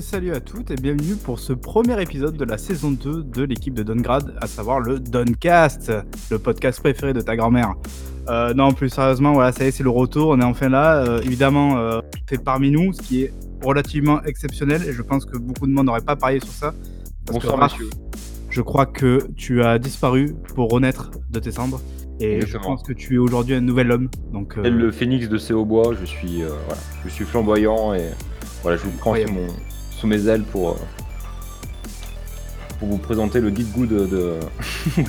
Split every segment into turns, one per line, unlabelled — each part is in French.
Salut à tous et salut à toutes et bienvenue pour ce premier épisode de la saison 2 de l'équipe de Dongrad, à savoir le Doncast, le podcast préféré de ta grand-mère. Euh, non, plus sérieusement, voilà, ça y est, c'est le retour, on est enfin là. Euh, évidemment, euh, fait parmi nous, ce qui est relativement exceptionnel et je pense que beaucoup de monde n'aurait pas parié sur ça.
Bonsoir messieurs.
Je crois que tu as disparu pour renaître de tes cendres et je pense que tu es aujourd'hui un nouvel homme. Donc, euh,
le phénix de Céobois, je suis, voilà, je suis flamboyant et voilà, je vous prends mon, mes ailes pour, euh, pour vous présenter le guide good de, de.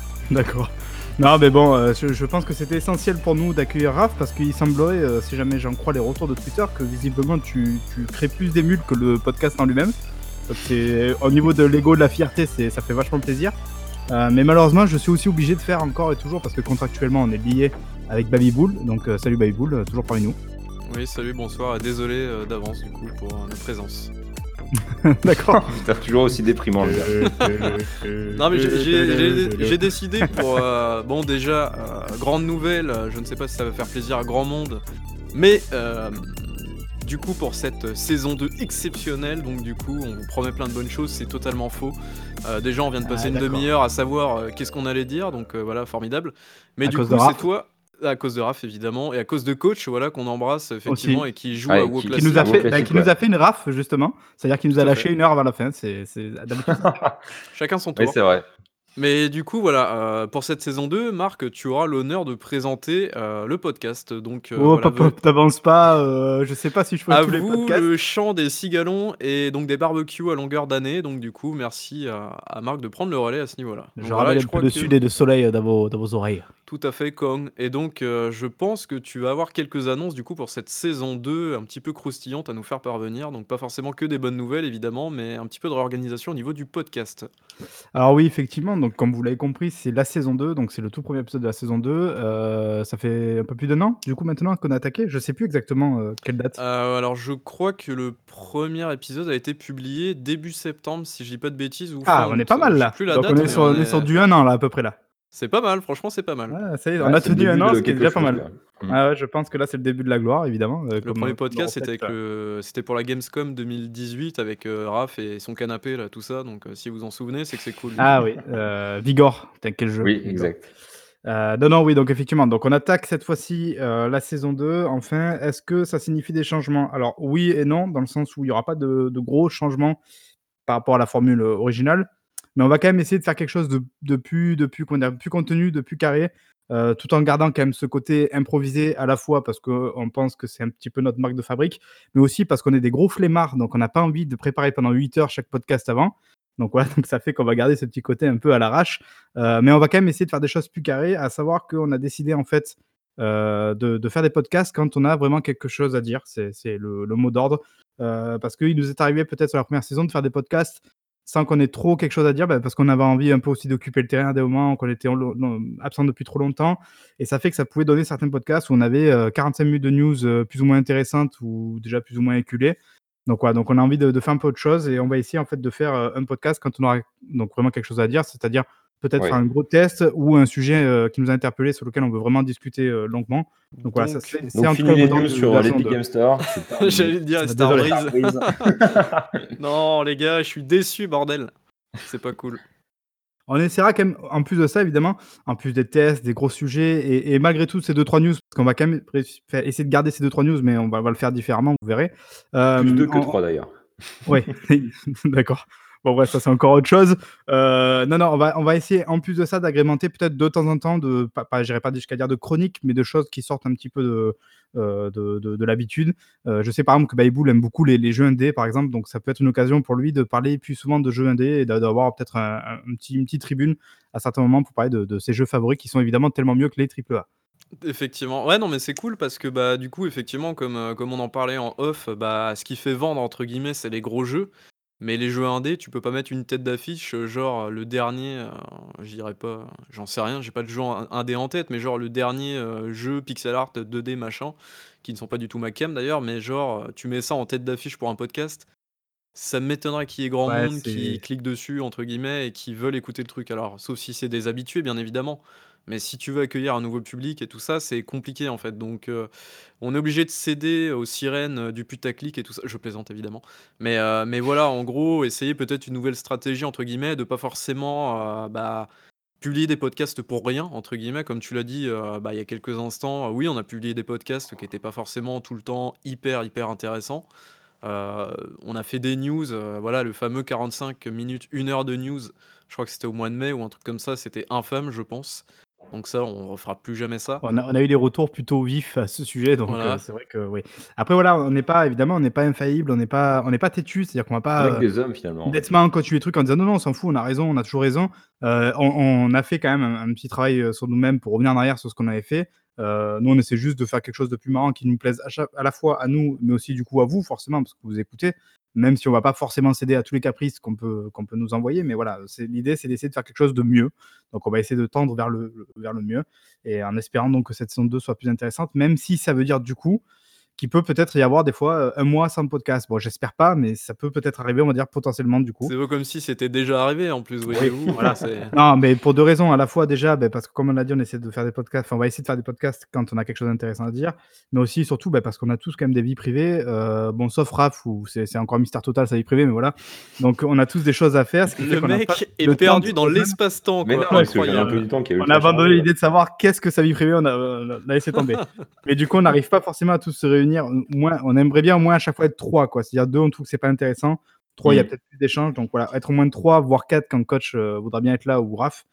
D'accord. Non, mais bon, euh, je, pense que c'était essentiel pour nous d'accueillir Raph parce qu'il semblerait, euh, si jamais j'en crois les retours de Twitter, que visiblement tu, tu crées plus d'émules que le podcast en lui-même. Au niveau de l'ego, de la fierté, ça fait vachement plaisir. Mais malheureusement, je suis aussi obligé de faire encore et toujours parce que contractuellement on est lié avec Baby Bull. Donc salut Baby Bull, euh, toujours parmi nous.
Oui, salut, bonsoir, et désolé euh, d'avance du coup pour euh, la présence.
D'accord.
Putain, toujours aussi déprimant le gars.
Non mais j'ai- j'ai j'ai- j'ai décidé pour... euh, bon déjà, euh, grande nouvelle, euh, je ne sais pas si ça va faire plaisir à grand monde, mais euh, du coup pour cette saison 2 exceptionnelle, donc du coup on vous promet plein de bonnes choses, c'est totalement faux. Euh, déjà on vient de
Ah,
passer une
d'accord.
demi-heure à savoir euh, qu'est-ce qu'on allait dire, donc euh, voilà, formidable. Mais
À
du
cause
coup
de
c'est toi... À cause de Raph évidemment, et à cause de Coach, voilà, qu'on embrasse effectivement et qui joue
Ouais,
à
qui-
WoW
qui
Qui
Classic.
nous a fait, bah, qui nous a fait une raf justement, c'est-à-dire qu'il nous a lâché
fait.
une heure avant la fin. C'est.
Chacun son tour.
Oui, c'est vrai.
Mais du coup, voilà, euh, pour cette saison 2, Marc, tu auras l'honneur de présenter euh, le podcast. Donc, euh,
oh,
voilà,
pop, t'avances pas. euh, je sais pas si je fais
à
tous les
vous
podcasts.
le chant des cigalons et donc des barbecues à longueur d'année. Donc, du coup, merci à, à Marc de prendre le relais à ce niveau-là.
Je
voilà,
ramène
et
un
crois que-
sud et de soleil dans vos, dans vos oreilles.
Tout à fait, Kong. Et donc, euh, je pense que tu vas avoir quelques annonces du coup pour cette saison 2 un petit peu croustillantes à nous faire parvenir. Donc, pas forcément que des bonnes nouvelles, évidemment, mais un petit peu de réorganisation au niveau du podcast.
Alors oui, effectivement, donc comme vous l'avez compris, c'est la saison 2, donc c'est le tout premier épisode de la saison 2. Euh, ça fait un peu plus d'un an, du coup, maintenant qu'on a attaqué. Je sais plus exactement euh, quelle date.
Euh, alors, je crois que le premier épisode a été publié début septembre, si je dis pas de bêtises. Ou
ah,
fin
on est
août.
pas mal
Je sais
là.
plus la
donc
date,
on est,
mais
sur, on est sur du un an là, à peu près là.
C'est pas mal, franchement, c'est pas mal.
Ah, ça y est, on
Ouais,
a tenu un an, ce qui est déjà pas mal.
Mm.
Ah ouais, je pense que là, c'est le début de la gloire, évidemment. euh,
Le
comme,
premier
euh,
podcast,
comme
c'était avec
recette,
le... c'était pour la Gamescom 2018 avec euh, Raph et son canapé, là, tout ça. Donc, euh, si vous en souvenez, c'est que c'est cool.
Ah oui, euh, Vigor, t'as quel jeu
Oui, exact.
Euh, non, non, oui, donc effectivement, donc on attaque cette fois-ci euh, la saison 2. Enfin, est-ce que ça signifie des changements? Alors, oui et non, dans le sens où il n'y aura pas de, de gros changements par rapport à la formule euh, originale, mais on va quand même essayer de faire quelque chose de, plus, de plus, contenu, de plus carré, euh, tout en gardant quand même ce côté improvisé à la fois parce qu'on pense que c'est un petit peu notre marque de fabrique, mais aussi parce qu'on est des gros flemmards, donc on n'a pas envie de préparer pendant 8 heures chaque podcast avant. Donc voilà, ça fait qu'on va garder ce petit côté un peu à l'arrache. Euh, mais on va quand même essayer de faire des choses plus carrées, à savoir qu'on a décidé en fait euh, de, faire des podcasts quand on a vraiment quelque chose à dire. C'est le, le mot d'ordre. Euh, parce qu'il nous est arrivé peut-être sur la première saison de faire des podcasts sans qu'on ait trop quelque chose à dire, bah, parce qu'on avait envie un peu aussi d'occuper le terrain à des moments, qu'on était absent depuis trop longtemps. Et ça fait que ça pouvait donner certains podcasts où on avait euh, 45 minutes de news euh, plus ou moins intéressantes ou déjà plus ou moins éculées. Donc voilà, donc on a envie de, de faire un peu autre chose et on va essayer en fait de faire euh, un podcast quand on aura donc vraiment quelque chose à dire, c'est-à-dire peut-être
Oui.
faire un gros test ou un sujet euh, qui nous a interpellé sur lequel on veut vraiment discuter euh, longuement. Donc voilà, ça c'est cas
les
le temps
news
de-
sur
de
l'Epic
deux.
Game Store.
J'allais dire,
Ah,
Star. Breeze. non, les gars, je suis déçu, bordel. C'est pas cool.
On essaiera quand même, en plus de ça évidemment, en plus des tests, des gros sujets, et, et malgré tout ces deux trois news, parce qu'on va quand même essayer de garder ces deux trois news, mais on va, on va le faire différemment, vous verrez. Euh,
Plus deux que
en-
trois d'ailleurs.
Oui, d'accord. Bon, bref, ça c'est encore autre chose. Euh, non, non, on va, on va essayer en plus de ça d'agrémenter peut-être de temps en temps, de, pas, pas, j'irai pas jusqu'à dire de chroniques, mais de choses qui sortent un petit peu de, euh, de, de, de l'habitude. Euh, je sais par exemple que Baïboul aime beaucoup les, les jeux indés, par exemple, donc ça peut être une occasion pour lui de parler plus souvent de jeux indés et d'a- d'avoir peut-être un, petit, une petite tribune à certains moments pour parler de, de ses jeux favoris qui sont évidemment tellement mieux que les AAA.
Effectivement. Ouais, non, mais c'est cool parce que, bah, du coup, effectivement, comme, comme on en parlait en off, bah, ce qui fait vendre, entre guillemets, c'est les gros jeux. Mais les jeux indés, tu peux pas mettre une tête d'affiche, euh, genre euh, le dernier, euh, je dirais pas, j'en sais rien, j'ai pas de jeu in- indé en tête, mais genre le dernier euh, jeu pixel art 2D machin, qui ne sont pas du tout ma cam d'ailleurs, mais genre tu mets ça en tête d'affiche pour un podcast, ça m'étonnerait qu'il y ait grand
Ouais,
monde
c'est-
qui clique dessus, entre guillemets, et qui veulent écouter le truc. Alors, sauf si c'est des habitués, bien évidemment. Mais si tu veux accueillir un nouveau public et tout ça, c'est compliqué, en fait. Donc, heu, on est obligé de céder aux sirènes, heu, du putaclic et tout ça. Je plaisante évidemment. Mais, heu, mais voilà, en gros, essayer peut-être une nouvelle stratégie entre guillemets, de pas forcément, bah, publier des podcasts «pour rien» entre guillemets. Comme tu l'as dit, bah, il y a quelques instants, oui, on a publié des podcasts qui étaient pas forcément tout le temps hyper, hyper intéressants. On a fait des news, voilà, le fameux 45 minutes, 1 heure de news, je crois que c'était au mois de mai ou un truc comme ça, c'était infâme, je pense. Donc ça, on refera plus jamais ça.
On a on a eu des retours plutôt vifs à ce sujet, donc
Voilà.
c'est vrai que oui. Après voilà, on n'est pas évidemment, on n'est pas infaillible, on n'est pas on n'est pas têtu, c'est-à-dire qu'on va pas,
que
heu,
des hommes finalement.
bêtement continuer les trucs en disant: «Non, non, on s'en fout, on a raison, on a toujours raison». Heu, on on a fait quand même un un petit travail, sur nous-mêmes pour revenir en arrière sur ce qu'on avait fait. Nous, on essaie juste de faire quelque chose de plus marrant qui nous plaise à chaque à la fois à nous, mais aussi du coup à vous forcément parce que vous écoutez. Même si on va pas forcément céder à tous les caprices qu'on peut qu'on peut nous envoyer, mais voilà, l'idée, c'est d'essayer de faire quelque chose de mieux. Donc on va essayer de tendre vers le le vers le mieux et en espérant donc que cette saison 2 soit plus intéressante, même si ça veut dire du coup qu'il peut peut-être y avoir des fois, heu, 1 mois sans podcast. Bon, j'espère pas, mais ça peut peut-être arriver, on va dire potentiellement du coup.
C'est comme si c'était déjà arrivé en plus, voyez-vous,
voilà. Non, mais pour 2 raisons. À la fois déjà, beh, parce que comme on l'a dit, on essaie de faire des podcasts, enfin on va essayer de faire des podcasts quand on a quelque chose d'intéressant à dire, mais aussi surtout, bah, parce qu'on a tous quand même des vies privées, heu, bon sauf Raph où c'est encore mystère total sa vie privée, mais voilà. Donc on a tous des choses à faire, ce qui fait
Le
qu'on a pas
mec est
le
perdu dans l'espace-temps,
Mais non,
quoi,
parce que un peu du temps qui
On a abandonné
ouais.
l'idée de savoir qu'est-ce que sa vie privée, on a, on a laissé tomber. Mais du coup, on n'arrive pas forcément à tous se réunir. Moins, on aimerait bien au moins à chaque fois être 3 quoi. C'est-à-dire 2, on trouve que c'est pas intéressant. 3, il y a
Mmh.
peut-être plus d'échanges. Donc voilà, être au moins de 3 voire 4 quand le coach, heu, voudra bien être là ou Raph.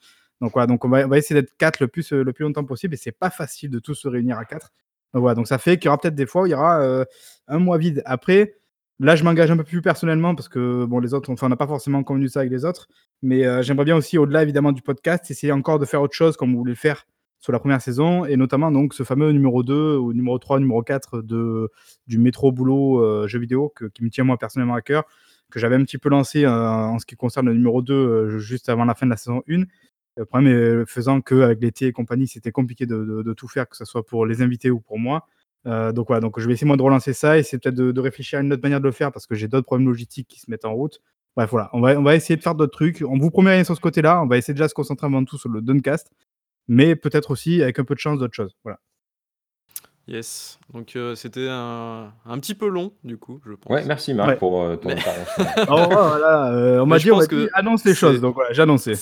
Donc voilà, donc on va on va essayer d'être 4 le plus, heu, le plus longtemps possible et c'est pas facile de tous se réunir à 4. Donc voilà, donc ça fait qu'il y aura peut-être des fois où il y aura, heu, 1 mois vide. Après, là, je m'engage un peu plus personnellement parce que bon, les autres, enfin, on n'a pas forcément convenu ça avec les autres, mais j'aimerais bien aussi au-delà évidemment du podcast, essayer encore de faire autre chose comme voulait le faire sur la première saison et notamment donc ce fameux numéro 2 ou numéro 3, numéro 4 de du métro boulot, heu, jeux vidéo que qui me tient moi personnellement à cœur, que j'avais un petit peu lancé, heu, en ce qui concerne le numéro 2, heu, juste avant la fin de la saison 1. Le problème, heu, faisant qu'avec l'été et compagnie, c'était compliqué de tout faire, que ça soit pour les invités ou pour moi. Donc voilà, donc je vais essayer moi de relancer ça, essayer peut-être de de réfléchir à une autre manière de le faire parce que j'ai d'autres problèmes logistiques qui se mettent en route. Bref, voilà, on va on va essayer de faire d'autres trucs. On vous promet rien sur ce côté-là, on va essayer déjà de se concentrer avant tout sur le Duncast, mais peut-être aussi avec un peu de chance d'autres choses. Voilà.
Yes, donc heu, c'était un un petit peu long du coup, je pense.
Ouais, merci Marc
Ouais.
pour, heu, ton
Mais
intervention.
Oh voilà, heu, on m'a dit on dit:
que
«Annonce les choses», donc voilà, j'ai annoncé.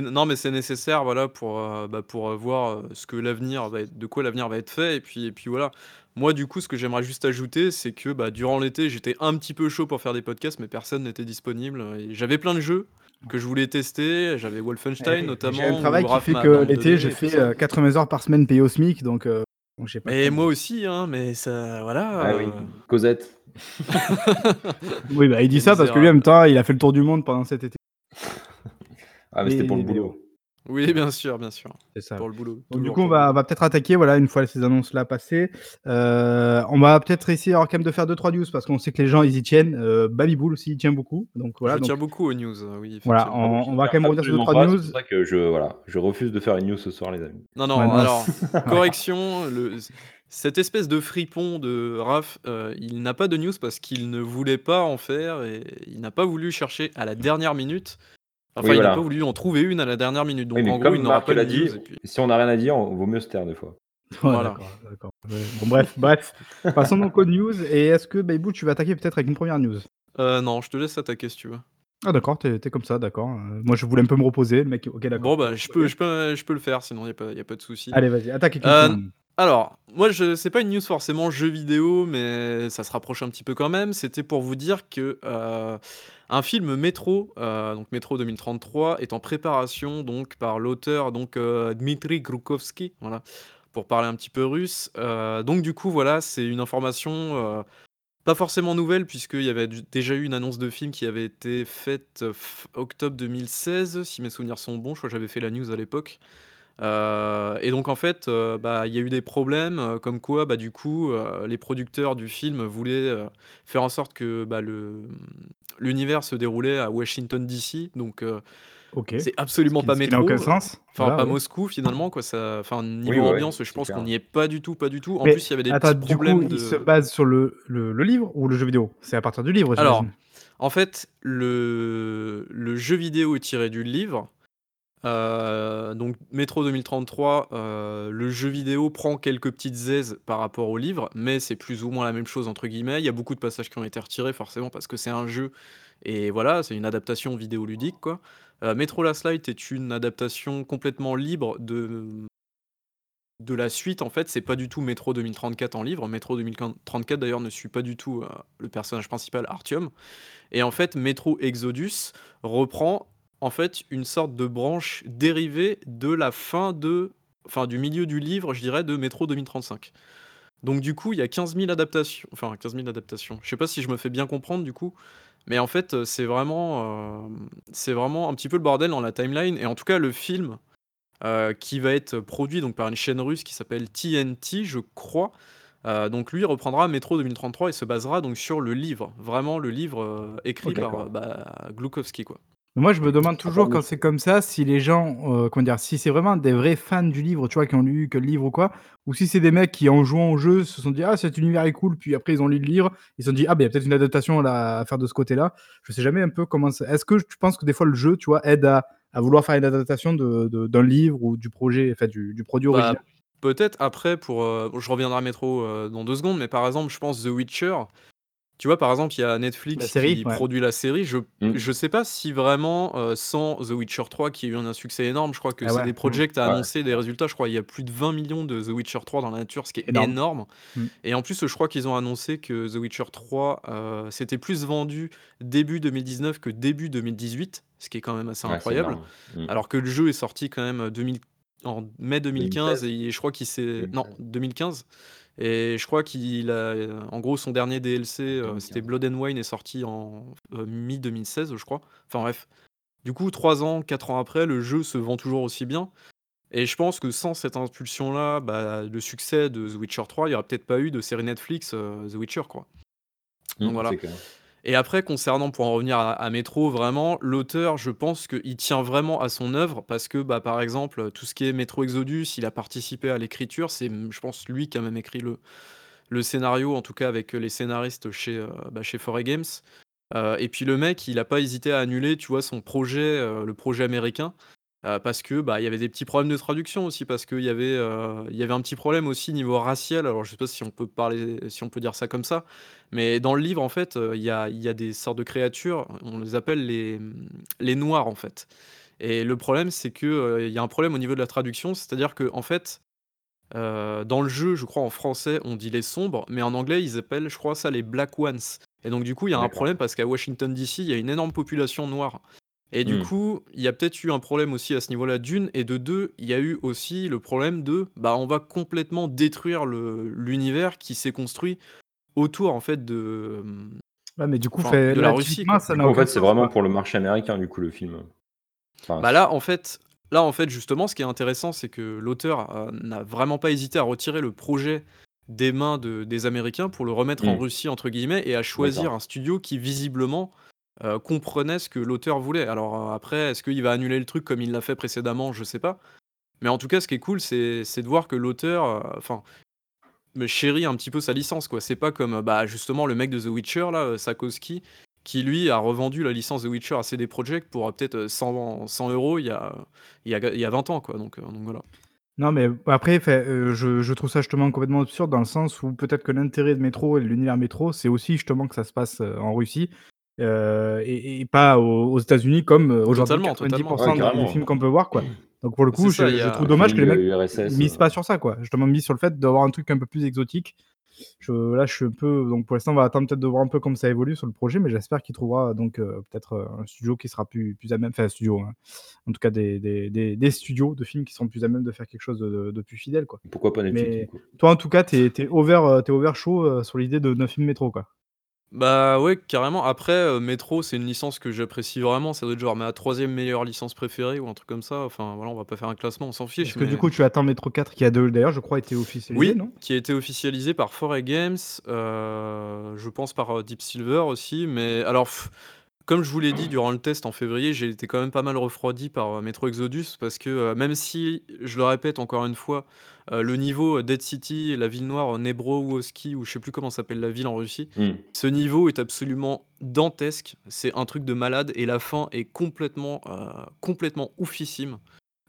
non mais c'est nécessaire voilà pour, heu, bah, pour, voir, ce que l'avenir va être de quoi l'avenir va être fait et puis et puis voilà. Moi du coup, ce que j'aimerais juste ajouter, c'est que, bah, durant l'été, j'étais un petit peu chaud pour faire des podcasts, mais personne n'était disponible, et j'avais plein de jeux que je voulais tester. J'avais Wolfenstein
Eh, j'ai un
notamment
travail
où
qui
Raph
fait
m'a
que
abandonné
l'été,
et tout ça.
heu, 80 heures par semaine payées au SMIC, donc heu, donc j'ai pas le
Mais
temps
moi aussi, hein, mais ça voilà,
Ah oui,
heu
Cosette.
Oui, bah, il dit ça parce que lui, en même temps, il a fait le tour du monde pendant cet été.
Ah mais c'était pour le boulot.
Oui, bien sûr, bien sûr.
C'est ça.
Pour le boulot,
Donc du coup, on va peut-être attaquer, voilà, une fois ces annonces-là passées. Heu, on va peut-être essayer alors quand même de faire 2-3 news parce qu'on sait que les gens, ils y tiennent. Baby-Bull aussi, il tient beaucoup, donc voilà,
Je tiens beaucoup aux news, oui,
voilà, on va quand même revenir sur
absolument
2-3
pas, c'est
news.
pour ça que je voilà, je refuse de faire une news ce soir les amis.
Non, non, alors, correction, le cette espèce de fripon de Raph, heu, il n'a pas de news parce qu'il ne voulait pas en faire et il n'a pas voulu chercher à la dernière minute. Enfin,
Oui,
il n'a pas voulu en trouver une à la dernière minute,
Oui,
donc en gros, il
comme
n'aura
Marc
pas de
l'a dit,
puis
si on n'a rien à dire, on vaut mieux se taire des fois.
Ouais,
Voilà.
d'accord, d'accord. Ouais, bon bref, bref. Passons donc aux news et est-ce que Baby-Bull, tu vas attaquer peut-être avec une 1re news?
Heu, non, je te laisse attaquer si tu veux.
Ah d'accord, tu es tu es comme ça, d'accord, heu, moi je voulais un peu me reposer, le mec OK d'accord.
Bon, bah, je peux je peux je peux le faire sinon il y a pas il y a pas de souci.
Allez, vas-y, attaque avec une
Heu,
1re news.
alors, moi je c'est pas une news forcément jeux vidéo, mais ça se rapproche un petit peu quand même. C'était pour vous dire que, heu, un film Métro, heu, donc Métro 2033 est en préparation donc par l'auteur donc, heu, Dmitri Glukovski, voilà, pour parler un petit peu russe. Heu, donc du coup, voilà, c'est une information, pas forcément nouvelle puisqu'il y avait déjà eu une annonce de film qui avait été faite octobre 2016 si mes souvenirs sont bons. Je crois que j'avais fait la news à l'époque. Heu et donc en fait, heu, bah, il y a eu des problèmes, heu, comme quoi, bah, du coup, heu, les producteurs du film voulaient, heu, faire en sorte que, bah, le, mmh, l'univers se déroulait à Washington DC, donc heu,
OK.
c'est
Ce
absolument
qui
pas
ce qui n'a aucun
Métro, heu,
sens.
enfin
Voilà,
pas
oui.
Moscou finalement quoi, ça enfin
Oui,
niveau
ouais, ouais,
ambiance, je
c'est
pense qu'on
clair.
n'y est pas du tout, pas du tout. En
Mais
plus, il y avait des
attends,
petits
du coup,
problèmes
il se
de
base sur le le le livre ou le jeu vidéo? C'est à partir du livre,
alors,
j'imagine?
en fait, le le jeu vidéo est tiré du livre. Heu, donc Métro 2033, heu, le jeu vidéo prend quelques petites aises par rapport au livre, mais c'est plus ou moins la même chose entre guillemets. Il y a beaucoup de passages qui ont été retirés forcément parce que c'est un jeu et voilà, c'est une adaptation vidéoludique quoi. Heu, Metro Last Light est une adaptation complètement libre de de la suite en fait, c'est pas du tout Métro 2034 en livre. Métro 2034 d'ailleurs ne suit pas du tout, le personnage principal Artyom et en fait Métro Exodus reprend en fait, une sorte de branche dérivée de la fin de enfin, du milieu du livre, je dirais, de Métro 2035. Donc du coup, il y a 15 000 adaptations enfin 15 000 adaptations. Je sais pas si je me fais bien comprendre du coup, mais en fait, heu, c'est vraiment, hem, c'est vraiment un petit peu le bordel dans la timeline et en tout cas le film, heu, qui va être produit donc par une chaîne russe qui s'appelle TNT, je crois, donc lui reprendra Métro 2033 et se basera donc sur le livre, vraiment le livre, écrit par, bah, Glukowski, quoi.
Moi, je me demande
Ah
toujours quand c'est comme ça, si les gens, heu, comment dire? Si c'est vraiment des vrais fans du livre, tu vois? Qui ont lu que le livre ou quoi, ou si c'est des mecs qui, en jouant au jeu, se sont dit: «Ah, cet univers est cool», puis après ils ont lu le livre, ils se sont dit: «Ah, ben il y a peut-être une adaptation là à faire de ce côté-là». Je sais jamais un peu comment c'est est-ce que tu penses que des fois le jeu, tu vois, aide à à vouloir faire une adaptation de de d'un livre ou du projet, enfin du du produit
Bah,
original?
peut-être après pour, heu, je reviendrai à Metro, heu, dans 2 secondes, mais par exemple, je pense The Witcher, tu vois, par exemple, il y a
La
Netflix
série?
qui
Ouais.
produit la série. Je
Mmh.
je sais pas si vraiment, heu, sans The Witcher 3 qui a eu un succès énorme, je crois que
Ah ouais.
CD
Mmh.
Projekt a
Ouais.
annoncé des résultats, je crois il y a plus de 20 millions de The Witcher 3 dans la nature, ce qui est
Énorme.
énorme
Mmh.
et en plus, je crois qu'ils ont annoncé que The Witcher 3, heu, s'était plus vendu début 2019 que début 2018, ce qui est quand même assez
Ouais, c'est
incroyable.
énorme. Mmh.
Alors que le jeu est sorti quand même, heu, 2000 en mai 2015
2016.
et je crois qu'il s'est non,
2016.
2015 et je crois qu'il a, en gros, son dernier DLC, heu, c'était
2015.
Blood and Wine est sorti en, heu, mi-2016, je crois. Enfin bref. Du coup, 3 ans, 4 ans après, le jeu se vend toujours aussi bien et je pense que sans cette impulsion-là, bah, le succès de The Witcher 3, il y aurait peut-être pas eu de série Netflix, heu, The Witcher, quoi. Donc
Mmh,
voilà. Et après concernant pour en revenir à à Métro, vraiment, l'auteur, je pense qu'il tient vraiment à son œuvre parce que, bah, par exemple, tout ce qui est Métro Exodus, il a participé à l'écriture. C'est, je pense, lui qui a même écrit le scénario, en tout cas avec, les scénaristes chez, heu, bah, 4A Games. Heu et puis le mec, il a pas hésité à annuler, tu vois, son projet, heu, le projet américain, heu, parce que, bah, il y avait des petits problèmes de traduction aussi, parce qu'il y avait, heu, il y avait un petit problème aussi niveau racial. Alors je sais pas si on peut parler si on peut dire ça comme ça, mais dans le livre, en fait, heu, il y a il y a des sortes de créatures, on les appelle les, mmh, les noirs, en fait et le problème, c'est que, heu, il y a un problème au niveau de la traduction, c'est-à-dire qu'en fait, Heu, dans le jeu, je crois en français, on dit les sombres, mais en anglais, ils appellent, je crois, ça les Black Ones et donc du coup, il y a un
D'accord.
problème parce qu'à Washington DC, il y a une énorme population noire et du
Mmh.
coup, il y a peut-être eu un problème aussi à ce niveau-là d'une et de 2, il y a eu aussi le problème de, bah, on va complètement détruire l'univers qui s'est construit autour, en fait, de, hem,
Ouais, mais du coup,
enfin,
fait
de la Russie,
ça
coup, en fait, c'est vraiment pour le marché américain, du coup, le film. Enfin,
Bah, là, en fait là, en fait, justement, ce qui est intéressant, c'est que l'auteur, heu, n'a vraiment pas hésité à retirer le projet des mains de des Américains pour le remettre en
Mmh.
«Russie» entre guillemets et à choisir un studio qui visiblement, heu, comprenait ce que l'auteur voulait. Alors, heu, après, est-ce qu'il va annuler le truc comme il l'a fait précédemment? Je sais pas. Mais en tout cas, ce qui est cool, c'est de voir que l'auteur, heu, enfin, chérit un petit peu sa licence, quoi. C'est pas comme, heu, bah, justement le mec de The Witcher là, heu, Sapkowski, qui lui a revendu la licence The Witcher à CD Projekt pour, peut-être, heu, 100 100 € il y a il y a il y a 20 ans, donc voilà.
Non, mais après, je trouve ça justement complètement absurde dans le sens où peut-être que l'intérêt de Métro et de l'univers Métro, c'est aussi justement que ça se passe, en Russie, heu et et pas aux aux États-Unis comme, heu, aujourd'hui
Totalement,
90
totalement.
Ouais,
des des
carrément.
films qu'on peut voir, quoi. Donc pour le coup,
ça,
je je trouve dommage que les mecs
URSS,
misent pas sur ça, quoi. Justement, misent sur le fait d'avoir un truc un peu plus exotique. Je là, je suis un peu donc pour l'instant, on va attendre peut-être de voir un peu comment ça évolue sur le projet, mais j'espère qu'il trouvera donc peut-être, un studio qui sera plus plus à même enfin un studio, hein, en tout cas des des des des studios de films qui seront plus à même de faire quelque chose de de plus fidèle, quoi.
pourquoi pas Netflix, du
Mais
coup?
toi, en tout cas, tu es over, es over chaud, sur l'idée de d'un film Métro, quoi?
Bah, ouais, carrément. Après, heu, Metro, c'est une licence que j'apprécie vraiment. Ça doit être genre ma troisième meilleure licence préférée ou un truc comme ça. Enfin, voilà, on va pas faire un classement, on s'en fiche,
Est-ce que du
mais
coup, tu attends Métro 4 qui a de d'ailleurs, je crois, été officialisé,
oui,
non?
qui a été officialisé par 4A Games, heu, je pense par, heu, Deep Silver aussi, mais alors comme je vous l'ai dit durant le test en février, j'ai été quand même pas mal refroidi par, heu, Metro Exodus parce que, heu, même si, je le répète encore une fois, heu, le niveau, heu, Dead City, la ville noire, Nebrowoski ou je sais plus comment s'appelle la ville en Russie,
Mmh.
ce niveau est absolument dantesque. C'est un truc de malade et la fin est complètement, heu, complètement oufissime,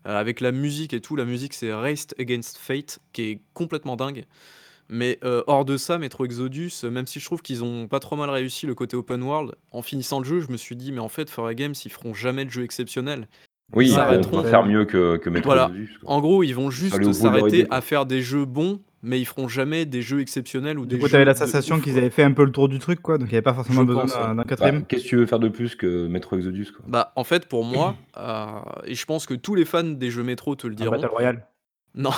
heu, avec la musique et tout. La musique, c'est Raced Against Fate qui est complètement dingue. Mais, heu, hors de ça, Metro Exodus, heu, même si je trouve qu'ils ont pas trop mal réussi le côté open world, en finissant le jeu, je me suis dit: «Mais en fait, Faria Games, ils feront jamais de jeu exceptionnel».
Oui,
Ils
on
s'arrêteront
va faire mieux que que Metro
voilà.
Exodus, quoi.
En gros, ils vont juste s'arrêter à faire des jeux bons, mais ils feront jamais des jeux exceptionnels ou
Du
des
coup, tu avais
jeux
la
de
sensation qu'ils avaient fait un peu le tour du truc, quoi, donc il y avait pas forcément
Je
besoin d'un
ouais.
Bah,
4e?
qu'est-ce que tu veux faire de plus que Metro Exodus, quoi?
Bah, en fait, pour moi, heu, et je pense que tous les fans des jeux Metro te le
Un
diront
battle royale?
non.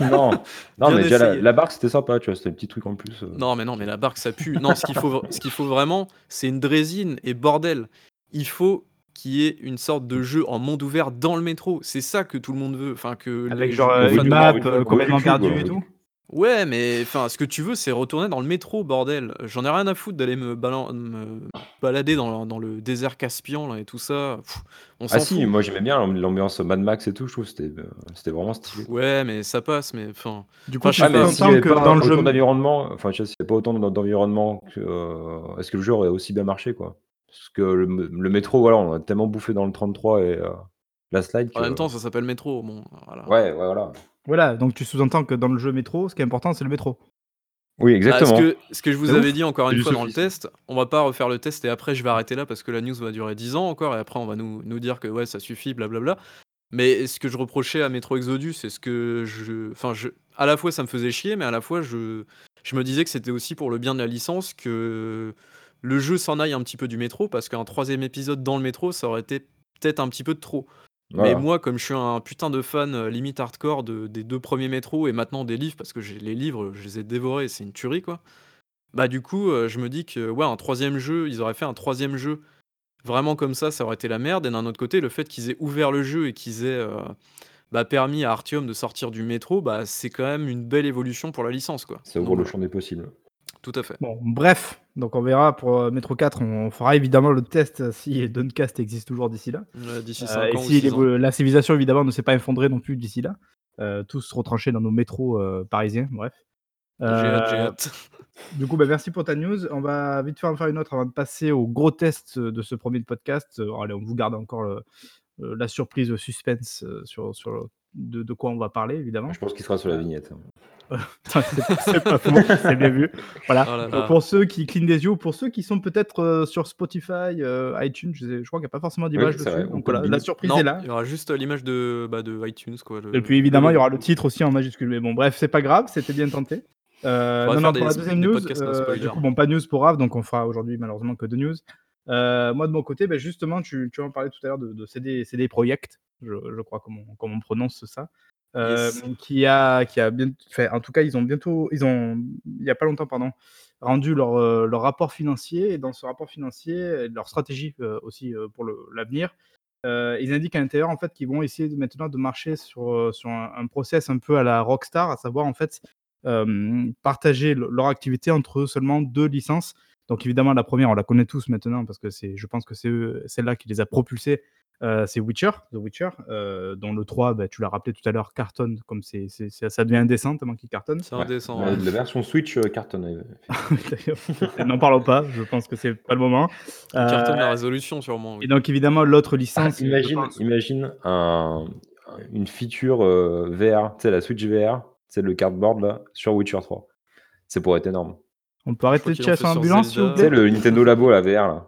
Non, non, mais déjà la barque, c'était sympa, tu vois? C'était le petit truc en plus, heu.
Non, mais non, mais la barque, ça pue. Non, ce qu'il faut ce qu'il faut vraiment, c'est une draisine et bordel, il faut qu'il y ait une sorte de jeu en monde ouvert dans le métro. C'est ça que tout le monde veut, enfin que
Avec genre,
fans
une
de
map,
Metro
heu, complètement perdue et tout?
Ouais, mais enfin, ce que tu veux, c'est retourner dans le métro, bordel. J'en ai rien à foutre d'aller me balan me balader dans dans le désert Caspian là et tout ça, on
Ah
s'en
si,
fout.
moi j'aimais bien l'amb l'ambiance Mad Max et tout, je trouve que c'était, heu, c'était vraiment stylé.
Ouais, mais ça passe, mais enfin
Du coup,
je
Ah
sais
mais avait
que
pas
dans le jeu
autant d'environnement, enfin, y avait pas autant d'en d'environnement que, heu, est-ce que le jeu aurait aussi bien marché, quoi? Parce que le métro, voilà, on a tellement bouffé dans le 33 et heu, la slide
En même temps, ça s'appelle métro, bon, voilà.
Ouais, ouais, voilà.
Voilà, donc tu sous-entends que dans le jeu Metro, ce qui est important, c'est le métro?
Oui,
Bah, ce
exactement.
que ce que je vous
C'est
avais
ouf.
dit encore
C'est
une fois dans le test, on va pas refaire le test et après je vais arrêter là parce que la news va durer 10 ans encore et après on va nous nous dire que ouais, ça suffit, blablabla. Mais ce que je reprochais à Metro Exodus et ce que je enfin je à la fois ça me faisait chier, mais à la fois je je me disais que c'était aussi pour le bien de la licence que le jeu s'en aille un petit peu du métro parce qu'un 3e épisode dans le métro, ça aurait été peut-être un petit peu de trop. Mais moi, comme je suis un putain de fan, heu, limite hardcore de des 2 premiers métros et maintenant des livres parce que j'ai les livres, je les ai dévorés, c'est une tuerie, quoi. Bah, du coup, heu, je me dis que, ouais, un 3e jeu, ils auraient fait un 3e jeu vraiment comme ça, ça aurait été la merde et d'un autre côté, le fait qu'ils aient ouvert le jeu et qu'ils aient, heu, bah, permis à Artyom de sortir du métro, bah, c'est quand même une belle évolution pour la licence, quoi.
Ça ouvre
Donc
le
voilà.
champ des possibles.
Tout à fait.
Bon, bref, donc on verra pour, heu, Metro 4, on fera évidemment le test si Dawncast existe toujours d'ici là.
Ouais, d'ici
Heu,
5
et si
6 ans.
l'évo la civilisation évidemment ne s'est pas effondrée non plus d'ici là, heu, tous retranchés dans nos métros, parisiens, bref.
J'ai hâte, j'ai hâte.
du coup, bah, merci pour ta news. On va vite fait en faire une autre avant de passer au gros test de ce 1er podcast. Allez, on vous garde encore le, la surprise, le suspense, sur sur de de quoi on va parler évidemment.
Je pense qu'il sera sur la vignette.
c'est pas faux, c'est bien vu. Voilà,
Oh là
donc
là.
pour ceux qui clignent des yeux ou pour ceux qui sont peut-être, heu, sur Spotify, heu, iTunes, je sais je crois qu'il y a pas forcément d'image dessus, donc voilà, la surprise
Non,
est là.
il y aura juste, l'image de, bah, de iTunes, quoi, le
Et puis évidemment, il y aura le titre aussi en majuscule, mais bon bref, c'est pas grave, c'était bien tenté.
Faudra
non, non,
des
pour la
sp
2e
des
news, heu,
spoiler.
du coup, bon, pas de news pour Raph, donc on fera aujourd'hui malheureusement que 2 news. Moi de mon côté, bah, justement, tu tu en parlais tout à l'heure de de CD CD Projekt, je je crois comme on comme on prononce ça, Qui a qui a bien enfin, en tout cas, ils ont bientôt ils ont il y a pas longtemps, pardon, rendu leur, leur rapport financier et dans ce rapport financier, leur stratégie, aussi, pour l'avenir, ils indiquent à l'intérieur, en fait, qu'ils vont essayer de maintenant de marcher sur, sur un process un peu à la Rockstar, à savoir, en fait, partager le leur activité entre seulement 2 licences. Donc évidemment, la 1re, on la connaît tous maintenant parce que c'est je pense que c'est celle-là qui les a propulsés, heu, c'est Witcher, The Witcher, heu, dont le 3, bah, tu l'as rappelé tout à l'heure, cartonne comme c'est c'est ça ça devient indécent tellement qu'il cartonne.
C'est
Ouais,
indécent,
la
ouais.
la version Switch, cartonnait, effectivement.
N'en parlons pas, je pense que c'est pas le moment.
Il cartonne la résolution sûrement, oui.
et donc évidemment, l'autre licence,
imagine un une feature, VR, tu sais, la Switch VR, tu sais, le cardboard là, sur Witcher 3. Ça pourrait être énorme.
On peut arrêter de sur l'ambulance, s'il vous
Tu sais, le Nintendo Labo, la VR là.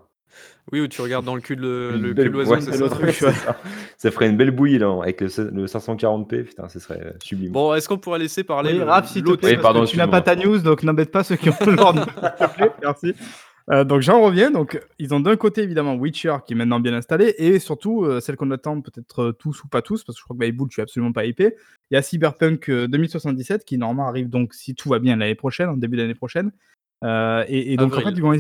Oui, où tu regardes dans le cul de le cul
belle
de l'oiseau,
ouais,
c'est
c'est
ça?
ferait une belle bouillie là, avec le c le 540p, putain, ce serait sublime.
Bon, est-ce qu'on pourrait laisser parler
Oui, Raph,
Oui, pardon,
que tu n'as pas ta news, donc n'embête pas ceux qui ont l'ordre, merci. Heu, donc j'en reviens, donc ils ont d'un côté évidemment Witcher qui est maintenant bien installé et surtout, heu, celle qu'on attend peut-être, heu, tous ou pas tous, parce que je crois que Bayboul, tu es absolument pas hypé. Il y a Cyberpunk, heu, 2077 qui normalement arrive donc, si tout va bien, l'année prochaine, en début d'année prochaine. Heu et et donc en fait, ils vont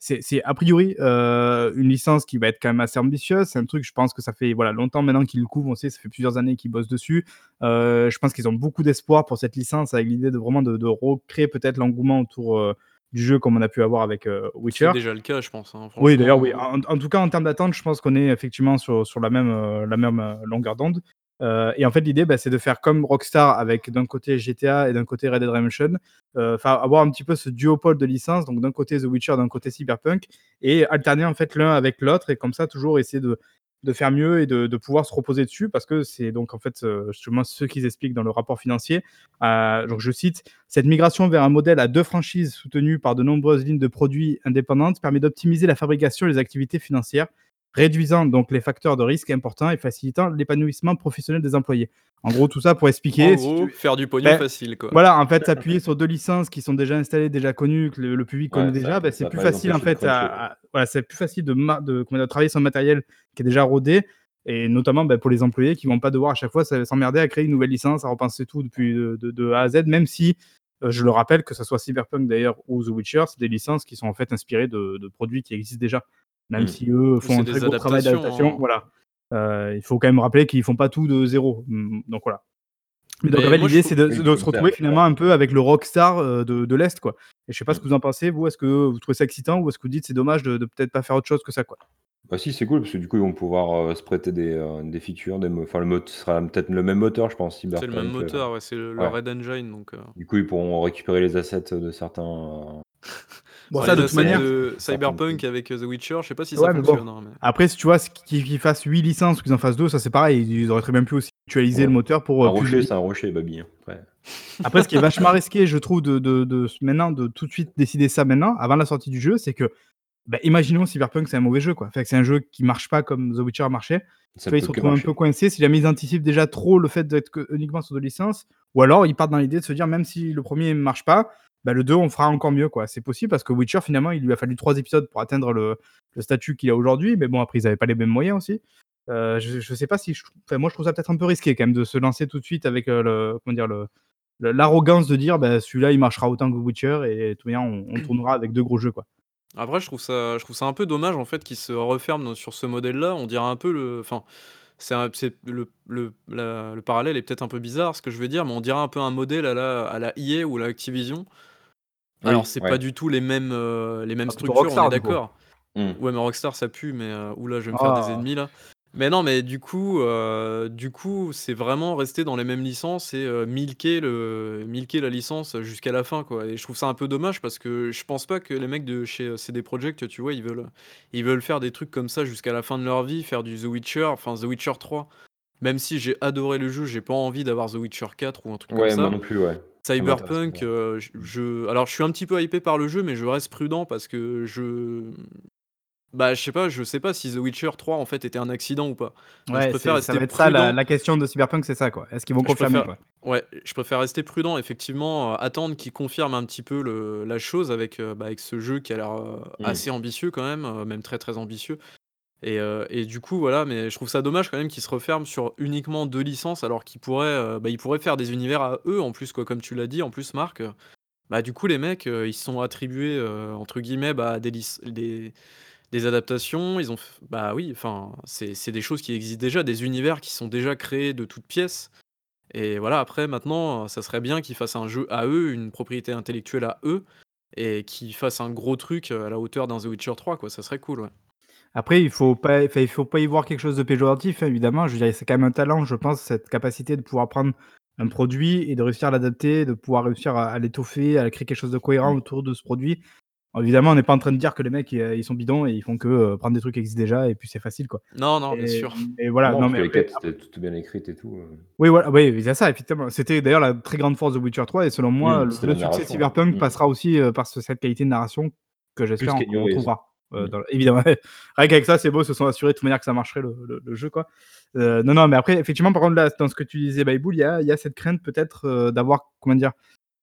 c'est a priori, heu, une licence qui va être quand même assez ambitieuse. C'est un truc, je pense que ça fait, voilà, longtemps maintenant qu'ils le couvrent, on sait, ça fait plusieurs années qu'ils bossent dessus. Heu, je pense qu'ils ont beaucoup d'espoir pour cette licence avec l'idée de vraiment de de recréer peut-être l'engouement autour, du jeu comme on a pu avoir avec euh, Witcher.
C'est déjà le cas, je pense. hein,
Oui, d'ailleurs, oui. En, en tout cas, en termes d'attente, je pense qu'on est effectivement sur, sur la même, euh, la même euh, longueur d'onde. Euh, et en fait, l'idée, bah, c'est de faire comme Rockstar avec d'un côté GTA et d'un côté Red Dead Redemption, euh, enfin, avoir un petit peu ce duopole de licences, donc d'un côté The Witcher, d'un côté Cyberpunk, et alterner en fait l'un avec l'autre, et comme ça, toujours essayer de, de faire mieux et de, de pouvoir se reposer dessus, parce que c'est donc en fait euh, justement ce qu'ils expliquent dans le rapport financier. Donc je cite, cette migration vers un modèle à deux franchises soutenues par de nombreuses lignes de produits indépendantes permet d'optimiser la fabrication et les activités financières réduisant donc les facteurs de risque importants et facilitant l'épanouissement professionnel des employés. En gros, tout ça pour expliquer.
En
si
gros,
tu-
faire du pognon
Ben,
facile, quoi.
Voilà, en fait, s'appuyer sur deux licences qui sont déjà installées, déjà connues, que le, le public
Ouais,
connaît
ça-
déjà, ben, c'est plus facile en fait. À,
cruncher,
à- voilà, c'est plus facile de, ma- de, comment dire, de travailler sur un matériel qui est déjà rodé, et notamment ben, pour les employés qui vont pas devoir à chaque fois s'emmerder à créer une nouvelle licence, à repenser tout depuis de, de- de A à Z, même si euh, je le rappelle que ce soit Cyberpunk d'ailleurs ou The Witcher, c'est des licences qui sont en fait inspirées de, de produits qui existent déjà, même
Mm.
si eux font un très gros travail d'adaptation.
hein.
Voilà. Euh, il faut quand même rappeler qu'ils font pas tout de zéro. Mm, Donc voilà. Mais donc en l'idée
trouve-
c'est de, se retrouver finalement un peu avec le rockstar euh, de, de l'Est quoi. Et je sais pas ce que vous en pensez, vous, est-ce que vous trouvez ça excitant ou est-ce que vous dites c'est dommage de, de peut-être pas faire autre chose que ça quoi?
Bah si, c'est cool, parce que du coup, ils vont pouvoir euh, se prêter des, euh, des features, des enfin, le mot sera peut-être le même moteur, je pense,
C'est le même moteur, ouais, c'est le. Red Engine. Donc, euh,
Du coup, ils pourront récupérer les assets de certains.
Bon,
ouais,
ça de toute manière.
de Cyberpunk avec euh, The Witcher, je sais pas si
Ouais,
ça
bon.
fonctionne. hein, mais-
Après, si tu vois, qu'ils fassent 8 licences ou qu'ils en fassent 2, ça c'est pareil. Ils auraient très bien pu aussi actualiser
Ouais.
le moteur pour.
Un
euh, plus
rocher, c'est un rocher, Babi. hein, Après.
Après, ce qui est vachement risqué, je trouve, de, de, de- maintenant, de tout de suite décider ça maintenant, avant la sortie du jeu, c'est que, bah, imaginons Cyberpunk, c'est un mauvais jeu, quoi. C'est un jeu qui marche pas comme The Witcher marchait.
Ça
ils se retrouvent un peu coincés si jamais ils anticipent déjà trop le fait d'être que- uniquement sur deux licences, ou alors ils partent dans l'idée de se dire, même si le premier ne marche pas, bah, le 2, on fera encore mieux, quoi. C'est possible parce que Witcher, finalement, il lui a fallu trois épisodes pour atteindre le, le statut qu'il a aujourd'hui, mais bon, après, ils n'avaient pas les mêmes moyens aussi. Euh, je, je sais pas si. je- enfin, moi, je trouve ça peut-être un peu risqué quand même de se lancer tout de suite avec euh, le. Comment dire le l'arrogance de dire bah, celui-là il marchera autant que Witcher et toute manière on, tournera avec deux gros jeux quoi.
Après, je trouve ça, je trouve ça un peu dommage en fait qu'ils se referment dans- sur ce modèle-là. On dirait un peu le, enfin, c'est le, le, la- le parallèle est peut-être un peu bizarre ce que je veux dire, mais on dirait un peu un modèle à la, à la EA ou la Activision.
Oui,
Alors c'est
ouais.
pas du tout les mêmes, euh, les mêmes
plutôt
structures, on est d'accord.
Hmm.
Ouais, mais Rockstar ça pue, mais euh, oula, je vais me faire des
Ah.
ennemis là. Mais non, mais du coup, euh, du coup, c'est vraiment rester dans les mêmes licences et euh, milquer le, milquer la licence jusqu'à la fin, quoi. Et je trouve ça un peu dommage parce que je pense pas que les mecs de chez CD Projekt, tu vois, ils veulent, ils veulent faire des trucs comme ça jusqu'à la fin de leur vie, faire du The Witcher, enfin The Witcher 3. Même si j'ai adoré le jeu, j'ai pas envie d'avoir The Witcher 4 ou un truc
Ouais,
comme
moi
ça.
non plus, ouais.
Cyberpunk, euh, je, je- alors je suis un petit peu hypé par le jeu, mais je reste prudent parce que je, bah je sais pas, je sais pas si The Witcher 3 en fait était un accident ou pas. Donc, je
Ouais,
préfère
c'est- ça
rester
va être ça la,
prudent.
la question de Cyberpunk c'est ça quoi. Est-ce qu'ils vont
Je
confirmer
préfère-
quoi?
Ouais, je préfère rester prudent, effectivement, euh, attendre qu'il confirme un petit peu le, la chose avec, euh, bah, avec ce jeu qui a l'air euh,
Mm.
assez ambitieux quand même, euh, même très très ambitieux. Et, euh, et du coup, voilà, mais je trouve ça dommage quand même qu'il se referme sur uniquement deux licences alors qu'ils pourraient, euh, bah, ils pourraient faire des univers à eux en plus, quoi, comme tu l'as dit, en plus, Marc. euh, Bah, du coup, les mecs, euh, ils se sont attribués, euh, entre guillemets, bah, des, lic- des, des adaptations. Ils ont, f- bah oui, enfin, c'est c'est des choses qui existent déjà, des univers qui sont déjà créés de toutes pièces. Et voilà, après, maintenant, ça serait bien qu'ils fassent un jeu à eux, une propriété intellectuelle à eux, et qu'ils fassent un gros truc à la hauteur d'un The Witcher 3, quoi. Ça serait cool, ouais.
Après il faut pas il faut pas y voir quelque chose de péjoratif hein, évidemment. Je c'est quand même un talent je pense cette capacité de pouvoir prendre un produit et de réussir à l'adapter, de pouvoir réussir à, à l'étoffer, à créer quelque chose de cohérent autour de ce produit. Évidemment on n'est pas en train de dire que les mecs ils, sont bidons et ils font que euh, prendre des trucs qui existent déjà et puis c'est facile quoi.
Non, non, bien sûr.
et voilà
non,
mais
que les quêtes étaient toutes bien écrites et tout. euh.
Oui, voilà, oui, il y a ça, effectivement. C'était d'ailleurs la très grande force de Witcher 3, et selon moi,
Mm,
le, succès de. Cyberpunk
Mm.
passera aussi euh, par ce- cette qualité de narration que j'espère
Plus
on,
Keanu
on
Reeves.
retrouvera. euh,
Mm.
évidemment, rien qu'avec ça, c'est beau, se sont assurés de toute manière que ça marcherait le, le- le jeu, quoi. Euh, non, non, mais après, effectivement, par contre, là, dans ce que tu disais, Bayboul, il y a, il y a cette crainte peut-être euh, d'avoir, comment dire,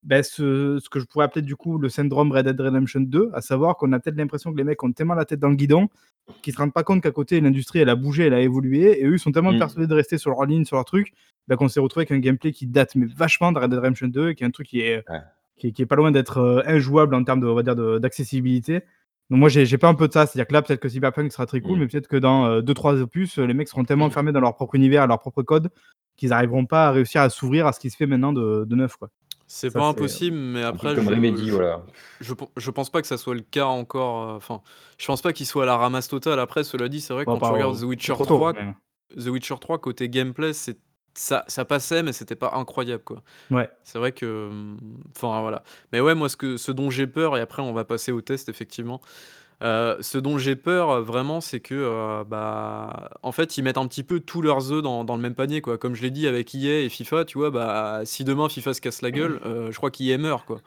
ben, ce, ce que je pourrais appeler du coup le syndrome Red Dead Redemption 2, à savoir qu'on a peut-être l'impression que les mecs ont tellement la tête dans le guidon qu'ils se rendent pas compte qu'à côté, l'industrie, elle a bougé, elle a évolué, et eux, ils sont tellement
Mm.
persuadés de rester sur leur ligne, sur leur truc, ben, qu'on s'est retrouvé avec un gameplay qui date mais vachement de Red Dead Redemption 2, qui est un truc qui est,
Ouais.
qui, est- qui est pas loin d'être euh, injouable en termes de, on va dire, de- d'accessibilité. Donc moi, j'ai pas un peu de ça. C'est-à-dire que là, peut-être que Cyberpunk sera très cool,
Mm.
mais peut-être que dans 2-3 opus, euh, les mecs seront tellement enfermés dans leur propre univers, leur propre code, qu'ils n'arriveront pas à réussir à s'ouvrir à ce qui se fait maintenant de, de neuf. Quoi.
C'est
Ça,
pas
c'est
impossible, mais
Un peu
après
comme
je
Remedy,
je
voilà.
je pen je pense pas que ça soit le cas encore, heu, enfin, je pense pas qu'il soit à la ramasse totale. Après, cela dit, c'est vrai que
Bon,
quand tu regardes The Witcher
trop tôt,
3
mais
The Witcher 3 côté gameplay, c'est ça ça passait, mais c'était pas incroyable, quoi.
ouais.
C'est vrai que, mmh, enfin, voilà. Mais ouais, moi, ce que ce dont j'ai peur et après on va passer au test effectivement, heu, ce dont j'ai peur, heu, vraiment, c'est que, heu, bah, en fait, ils mettent un petit peu tous leurs œufs dans dans le même panier, quoi. Comme je l'ai dit avec EA et FIFA, tu vois? Bah, si demain FIFA se casse la gueule, heu, je crois qu'EA meurt, quoi.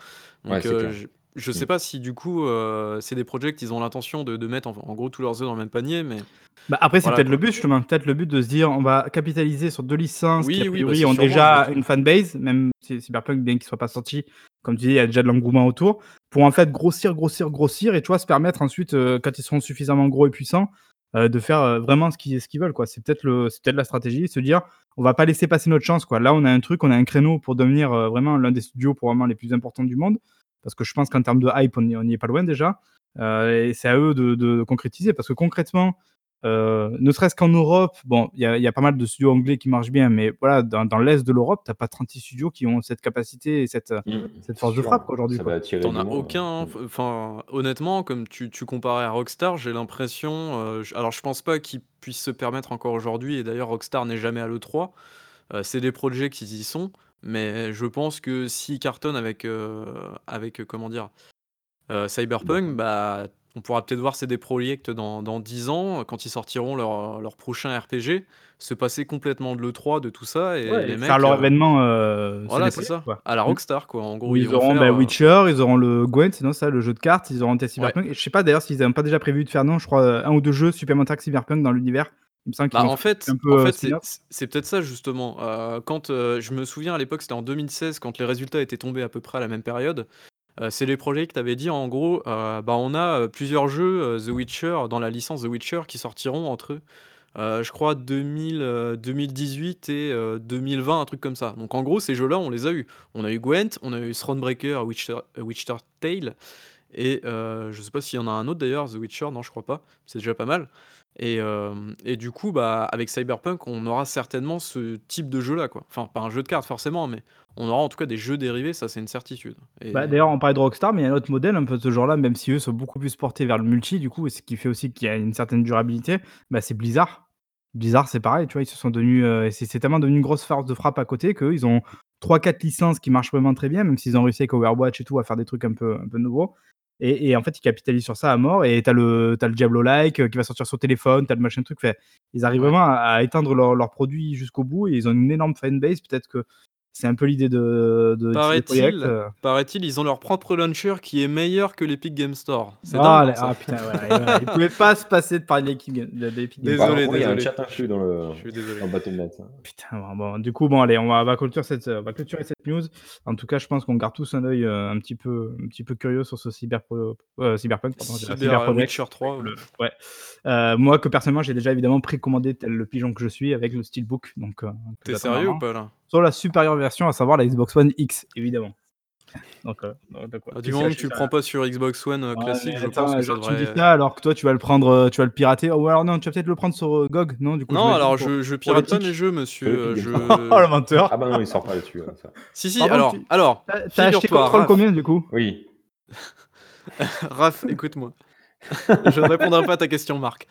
Ouais,
Donc,
c'est
heu,
clair.
je je
Mmh.
sais pas si du coup, heu, CD Projekt, ils ont l'intention de de mettre en en gros tous leurs œufs dans le même panier, mais
Bah, après, c'est
voilà,
peut-être le
quoi.
but justement, peut-être le but de se dire: «On va capitaliser sur 2 licences qui a
Oui, oui, bah,
priori
c'est
ont
sûrement
déjà
but.
une fanbase», même si Cyberpunk, bien qu'il soit pas sorti, comme tu dis, il y a déjà de l'engouement autour, pour en fait grossir, grossir, grossir et tu vois, se permettre ensuite, heu, quand ils seront suffisamment gros et puissants, heu, de faire, heu, vraiment ce qu'ils ce qu'ils veulent, quoi. C'est peut-être peut-être la stratégie, se dire: «On va pas laisser passer notre chance, quoi». Là, on a un truc, on a un créneau pour devenir, vraiment l'un des studios probablement les plus importants du monde, parce que je pense qu'en termes de hype, on y on y est pas loin déjà, et c'est à eux de de concrétiser parce que concrètement, Heu, ne serait-ce qu'en Europe, bon, il y a il y a pas mal de studios anglais qui marchent bien, mais voilà, dans dans l'est de l'Europe, tu as pas 36 studios qui ont cette capacité et cette,
Mmh, c'est
force de frappe aujourd'hui,
ça va
quoi.
attirer
Tu
du
as aucun, hein, enfin, honnêtement, comme tu tu comparais à Rockstar, j'ai l'impression, heu, j alors je pense pas qu'ils puissent se permettre encore aujourd'hui et d'ailleurs Rockstar n'est jamais à l'E3, heu, CD Projekt, ils y sont, mais je pense que s'ils cartonnent avec, avec, comment dire? Cyberpunk. bah, on pourra peut-être voir CD Projekt dans dans 10 ans, quand ils sortiront leur, leur prochain RPG, se passer complètement de l'E3, de tout ça et
Ouais et
les
faire
mecs,
leur
heu
événement, heu,
voilà, c'est ça,
quoi.
à la
Mmh.
Rockstar, quoi. En gros,
Où
ils
ils
vont
auront,
faire,
bah,
heu
Witcher, ils auront le Gwent, c'est non ça, le jeu de cartes, ils auront peut-être
ouais.
Cyberpunk et je sais pas d'ailleurs s'ils avaient pas déjà prévu de faire, non, je crois, 1 ou 2 jeux supplémentaires que Cyberpunk dans l'univers. Il me semble qu'ils
Bah, en
faire
fait
un
en
peu, heu,
fait, c'est
spin-off.
c c'est peut-être ça justement, quand, je me souviens à l'époque, c'était en 2016 quand les résultats étaient tombés à peu près à la même période, heu, CD Projekt avait dit en gros, heu: «Bah, on a, heu, plusieurs jeux, The Witcher dans la licence The Witcher qui sortiront entre, je crois 2000, heu, 2018 et heu, 2020», un truc comme ça. Donc en gros, ces jeux-là, on les a eus. On a eu Gwent, on a eu Thronebreaker, Witcher Witcher Tale et je sais pas s'il y en a un autre d'ailleurs, The Witcher, non je crois pas, c'est déjà pas mal et et du coup, bah, avec Cyberpunk, on aura certainement ce type de jeu-là, quoi. Enfin, pas un jeu de cartes forcément, mais on aura en tout cas des jeux dérivés, ça c'est une certitude
Bah, d'ailleurs, on parlait de Rockstar, mais il y a un autre modèle un peu de ce genre-là, même si eux sont beaucoup plus portés vers le multi, du coup, et ce qui fait aussi qu'il y a une certaine durabilité, bah, c'est Blizzard. Blizzard, c'est pareil, tu vois, ils se sont devenus, heu, c'est tellement devenu une grosse force de frappe à côté qu'eux, ils ont trois, quatre licences qui marchent vraiment très bien, même s'ils ont réussi avec Overwatch et tout à faire des trucs un peu un peu nouveaux et et en fait, ils capitalisent sur ça à mort et tu as le tu le Diablo-like, heu, qui va sortir sur téléphone, tu as le machin truc, enfin, ils arrivent
ouais.
vraiment à à éteindre leurs leurs produits jusqu'au bout et ils ont une énorme fanbase. Peut-être que c'est un peu l'idée de de Projekt,
Paraît-il ils ont leur propre launcher qui est meilleur que l'Epic Game Store. C'est
Ah ah putain, et voilà, ils pouvaient pas se passer de parler de l'Epic Game Store.
Désolé,
il y a un chat inclus dans le
je suis désolé.
dans Battle.net, hein.
Putain, bon bon, du coup, bon allez, on va clôturer cette, on va clôturer cette news. En tout cas, je pense qu'on garde tous un œil, heu, un petit peu un petit peu curieux sur ce cyberpro heu, Cyberpunk, pardon,
Cyber,
Cyber
Witcher 3,
avec
ouais.
le ouais. Moi que personnellement, j'ai déjà évidemment précommandé tel le pigeon que je suis avec le steelbook donc heu, que
Tu es
j'attends
sérieux ou pas là?
Sur la supérieure version, à savoir la Xbox One X, évidemment. Donc heu, donc ouais,
Ah, du moment que tu le prends pas sur Xbox One,
Ouais, mais
classique, je pense
attends,
que ça
genre tu me dis ça alors que toi tu vas le prendre, tu vas le pirater. Ou alors non, tu vas peut-être le prendre sur, GOG, non? Du coup, je
non, alors
pour
je je pirate pas mes jeux
Que
monsieur,
Store.
Oh
je
le menteur!
Ah bah non, il sort pas là-dessus, ouais, ça.
si, si,
Par contre,
alors
tu
alors,
tu as tu as acheté
figure-toi,
Control
Raph
combien du coup?
Oui.
Raph, écoute-moi. Je ne répondrai pas à ta question, Marc.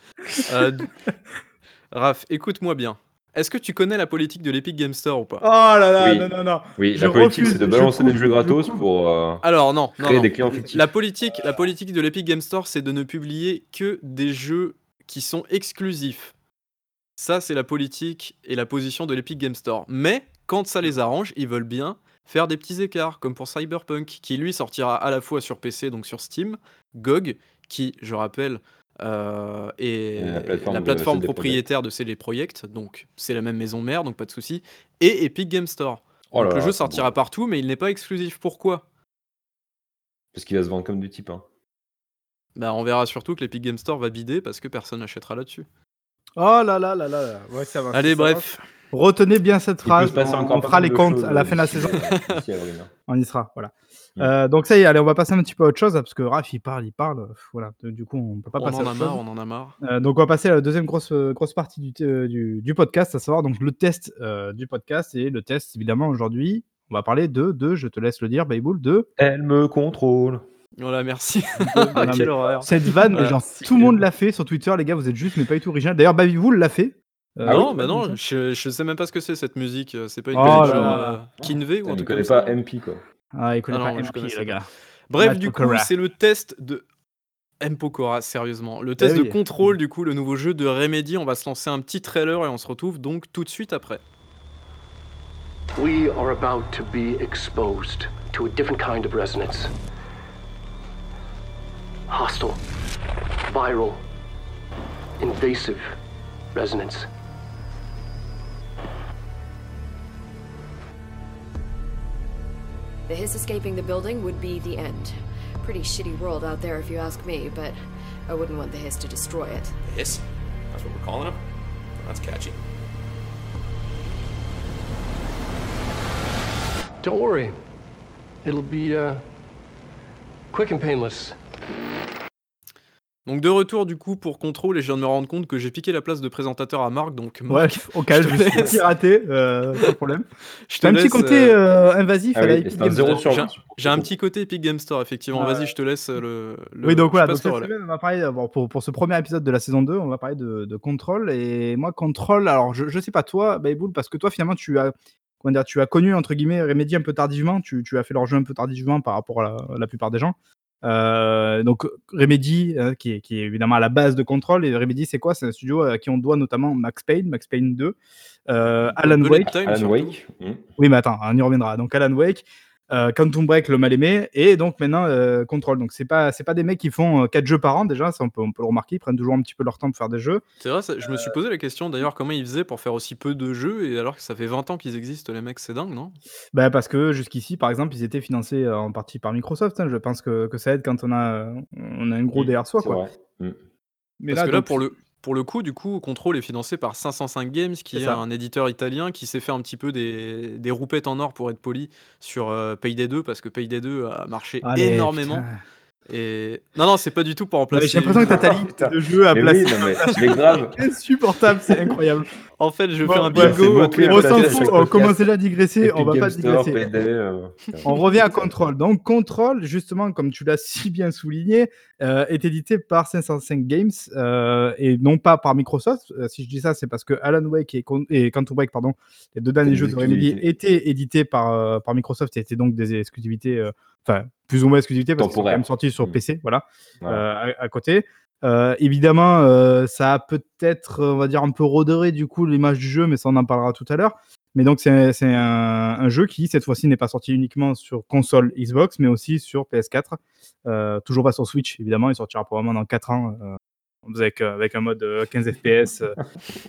Raph, écoute-moi bien. Est-ce que tu connais la politique de l'Epic Game Store ou
Oh
pas?
là là, non,
Oui.
non, non,
Oui,
je
la politique, c'est de
je
balancer des jeux
je
gratos pour, heu,
Alors non, non,
créer
non.
des clients fictifs.
la politique la politique de l'Epic Game Store, c'est de ne publier que des jeux qui sont exclusifs. Ça, c'est la politique et la position de l'Epic Game Store. Mais quand ça les arrange, ils veulent bien faire des petits écarts, comme pour Cyberpunk, qui lui sortira à la fois sur PC, donc sur Steam, GOG, qui, je rappelle, heu,
Et la plateforme
la propriétaire de CD Projekt, donc c'est la même maison mère, donc pas de souci, et Epic Game Store.
Oh
Donc le jeu sortira partout, mais il n'est pas exclusif. Pourquoi?
Parce qu'il va se vendre comme du type, hein.
Bah, on verra surtout que l'Epic Game Store va bider parce que personne n'achètera là-dessus.
Oh là là là là là. Ouais, ça avance,
Allez,
ça
bref.
Retenez bien cette phrase, on fera les comptes à la
heu,
fin de la saison.
hein.
On y sera, voilà.
Mmh.
Heu, donc ça y est, allez, on va passer un petit peu à autre chose, parce que Raph, il parle, il parle, voilà, du coup, on peut pas
On
passer à
en a
autre
marre,
chose.
on en a marre.
Heu, donc on va passer à la deuxième grosse, grosse partie du du du podcast, à savoir donc le test, du podcast et le test évidemment aujourd'hui, On va parler de, de je te laisse le dire, Bayboul, de.
Elle me contrôle.
Voilà, merci.
Non,
Quelle horreur.
Cette vanne, genre, tout le monde l'a fait sur Twitter, les gars, vous êtes juste, mais pas du tout original. D'ailleurs, Bayboul l'a fait. Euh,
Ah
non,
oui
bah non, je, je sais même pas ce que c'est cette musique. euh, C'est pas une
Oh
musique
là
genre
là.
euh, Kinvey ou
On
un truc
connaît
ça
pas MP, quoi.
Ah, il connaît
Ah
pas
non, je
MP,
connaissais
le
pas.
gars.
Bref,
Matt
du coup,
Pokora.
c'est le test de M. Pokora, sérieusement. Le test
Eh oui.
de contrôle, du coup, le nouveau jeu de Remedy. On va se lancer un petit trailer et on se retrouve donc tout de suite après.
We are about to be exposed to a different kind of resonance. Hostile, viral, invasive resonance.
The hiss escaping the building would be the end. Pretty shitty world out there if you ask me, but I wouldn't want the hiss to destroy it.
The Hiss? That's what we're calling him? That's catchy.
Don't worry, it'll be uh, quick and painless.
Donc de retour du coup pour contrôle et je viens de me rendre compte que j'ai piqué la place de présentateur à Marc donc
Ouais,
Marc,
au cas,
je
me suis piraté, euh, pas de problème.
je te
T'as un petit côté
euh,
invasif
Ah
à la Epic
zéro
Store.
sur
j'ai un- j'ai petit côté Epic Game Store effectivement.
Ouais.
Vas-y, je te laisse euh, le. le-
Oui, donc voilà,
passe
donc
le
cette
relais.
semaine, on va parler, bon, pour, pour ce premier épisode de la saison 2, on va parler de, de Control. Et moi, Control, alors je, je sais pas toi, Bayboul, parce que toi, finalement, tu as, comment dire, tu as connu, entre guillemets, Remedy un peu tardivement, tu, tu as fait leur jeu un peu tardivement par rapport à la, à la plupart des gens. Euh, donc Remedy, euh, qui, est, qui est évidemment à la base de Control, et Remedy, c'est quoi? C'est un studio à qui on doit notamment Max Payne, Max Payne 2, euh, Alan Wake.
Alan. Wake. hmm.
Oui, mais attends, on y reviendra. Donc Alan Wake, euh, Quantum Break, le mal aimé, et donc maintenant euh, Control. Donc c'est pas c'est pas des mecs qui font 4 jeux par an déjà, ça on peut, on peut le remarquer, ils prennent toujours un petit peu leur temps pour faire des jeux.
C'est vrai, ça- je me
Euh,
suis posé la question d'ailleurs comment ils faisaient pour faire aussi peu de jeux et alors que ça fait 20 ans qu'ils existent les mecs, c'est dingue non?
Bah, parce que jusqu'ici, par exemple, ils étaient financés euh, en partie par Microsoft. hein. Je pense que, que ça aide quand on a euh, on a un gros
Mm,
derrière soi. Quoi.
vrai. Mm.
Mais
Parce que là
donc,
pour le pour le coup du coup Control est financé par 505 Games qui
C'est
est un éditeur italien qui s'est fait un petit peu des, des roupettes en or pour être poli sur euh, Payday 2 parce que Payday 2 a marché
Allez,
énormément
putain.
et non non c'est pas du tout pour
mais
remplacer
J'ai l'impression que t'as ta liste de jeux à
Mais
placer.
oui, non, mais, mais grave.
Insupportable, c'est incroyable.
en fait je vais
Bon,
faire un
c'est
bingo
On s'en fout, commence déjà à digresser, on va pas
Store,
digresser.
Euh.
On revient à Control. Donc Control, justement, comme tu l'as si bien souligné, euh, est édité par 505 Games euh, et non pas par Microsoft. Euh, si je dis ça, c'est parce que Alan Wake et, Con- et Quantum Break, pardon, les deux derniers jeux de Remedy étaient édités par, par Microsoft et étaient donc des exclusivités, enfin plus ou moins exclusivités parce qu'ils sont quand même sortis sur
Mm.
PC, voilà,
Voilà.
à, à côté. Évidemment, ça a peut-être, on va dire, un peu rodoré du coup l'image du jeu, mais ça on en parlera tout à l'heure. Mais donc c'est un, un jeu qui cette fois-ci n'est pas sorti uniquement sur console Xbox, mais aussi sur PS4. Euh, toujours pas sur Switch, évidemment, il sortira probablement dans 4 ans euh, avec, euh, avec un mode euh, 15 FPS euh,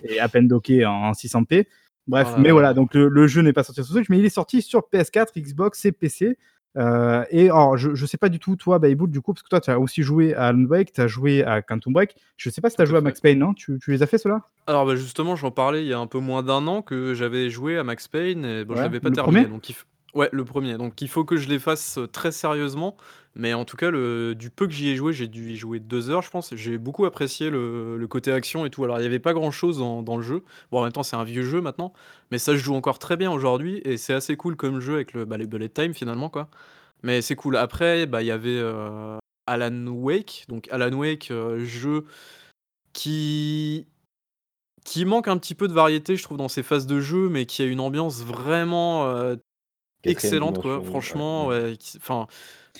et à peine docké en, en 600p. Bref,
Oh
mais
là.
voilà, donc le, le jeu n'est pas sorti sur Switch, mais il est sorti sur PS4, Xbox et PC. Euh, et alors, je, je sais pas du tout, toi, Bayboul, du coup, parce que toi, tu as aussi joué à Alan Wake, tu as joué à Quantum Break. Je sais pas si tu as joué à. Max Payne, non? Tu, tu les as fait, ceux-là?
Alors bah justement, j'en parlais il y a un peu moins d'un an que j'avais joué à Max Payne et bon, je l'avais pas terminé. Donc il f- Ouais, le premier. Donc il faut que je les fasse euh, très sérieusement. Mais en tout cas, du peu que j'y ai joué, j'ai dû y jouer deux heures, je pense. J'ai beaucoup apprécié le, côté action et tout. Alors il n'y avait pas grand-chose dans, dans le jeu. Bon, en même temps, c'est un vieux jeu maintenant. Mais ça se joue encore très bien aujourd'hui. Et c'est assez cool comme jeu avec le, bah, les bullet time finalement, quoi. Mais c'est cool. Après, bah, il y avait euh, Alan Wake. Donc Alan Wake, euh, jeu qui qui manque un petit peu de variété, je trouve, dans ses phases de jeu, mais qui a une ambiance vraiment excellente, quoi. Franchement,
ouais.
Enfin,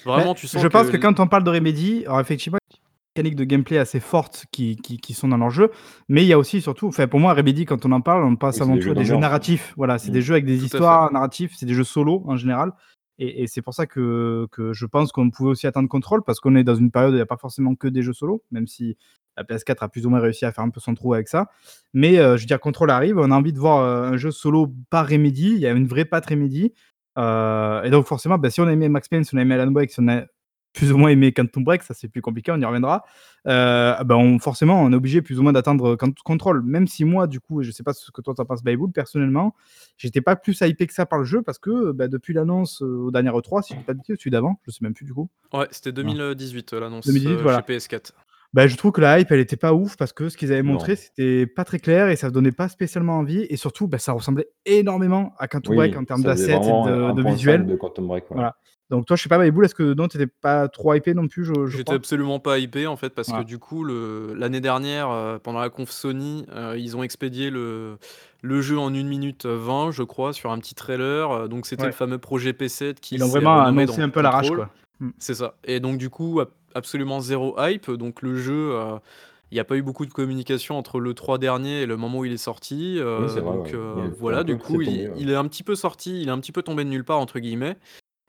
vraiment,
Mais
tu sens
Je pense que,
que
quand on parle de Remedy, alors effectivement, il y a des mécaniques de gameplay assez fortes qui, qui, qui sont dans leur jeu, mais il y a aussi surtout, enfin pour moi, Remedy, quand on en parle, on passe avant tout à des jeux narratifs. Voilà, c'est
Mm.
des jeux avec des
Tout
histoires narratives, c'est des jeux solo en général. Et, et c'est pour ça que, que je pense qu'on pouvait aussi attendre Control, parce qu'on est dans une période où il n'y a pas forcément que des jeux solo, même si la PS4 a plus ou moins réussi à faire un peu son trou avec ça. Mais euh, je veux dire, Control arrive, on a envie de voir euh, un jeu solo par Remedy, il y a une vraie patte Remedy. Euh, et donc forcément, bah, si on a aimé Max Payne, si on a aimé Alan Wake, si on a plus ou moins aimé Quantum Break, ça c'est plus compliqué, on y reviendra. Euh, bah, on, forcément, on est obligé plus ou moins d'attendre Control. Même si moi, du coup, je sais pas ce que toi t'en penses, Bayboul, personnellement, j'étais pas plus hypé que ça par le jeu parce que bah, depuis l'annonce euh, au dernier E3, si je pas bêtises, celui d'avant, je sais même plus du coup.
ouais, c'était 2018 euh, l'annonce
2018,
euh,
voilà.
chez PS4.
Bah, je trouve que la hype, elle était pas ouf parce que ce qu'ils avaient montré, c'était pas très clair et ça donnait pas spécialement envie et surtout, bah, ça ressemblait énormément à Quantum Break
Oui,
en termes d'assets et de de
1.5
visuel.
de Quantum Break, ouais.
Voilà. Donc toi, je sais pas, Maïboul, est-ce que non, tu étais pas trop hypé non plus,
J'étais absolument pas hypé en fait parce que du coup l'année dernière, heu, pendant la conf Sony, heu, ils ont expédié le le jeu en 1 minute 20 je crois sur un petit trailer, heu, donc c'était le fameux projet P7 qui
Ils l'ont vraiment annoncé un peu à l'arrache, quoi. Mmh.
C'est ça et donc du coup ab absolument 0 hype, donc le jeu, heu, il y a pas eu beaucoup de communication entre le 3 dernier et le moment où il est sorti,
Oui,
heu,
c'est vrai,
donc
ouais.
heu,
Il y a un
voilà, du coup il
tombé, ouais.
il est un petit peu sorti, il est un petit peu «tombé de nulle part» entre guillemets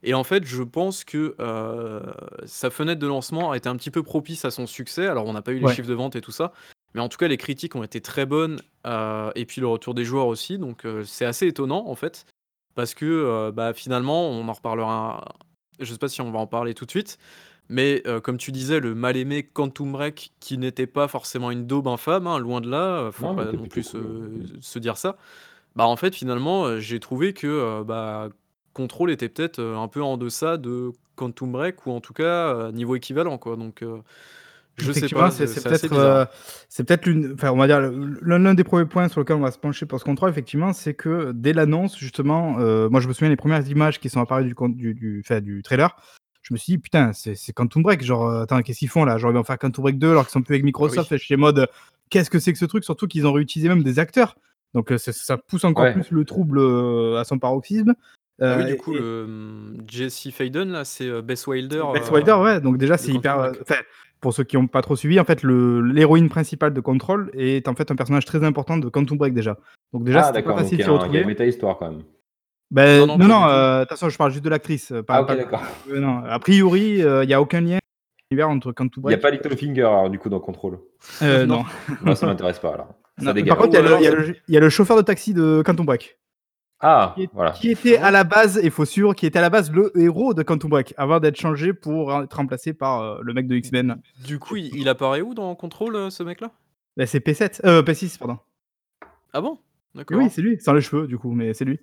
et en fait je pense que, sa fenêtre de lancement a été un petit peu propice à son succès. Alors on n'a pas eu les
Ouais.
chiffres de vente et tout ça, mais en tout cas les critiques ont été très bonnes, et puis le retour des joueurs aussi, donc c'est assez étonnant en fait parce que, bah, finalement on en reparlera je sais pas si on va en parler tout de suite, mais heu, comme tu disais, le mal aimé Quantum Break qui n'était pas forcément une daube infâme, hein, loin de là, heu, faut
Non,
pas non plus se
cool, ouais.
Se dire ça. Bah, en fait finalement, heu, j'ai trouvé que, bah, Control était peut-être, un peu en deçà de Quantum Break ou en tout cas, niveau équivalent quoi, donc je sais pas,
c'est peut-être,
bizarre.
heu, c'est peut-être l'une enfin, on va dire le l'un des 1ers points sur lequel on va se pencher pour ce Control effectivement, c'est que dès l'annonce justement, heu, moi je me souviens les 1res images qui sont apparues du du du enfin du trailer, je me suis dit: «Putain, c'est Quantum Break, genre, heu, attends, qu'est-ce qu'ils font là? Ils vont faire Quantum Break 2 alors qu'ils sont plus avec Microsoft»
oui.
et j'étais en mode: «Qu'est-ce que c'est que ce truc?» surtout qu'ils ont réutilisé même des acteurs, donc ça pousse encore
Ouais.
plus le trouble, à son paroxysme,
Ah oui, du coup
et
le, mmh, Jesse Faden là, c'est, Bess Wilder,
Bess Wilder, ouais, donc déjà c'est hyper, enfin, pour ceux qui ont pas trop suivi, en fait, l'héroïne principale de Control est en fait un personnage très important de Quantum Break déjà, donc déjà
Ah
c'était pas facile
il
de
a
retrouver.
une méta histoire quand même.
Non,
Beh,
non,
non,
pas
non,
du tout.
heu, attention, je parle juste de l'actrice,
Ah d'accord.
non, a priori, il y a aucun lien univers entre Quantum
Il y a
Break
pas Littlefinger alors du coup dans Control?
Heu,
Non.
non.
Moi ça m'intéresse pas alors, ça
Non, par contre, y y il y a le chauffeur de taxi de Quantum Break qui
Ah!
est
Voilà.
qui
Ah
était à la base et faut suivre, qui était à la base le héros de Quantum Break avant d'être changé pour être remplacé par, heu, le mec de X-Men.
du coup, il il apparaît où dans Control, heu, ce mec là?
Bah, c'est P7, heu, P6 pardon.
Ah bon?
Et oui,
D'accord.
c'est lui, sans les cheveux du coup, mais c'est lui.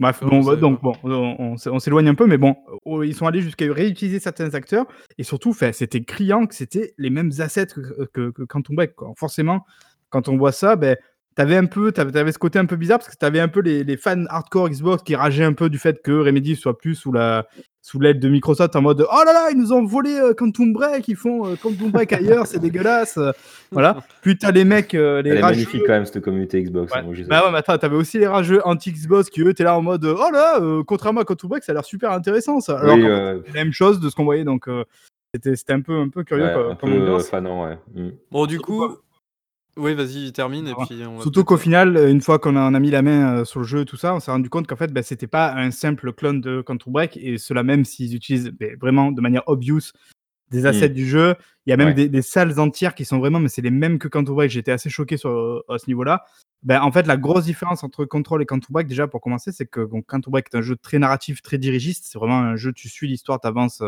Bref,
D'accord, je
bon, bah, donc bon, on on s'é on s'éloigne un peu, mais bon, oh, ils sont allés jusqu'à réutiliser certains acteurs et surtout, c'était criant que c'était les mêmes assets que que que Quantum Break, quoi. Forcément, quand on voit ça, tu avais un peu tu avais tu avais ce côté un peu bizarre parce que tu avais un peu les les fans hardcore Xbox qui rageaient un peu du fait que Remedy soit plus sous la sous l'aile de Microsoft en mode: «Oh là là, ils nous ont volé, heu, Quantum Break, ils font, heu, Quantum Break ailleurs, c'est dégueulasse», heu, voilà. Puis les mecs, heu, les
Elle est
rageux
magnifique quand même cette communauté Xbox,
ouais,
hein, moi
bah, ouais, mais attends, tu avais aussi les rageux anti-Xbox qui eux étaient là en mode: «Oh là, contrairement à Quantum Break, ça a l'air super intéressant ça», alors
Oui,
fait, la même chose de ce qu'on voyait donc c'était c'était un peu un peu curieux
Ouais,
co
un
comme
peu, heu,
ambiance.
fanant, ouais. Mmh.
Bon du coup oui, vas-y, termine et puis on va
Surtout qu'au
heu
final, heu, une fois qu'on a mis la main, heu, sur le jeu et tout ça, on s'est rendu compte qu'en fait, bah, c'était pas un simple clone de Quantum Break et cela même s'ils utilisent, beh, vraiment de manière obvious des assets
Mmh.
du jeu. Il y a même
Ouais.
des des salles entières qui sont vraiment mais c'est les mêmes que Quantum Break, j'étais assez choqué sur, à ce niveau-là. Bah, en fait, la grosse différence entre Control et Quantum Break déjà pour commencer, c'est que bon, Break est un jeu très narratif, très dirigiste, c'est vraiment un jeu, tu suis l'histoire, tu avances,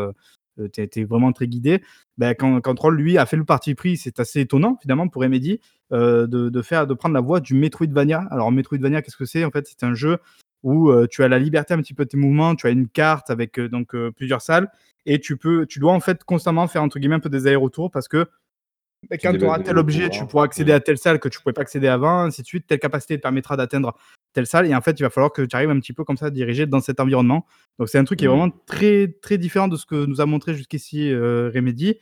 heu, tu es vraiment très guidé. Bah, Con Control lui a fait le parti pris, c'est assez étonnant finalement pour Remedy, heu, de de faire de prendre la voie du Metroidvania. Alors Metroidvania, qu'est-ce que c'est? En fait, c'est un jeu où, heu, tu as la liberté un petit peu de tes mouvements, tu as une carte avec, heu, donc plusieurs salles et tu peux tu dois en fait constamment faire entre guillemets un peu des allers-retours parce que,
Tu
quand tu auras tel objet, tu pourras accéder
Mmh.
à telle salle que tu pouvais pas accéder avant, ainsi de suite. Telle capacité te permettra d'atteindre telle salle et en fait, il va falloir que tu arrives un petit peu comme ça, dirigé dans cet environnement. Donc c'est un truc qui est
Mmh.
vraiment très, très différent de ce que nous a montré jusqu'ici, heu, Remedy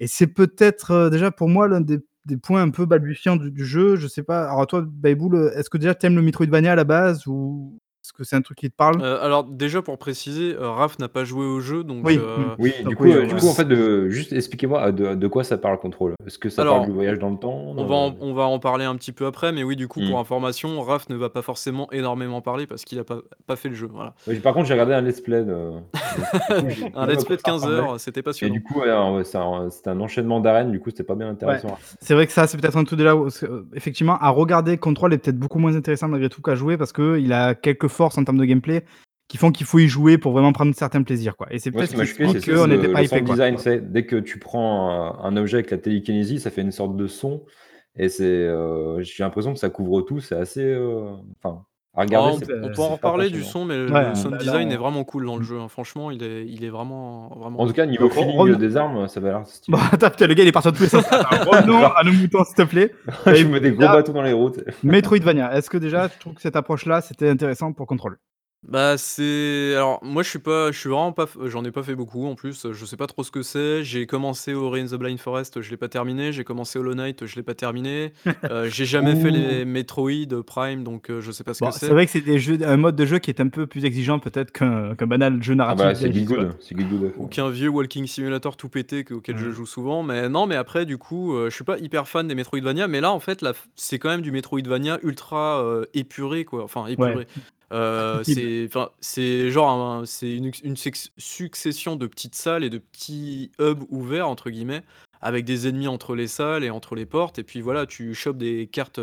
et c'est peut-être, heu, déjà pour moi l'un des des points un peu balbutiants du du jeu. Je sais pas, alors toi, Bayboul, est-ce que déjà tu aimes le Metroidvania à la base ou est-ce que c'est un truc qui te parle?
Heu, alors déjà pour préciser, heu, Raph n'a pas joué au jeu donc
Oui, mmh,
heu,
Oui, du
donc
coup, du coup, en fait, de juste expliquez-moi, de de quoi ça parle Control? Est-ce que ça parle du
Alors,
voyage dans le temps?
on va en on va en parler un petit peu après, mais oui, du coup, pour
Mmh.
information, Raph ne va pas forcément énormément parler parce qu'il a pas pas fait le jeu, voilà.
Oui, par contre, j'ai regardé un let's play de du coup,
Un let's play de
ça
15
ressemblait
heures, c'était
et du
passionnant.
coup, c'est un enchaînement d'arènes, du coup, c'était pas bien
Ouais,
intéressant.
c'est vrai que ça, c'est peut-être un truc de là où effectivement à regarder Control est peut-être beaucoup moins intéressant malgré tout qu'à jouer parce qu'il a quelques forces en termes de gameplay qui font qu'il faut y jouer pour vraiment prendre certains plaisirs, quoi. Et c'est peut-être
ce
ce qu'on
c'est
n'était pas hypé,
design, dès que tu prends un objet avec la télékinésie, ça fait une sorte de son et c'est, heu, j'ai l'impression que ça couvre tout, c'est assez, heu, enfin À regarder,
on
c'est
peut on peut en
c'est pas
reparler du
passionnant.
son, mais le
Ouais,
le sound
bah, là,
design est
on
vraiment cool dans le jeu, hein. Franchement, il est il est vraiment vraiment
En tout cas, niveau
Donc re
feeling, des armes, ça m'a l'air stylé.
bon attends, putain, le gars il est parti dans tous les sens. Attends, revenons
Grave.
à nos moutons s'il te plaît.
Je
Et
me mets des gros bâtons dans les sais.
Metroidvania, est-ce que déjà tu trouves que cette approche-là, c'était intéressant pour Control?
Bah, c'est alors moi je suis pas je suis vraiment pas f j'en ai pas fait beaucoup en plus, heu, je sais pas trop ce que c'est. J'ai commencé Ori and the Blind Forest, je l'ai pas terminé. J'ai commencé Hollow Knight, je l'ai pas terminé. Heu, j'ai jamais fait
Ouh!
les Metroid Prime, donc heu, je sais pas ce que
Bon, c'est
c'est.
vrai que c'est des jeux un mode de jeu qui est un peu plus exigeant peut-être qu'un qu'un banal jeu
Ah
narratif
bah, c'est à
Ou
fond.
qu'un vieux walking simulator tout pété que auquel je
Mmh.
joue souvent, mais non, mais après du coup, heu, je suis pas hyper fan des Metroidvania, mais là en fait la f c'est quand même du Metroidvania ultra, heu, épuré quoi, enfin
Ouais.
épuré.
Accessible.
c'est c'est genre un c'est une une sex succession de petites salles et de petits hubs «ouverts» entre guillemets, avec des ennemis entre les salles et entre les portes et puis voilà, tu chopes des cartes,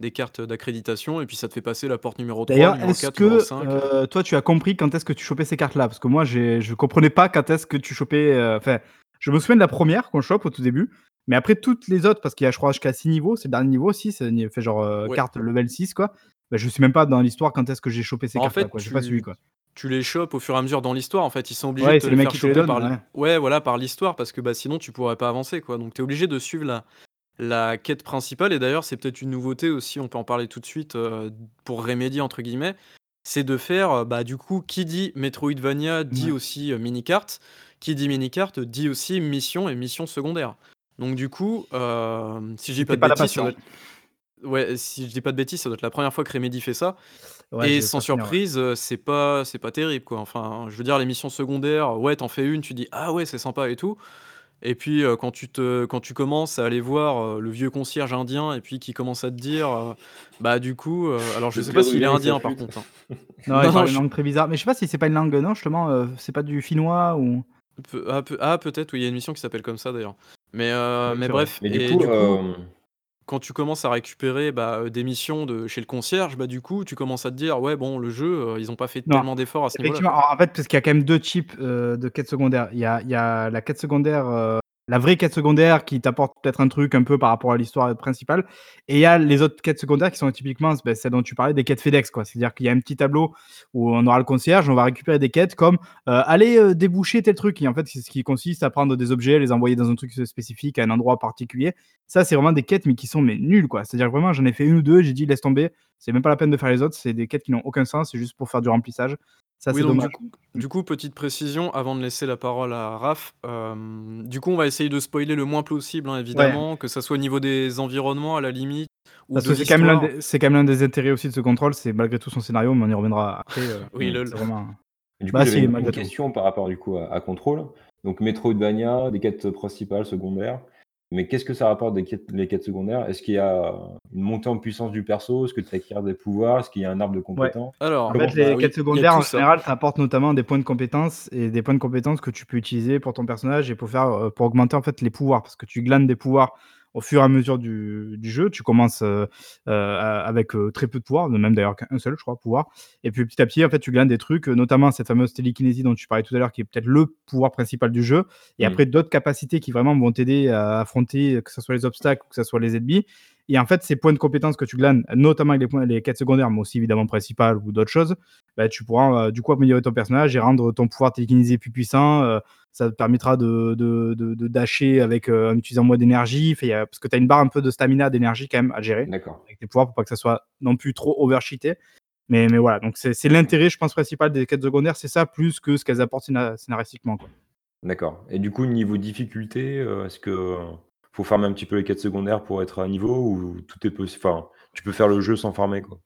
des cartes d'accréditation et puis ça te fait passer la porte numéro 3,
D'ailleurs,
numéro
est-ce
4, numéro
que,
5.
heu, toi tu as compris quand est-ce que tu chopais ces cartes-là? Parce que moi j'ai je comprenais pas quand est-ce que tu chopais, heu, enfin, je me souviens de la 1re qu'on chope au tout début, mais après toutes les autres, parce qu'il y a je crois jusqu'à 6 niveaux, c'est le dernier niveau 6, heu, ni fait genre,
Ouais.
carte level 6 quoi. Bah, je sais même pas dans l'histoire quand est-ce que j'ai chopé ces
En
cartes-là
fait,
quoi, j'ai pas suivi
tu
quoi.
tu les chopes au fur et à mesure dans l'histoire, en fait. Ils sont obligés de
Ouais,
te
c'est
les
les
faire
te les
choper par
ouais.
ouais, voilà, par l'histoire parce que, bah, sinon tu pourrais pas avancer, quoi. Donc tu es obligé de suivre la la quête principale et d'ailleurs, c'est peut-être une nouveauté aussi, on peut en parler tout de suite, heu, pour «remédier» entre guillemets, c'est de faire, heu, bah, du coup, qui dit Metroidvania dit aussi, heu, mini-carte. Qui dit mini-carte dit aussi mission et mission secondaire. Donc du coup, si dis pas de
pas
bêtises, ouais, si je dis pas de bêtises, ça doit être la 1re fois que Remedy fait ça
Ouais,
et sans
pas souvenir, ouais.
surprise, heu, c'est pas c'est pas terrible, quoi. Enfin, je veux dire les missions secondaires, ouais, tu en fais une, tu dis: «Ah ouais, c'est sympa et tout» et puis, heu, quand tu te quand tu commences à aller voir, heu, le vieux concierge indien et puis qu'il commence à te dire, bah, du coup, alors je
Le
sais pas s'il est
Péruvien avec sa
indien par
flûte.
contre, hein.
Non, il
Non,
parle une
je
langue très bizarre, mais je sais pas si c'est pas une langue, non justement, heu, c'est pas du finnois ou?
Peu ah ah peut-être oui, il y a une mission qui s'appelle comme ça d'ailleurs. Mais mais
c'est vrai.
bref
Mais du
et
coup,
du coup, quand tu commences à récupérer, bah, heu, des missions de chez le concierge, bah, du coup, tu commences à te dire: «Ouais, bon, le jeu, heu, ils ont pas fait
Non,
tellement d'efforts à ce niveau-là,
effectivement,
quoi».
en en fait, parce qu'il y a quand même 2 types, heu, de quêtes secondaires. Il y a il y a la quête secondaire, heu, la vraie quête secondaire qui t'apporte peut-être un truc un peu par rapport à l'histoire principale et il y a les autres quêtes secondaires qui sont typiquement, bah, celles dont tu parlais, des quêtes FedEx, quoi. C'est-à-dire qu'il y a un petit tableau où on aura le concierge, on va récupérer des quêtes comme, heu, aller, heu, déboucher tel truc et en fait, c'est ce qui consiste à prendre des objets, les envoyer dans un truc, spécifique à un endroit particulier. Ça, c'est vraiment des quêtes, mais qui sont mais nulles, quoi. C'est-à-dire vraiment j'en ai fait 1 ou 2, j'ai dit: «Laisse tomber, c'est même pas la peine de faire les autres, c'est des quêtes qui n'ont aucun sens, c'est juste pour faire du remplissage». Ça,
Oui, donc du
dommage.
coup
Mmh.
du coup, petite précision avant de laisser la parole à Raph, hem, du coup, on va essayer de spoiler le moins possible, hein,
Ouais.
évidemment, que ça soit au niveau des environnements à la limite ou
Parce
de
que c'est quand même l'un
l'histoire.
des c'est quand même l'un des intérêts aussi de ce contrôle, c'est malgré tout son scénario, mais on y reviendra après, heu,
Oui, lol.
c'est vraiment
Du coup,
bah
j'avais
si,
une une
malgré tout.
question par rapport du coup à à Control. Donc Metroidvania, des quêtes principales, secondaires, mais qu'est-ce que ça rapporte des quêtes les quêtes secondaires? Est-ce qu'il y a une montée en puissance du perso? Est-ce que tu acquiers des pouvoirs? Est-ce qu'il y a un arbre de compétences?
En
Alors,
fait,
ça
les
oui,
quêtes secondaires, en
ça.
général, ça apporte notamment des points de compétences et des points de compétences que tu peux utiliser pour ton personnage et pour faire, heu, pour augmenter, en fait, les pouvoirs. Parce que tu glanes des pouvoirs au fur et à mesure du du jeu. Tu commences, heu, a avec, heu, très peu de pouvoirs, même d'ailleurs qu'un seul, je crois, pouvoir et puis petit à petit, en fait, tu glanes des trucs, notamment cette fameuse télékinésie dont tu parlais tout à l'heure, qui est peut-être le pouvoir principal du jeu et
Mmh.
après d'autres capacités qui vraiment vont t'aider à affronter, que ça soit les obstacles ou que ça soit les ennemis et en fait, ces points de compétences que tu glanes, notamment avec les points les quêtes secondaires, mais aussi évidemment principales ou d'autres choses, bah, tu pourras, heu, du coup améliorer ton personnage et rendre ton pouvoir télékinésie plus puissant, heu, ça te permettra de de de de dasher avec, heu, en utilisant moins d'énergie, parce que tu as une barre un peu de stamina, d'énergie quand même à gérer
D'accord.
avec tes pouvoirs pour pas que ça soit non plus trop over cheaté. Mais mais voilà, donc c'est l'intérêt, je pense, principal des quêtes secondaires, c'est ça, plus que ce qu'elles apportent scéna scénaristiquement.
D'accord et du coup, niveau difficulté, est-ce que faut farmer un petit peu les quêtes secondaires pour être à niveau ou tout est possi enfin, tu peux faire le jeu sans farmer, quoi?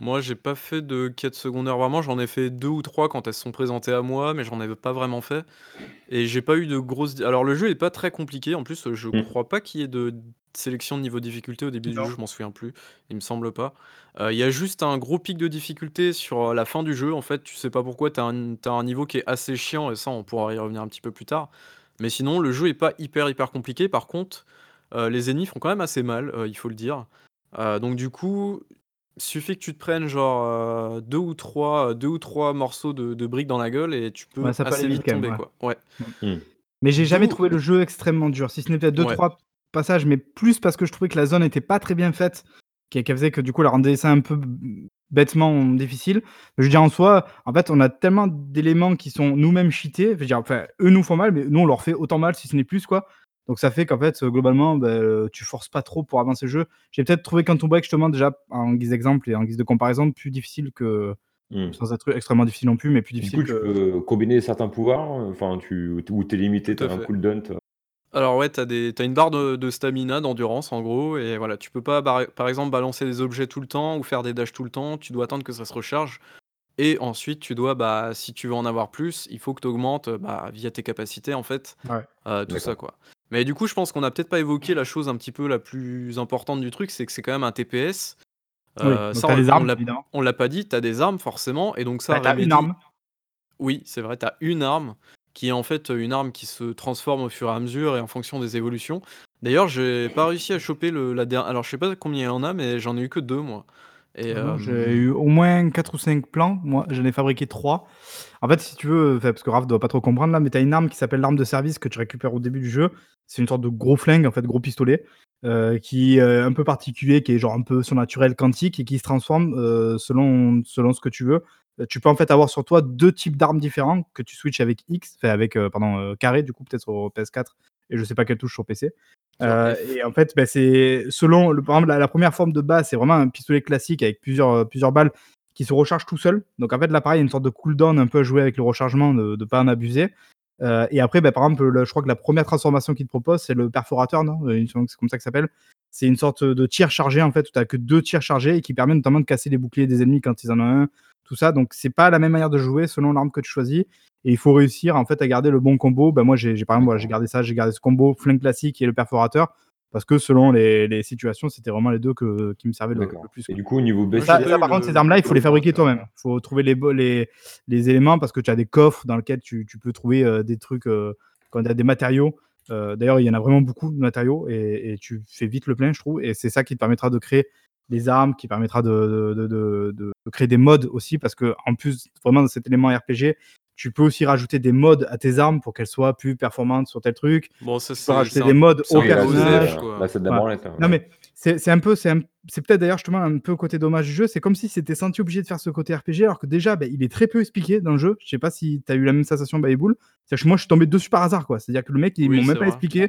Moi, j'ai pas fait de quêtes secondaires vraiment, j'en ai fait 2 ou 3 quand elles se sont présentées à moi, mais j'en avais pas vraiment fait et j'ai pas eu de grosses alors le jeu est pas très compliqué en plus, je
Mmh.
crois pas qu'il y ait de sélection de niveau de difficulté au début du jeu, je m'en souviens plus, il me semble pas. Heu, il y a juste un gros pic de difficulté sur, heu, la fin du jeu, en fait, tu sais pas pourquoi, tu as un tu as un niveau qui est assez chiant et ça, on pourra y revenir un petit peu plus tard. Mais sinon, le jeu est pas hyper, hyper compliqué. Par contre, heu, les ennemis font quand même assez mal, heu, il faut le dire. Heu, donc du coup, suffit que tu te prennes genre, heu, 2 ou 3, heu, 2 ou 3 morceaux de de briques dans la gueule et tu
Ouais,
peux
ça peut aller
assez
vite
vite
quand même,
tomber,
ouais.
quoi. Ouais.
Mmh.
Mmh.
Mais j'ai jamais
D'où
trouvé le jeu extrêmement dur, si ce n'est peut-être
Ouais.
2-3 passages, mais plus parce que je trouvais que la zone était pas très bien faite, qui qu'elle faisait que du coup, elle rendait ça un peu b bêtement difficile. Je veux dire en soi, en fait, on a tellement d'éléments qui sont nous-mêmes cheatés. Je veux dire, enfin, eux nous font mal, mais nous on leur fait autant mal si ce n'est plus quoi. Donc ça fait qu'en fait, globalement, bah, heu, tu forces pas trop pour avancer le jeu. J'ai peut-être trouvé Quantum Break justement déjà en guise d'exemple et en guise de comparaison plus difficile que
Mmh.
sans être extrêmement difficile non plus, mais plus
Du
difficile
coup, tu peux combiner certains pouvoirs, enfin tu ou tu es limité, tu
Tout à
as un cooldown, tu
Alors ouais, t'as des tu une barre de de stamina, d'endurance en gros et voilà, tu peux pas bar par exemple balancer des objets tout le temps ou faire des dashs tout le temps, tu dois attendre que ça se recharge et ensuite tu dois, bah, si tu veux en avoir plus, il faut que tu augmentes, bah, via tes capacités en fait,
Ouais.
heu, tout ça
D'accord.
quoi. Mais du coup, je pense qu'on a peut-être pas évoqué la chose un petit peu la plus importante du truc, c'est que c'est quand même un TPS.
Oui,
Heu,
donc
ça
tu as
on
des
on
armes
l'a
évidemment.
on l'a pas dit, tu as des armes forcément et donc ça
Bah, tu as arme.
oui, c'est vrai, tu as une arme qui est en fait, une arme qui se transforme au fur et à mesure et en fonction des évolutions. D'ailleurs, j'ai pas réussi à choper le la der alors je sais pas combien il y en a, mais j'en ai eu que 2 moi et
Ah non, j'ai eu au moins 4 ou 5 plans, moi, j'en ai fabriqué 3. En fait, si tu veux, parce que Raph doit pas trop comprendre là, mais tu as une arme qui s'appelle l'arme de service que tu récupères au début du jeu. C'est une sorte de gros flingue, en fait, gros pistolet, heu, qui est un peu particulier, qui est genre un peu surnaturel, quantique et qui se transforme, selon selon ce que tu veux. Heu, tu peux en fait avoir sur toi 2 types d'armes différents que tu switches avec X, enfin avec, heu, pardon, heu, carré du coup peut-être sur PS4 et je sais pas quelle touche sur PC. Et en fait, bah, c'est selon le par exemple la la 1re forme de base, c'est vraiment un pistolet classique avec plusieurs, plusieurs balles qui se rechargent tout seul. Donc en fait là pareil, il y a une sorte de cooldown un peu à jouer avec le rechargement, de de pas en abuser. Et après, bah, par exemple, le je crois que la 1re transformation qu'il te propose, c'est le perforateur, non? C'est comme ça que ça s'appelle. C'est une sorte, de tir chargé en fait, où tu as que 2 tirs chargés et qui permet notamment de casser les boucliers des ennemis quand ils en ont 1, tout ça. Donc c'est pas la même manière de jouer selon l'arme que tu choisis et il faut réussir en fait à garder le bon combo. Bah, moi j'ai j'ai par exemple, voilà, j'ai gardé ça, j'ai gardé ce combo flingue classique et le perforateur parce que selon les les situations, c'était vraiment les 2 que qui me servaient le plus
et du coup au niveau
j'ai
ça ça par contre,
le
ces armes-là, il faut les fabriquer toi-même. Il faut trouver les les les éléments parce que tu as des coffres dans lesquels tu tu peux trouver, heu, des trucs, heu, quand il y a des matériaux. Heu, d'ailleurs, il y en a vraiment beaucoup de matériaux et tu fais vite le plein, je trouve et c'est ça qui te permettra de créer des armes, qui permettra de créer des mods aussi parce qu'en plus vraiment de cet élément RPG, tu peux aussi rajouter des mods à tes armes pour qu'elles soient plus performantes sur tel truc.
Bon ça
Tu peux rajouter des
Oui
peu
là c'est, de la
Ouais.
branlette là,
Non mais c'est c'est un peu c'est un c'est peut-être d'ailleurs justement un peu côté dommage du jeu, c'est comme si c'était senti obligé de faire ce côté RPG alors que déjà, beh, il est très peu expliqué dans le jeu. Je sais pas si tu as eu la même sensation Baby Bull? C'est-à-dire que moi je suis tombé dessus par hasard quoi. C'est-à-dire que le mec, ils
Oui,
m'ont même pas
vrai.
expliqué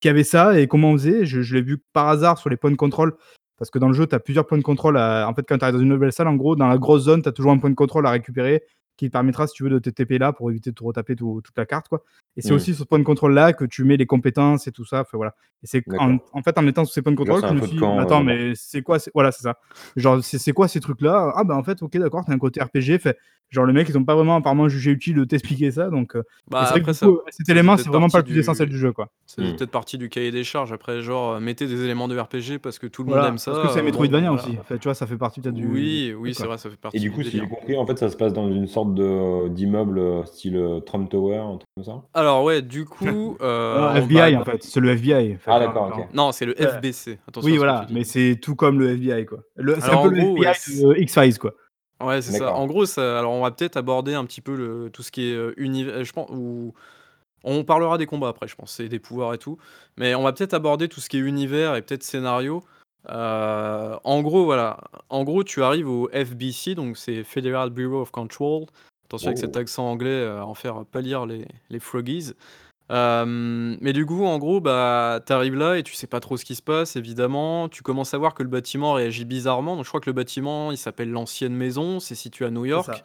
qu'il y avait ça et comment on faisait. Je je l'ai vu par hasard sur les points de contrôle parce que dans le jeu, tu as plusieurs points de contrôle à en fait, quand tu arrives dans une nouvelle salle, en gros, dans la grosse zone, tu as toujours un point de contrôle à récupérer qui te permettra, si tu veux, de te TP là pour éviter de te retaper tout toute la carte quoi et c'est
Mmh.
aussi sur ce point de contrôle là que tu mets les compétences et tout ça, enfin voilà et c'est en fait, en étant sur ces points de contrôle que je me suis dit: «Mais
camp, heu,
attends,
là-bas.
mais c'est quoi ces» voilà, c'est ça. Genre: «C'est quoi ces trucs-là? Ah bah, en fait, OK d'accord, tu as un côté RPG». Enfin, genre le mec, ils ont pas vraiment apparemment jugé utile de t'expliquer ça donc et
Bah,
c'est vrai que
après ça
coup, cet élément, c'est vraiment pas
partie
le plus essentiel
du
jeu quoi.
faisait
Mmh.
peut-être partie du cahier des charges. Après genre, heu, mettez des éléments de RPG parce que tout le monde aime ça,
parce que c'est
bon
Metroidvania
voilà.
aussi. Enfin, tu vois, ça fait partie peut-être du du
Oui, oui, c'est vrai, ça fait
Et
partie
du
du
coup, si j'ai compris, en fait, ça se passe dans une sorte de d'immeuble, style, Trump Tower, un truc comme ça?
Alors ouais, du coup,
Non,
va
FBI en
bah
fait, c'est le FBI.
Ah
quand
d'accord,
quand
OK.
non, c'est le. FBC, attention
Oui voilà, mais c'est tout comme le FBI quoi. Le c'est un peu le FBI
c
de X-Files quoi.
Ouais, c'est ça. En gros, ça alors on va peut-être aborder un petit peu le tout ce qui est, heu, univ je pen ou on parlera des combats après, je pense et des pouvoirs et tout. Mais on va peut-être aborder tout ce qui est univers et peut-être scénario. Heu, en gros, voilà, en gros, tu arrives au FBC, donc c'est Federal Bureau of Control. Attention avec cet
Oh!
accent anglais, à en faire pâlir les les froggies. Hem, mais du coup, en gros, bah, tu arrives là et tu sais pas trop ce qui se passe évidemment. Tu commences à voir que le bâtiment réagit bizarrement. Donc je crois que le bâtiment, il s'appelle l'ancienne maison, c'est situé à New
C'est
York
ça.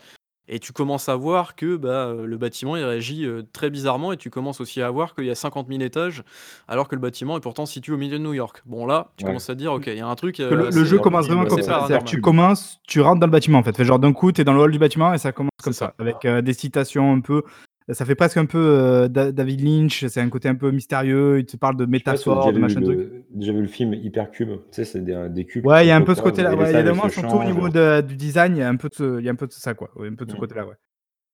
et tu commences à voir que, bah, heu, le bâtiment, il réagit, heu, très bizarrement et tu commences aussi à voir qu'il y a 50 000 étages alors que le bâtiment est pourtant situé au milieu de New York. Bon là, tu
Ouais.
commences à te dire: «OK, il y a un truc,
Que le jeu
le
commence
film,
vraiment comme ça. C'est-à-dire que tu
paranormal».
Cube.
commences, tu rentres dans le bâtiment en fait. Enfin genre d'un coup, tu es dans le hall du bâtiment et ça commence
C'est
comme
ça.
ça avec, des citations un peu ça fait presque un peu, Da David Lynch, c'est un côté un peu mystérieux, il te parle de
pas si
de
vu
machin truc.
le déjà vu le film Hypercube? Tu sais, c'est des, cubes
Ouais, il y a un peu ce côté-là, il y a des moments surtout au niveau de du design, il y a un peu de ce il y a un peu de ça quoi, un peu de ce
Mmh.
côté-là, ouais.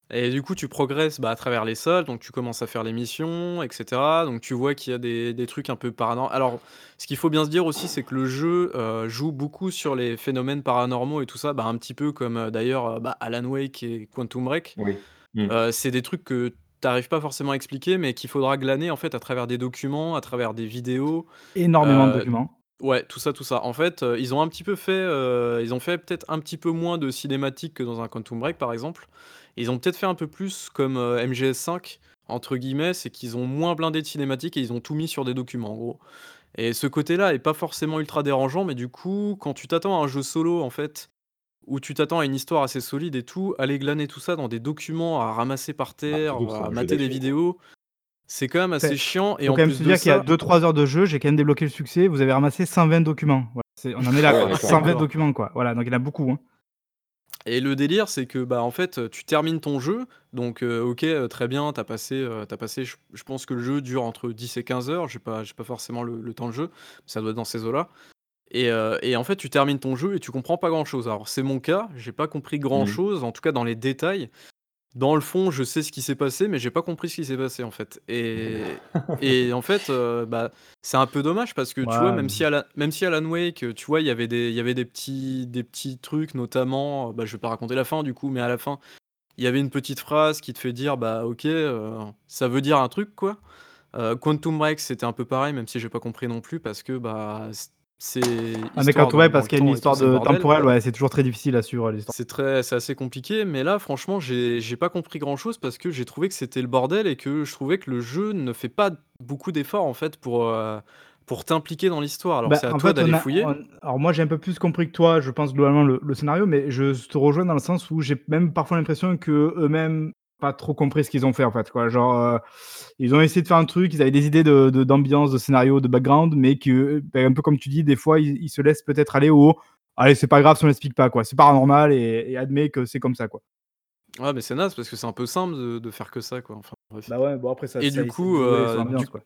Et du coup, tu progresses, bah, à travers les salles, donc tu commences à faire les missions et cetera. Donc tu vois qu'il y a des des trucs un peu paranor alors, ce qu'il faut bien se dire aussi, c'est que le jeu, heu, joue beaucoup sur les phénomènes paranormaux et tout ça, bah, un petit peu comme, heu, d'ailleurs, bah, Alan Wake et Quantum Break.
Oui. Mmh.
Heu, c'est des trucs que tu arrives pas forcément à expliquer, mais qu'il faudra glaner en fait à travers des documents, à travers des vidéos.
Énormément de
Heu
documents.
Ouais, tout ça, tout ça. En fait, heu, ils ont un petit peu fait, ils ont fait peut-être un petit peu moins de cinématiques que dans un Quantum Break, par exemple. Ils ont peut-être fait un peu plus comme, heu, «MGS5» entre guillemets, c'est qu'ils ont moins blindé de cinématiques et ils ont tout mis sur des documents, en gros. Et ce côté-là est pas forcément ultra dérangeant, mais du coup, quand tu t'attends à un jeu solo, en fait, où tu t'attends à une histoire assez solide et tout, aller glaner tout ça dans des documents à ramasser par
Bah,
terre, à mater des vidéos, c'est quand même assez chiant et
faut
en
quand même
plus
se
de
dire qu'il y a
ça
2-3 heures de jeu, j'ai quand même débloqué le succès, vous avez ramassé 120 documents. Voilà, c'est on en est là,
Ouais,
quoi.
d'accord.
120
D'accord.
documents, quoi. Voilà, donc il y en a beaucoup, hein.
Et le délire, c'est que, bah, en fait, tu termines ton jeu, donc heu, OK, heu, très bien, tu as passé, tu as passé je je pense que le jeu dure entre 10 et 15 heures, j'ai pas j'ai pas forcément le le temps de jeu, ça doit être dans ces eaux-là et heu et en fait, tu termines ton jeu et tu comprends pas grand-chose. Alors c'est mon cas, j'ai pas compris
Mmh.
grand-chose, en tout cas dans les détails. Dans le fond, je sais ce qui s'est passé, mais j'ai pas compris ce qui s'est passé, en fait et et en fait, heu, bah, c'est un peu dommage parce que, tu vois, même si
mmh.
Alan même si Alan Wake, heu, tu vois, il y avait des il y avait des petits des petits trucs notamment, bah, je vais pas raconter la fin du coup, mais à la fin, il y avait une petite phrase qui te fait dire: «Bah, OK, heu, ça veut dire un truc, quoi». Heu, Quantum Break, c'était un peu pareil, même si j'ai pas compris non plus parce que, bah, c c'est
Ah mais
dans dans
parce qu'il y a une histoire de temporelle, ouais, c'est toujours très difficile à suivre l'histoire.
C'est très c'est assez compliqué, mais là, franchement, j'ai j'ai pas compris grand-chose parce que j'ai trouvé que c'était le bordel et que je trouvais que le jeu ne fait pas beaucoup d'efforts, en fait, pour, heu, pour t'impliquer dans l'histoire. Alors
Bah,
c'est à
en
toi
fait, on
d'aller
a
fouiller.
on alors moi, j'ai un peu plus compris que toi, je pense globalement le le scénario, mais je te rejoins dans le sens où j'ai même parfois l'impression qu'eux-mêmes pas trop compris ce qu'ils ont fait, en fait, quoi. Genre, heu, ils ont essayé de faire un truc, ils avaient des idées de de d'ambiance, de scénario, de background, mais que, bah, un peu comme tu dis, des fois, ils ils se laissent peut-être aller au: «Allez, c'est pas grave si on l'explique pas, quoi. C'est paranormal et et admets que c'est comme ça, quoi».
Ouais, mais c'est naze parce que c'est un peu simple de de faire que ça, quoi, enfin bref.
Bah, ouais, bon après ça
Et
ça
du coup, du
quoi.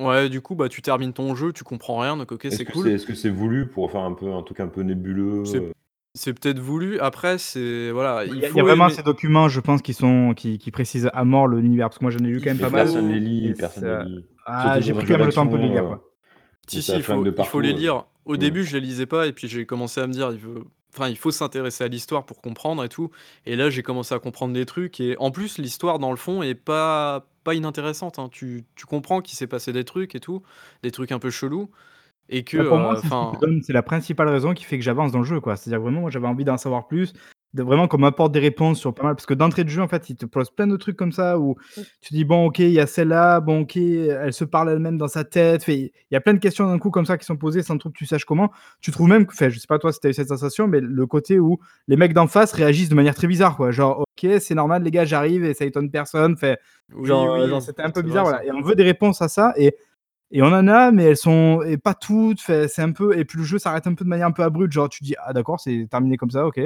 ouais, du coup, bah, tu termines ton jeu, tu comprends rien, donc OK, c'est cool.
c'est est-ce que c'est voulu pour faire un peu un truc un peu nébuleux,
C'est peut-être voulu. Après, c'est voilà,
Il
il
y a il y a
faut
vraiment
aimer
ces documents, je pense, qui sont qui qui précisent à mort le l'univers, parce que moi j'en ai lu quand même
Mais
pas mal
personne les
faut
lit,
et
personne les lit.
ah,
Surtout
j'ai
dans un
pris quand
jeu
même le temps un peu de les
d'action,
lire, quoi.
où
Si, si,
ça
il
flingue
faut
de
il faut les lire. Au
Mmh.
début, je les lisais pas et puis j'ai commencé à me dire: «Il veut» enfin, il faut s'intéresser à l'histoire pour comprendre et tout et là, j'ai commencé à comprendre des trucs et en plus, l'histoire, dans le fond, est pas pas inintéressante, hein. Tu tu comprends qu'il s'est passé des trucs et tout, des trucs un peu chelous et que,
Bah, pour moi,
heu,
c'est ce la principale raison qui fait que j'avance dans le jeu, quoi. C'est-à-dire vraiment, moi, j'avais envie d'en savoir plus, de vraiment qu'on m'apporte des réponses sur pas mal parce que d'entrée de jeu, en fait, il te pose plein de trucs comme ça où tu dis: «Bon, OK, il y a celle-là, bon, OK, elle se parle elle-même dans sa tête». Il y a plein de questions d'un coup comme ça qui sont posées sans trop que tu saches comment. Tu trouves même que enfin, je sais pas toi si tu as eu cette sensation, mais le côté où les mecs d'en face réagissent de manière très bizarre, quoi. Genre: «OK, c'est normal les gars, j'arrive et ça étonne personne».
Oui,
genre, c'était un peu bizarre, voilà et on veut des réponses à ça et et on en a, mais elles sont et pas toutes, c'est un peu et puis le jeu s'arrête un peu de manière un peu abrupte, genre tu dis: «Ah d'accord, c'est terminé comme ça, OK».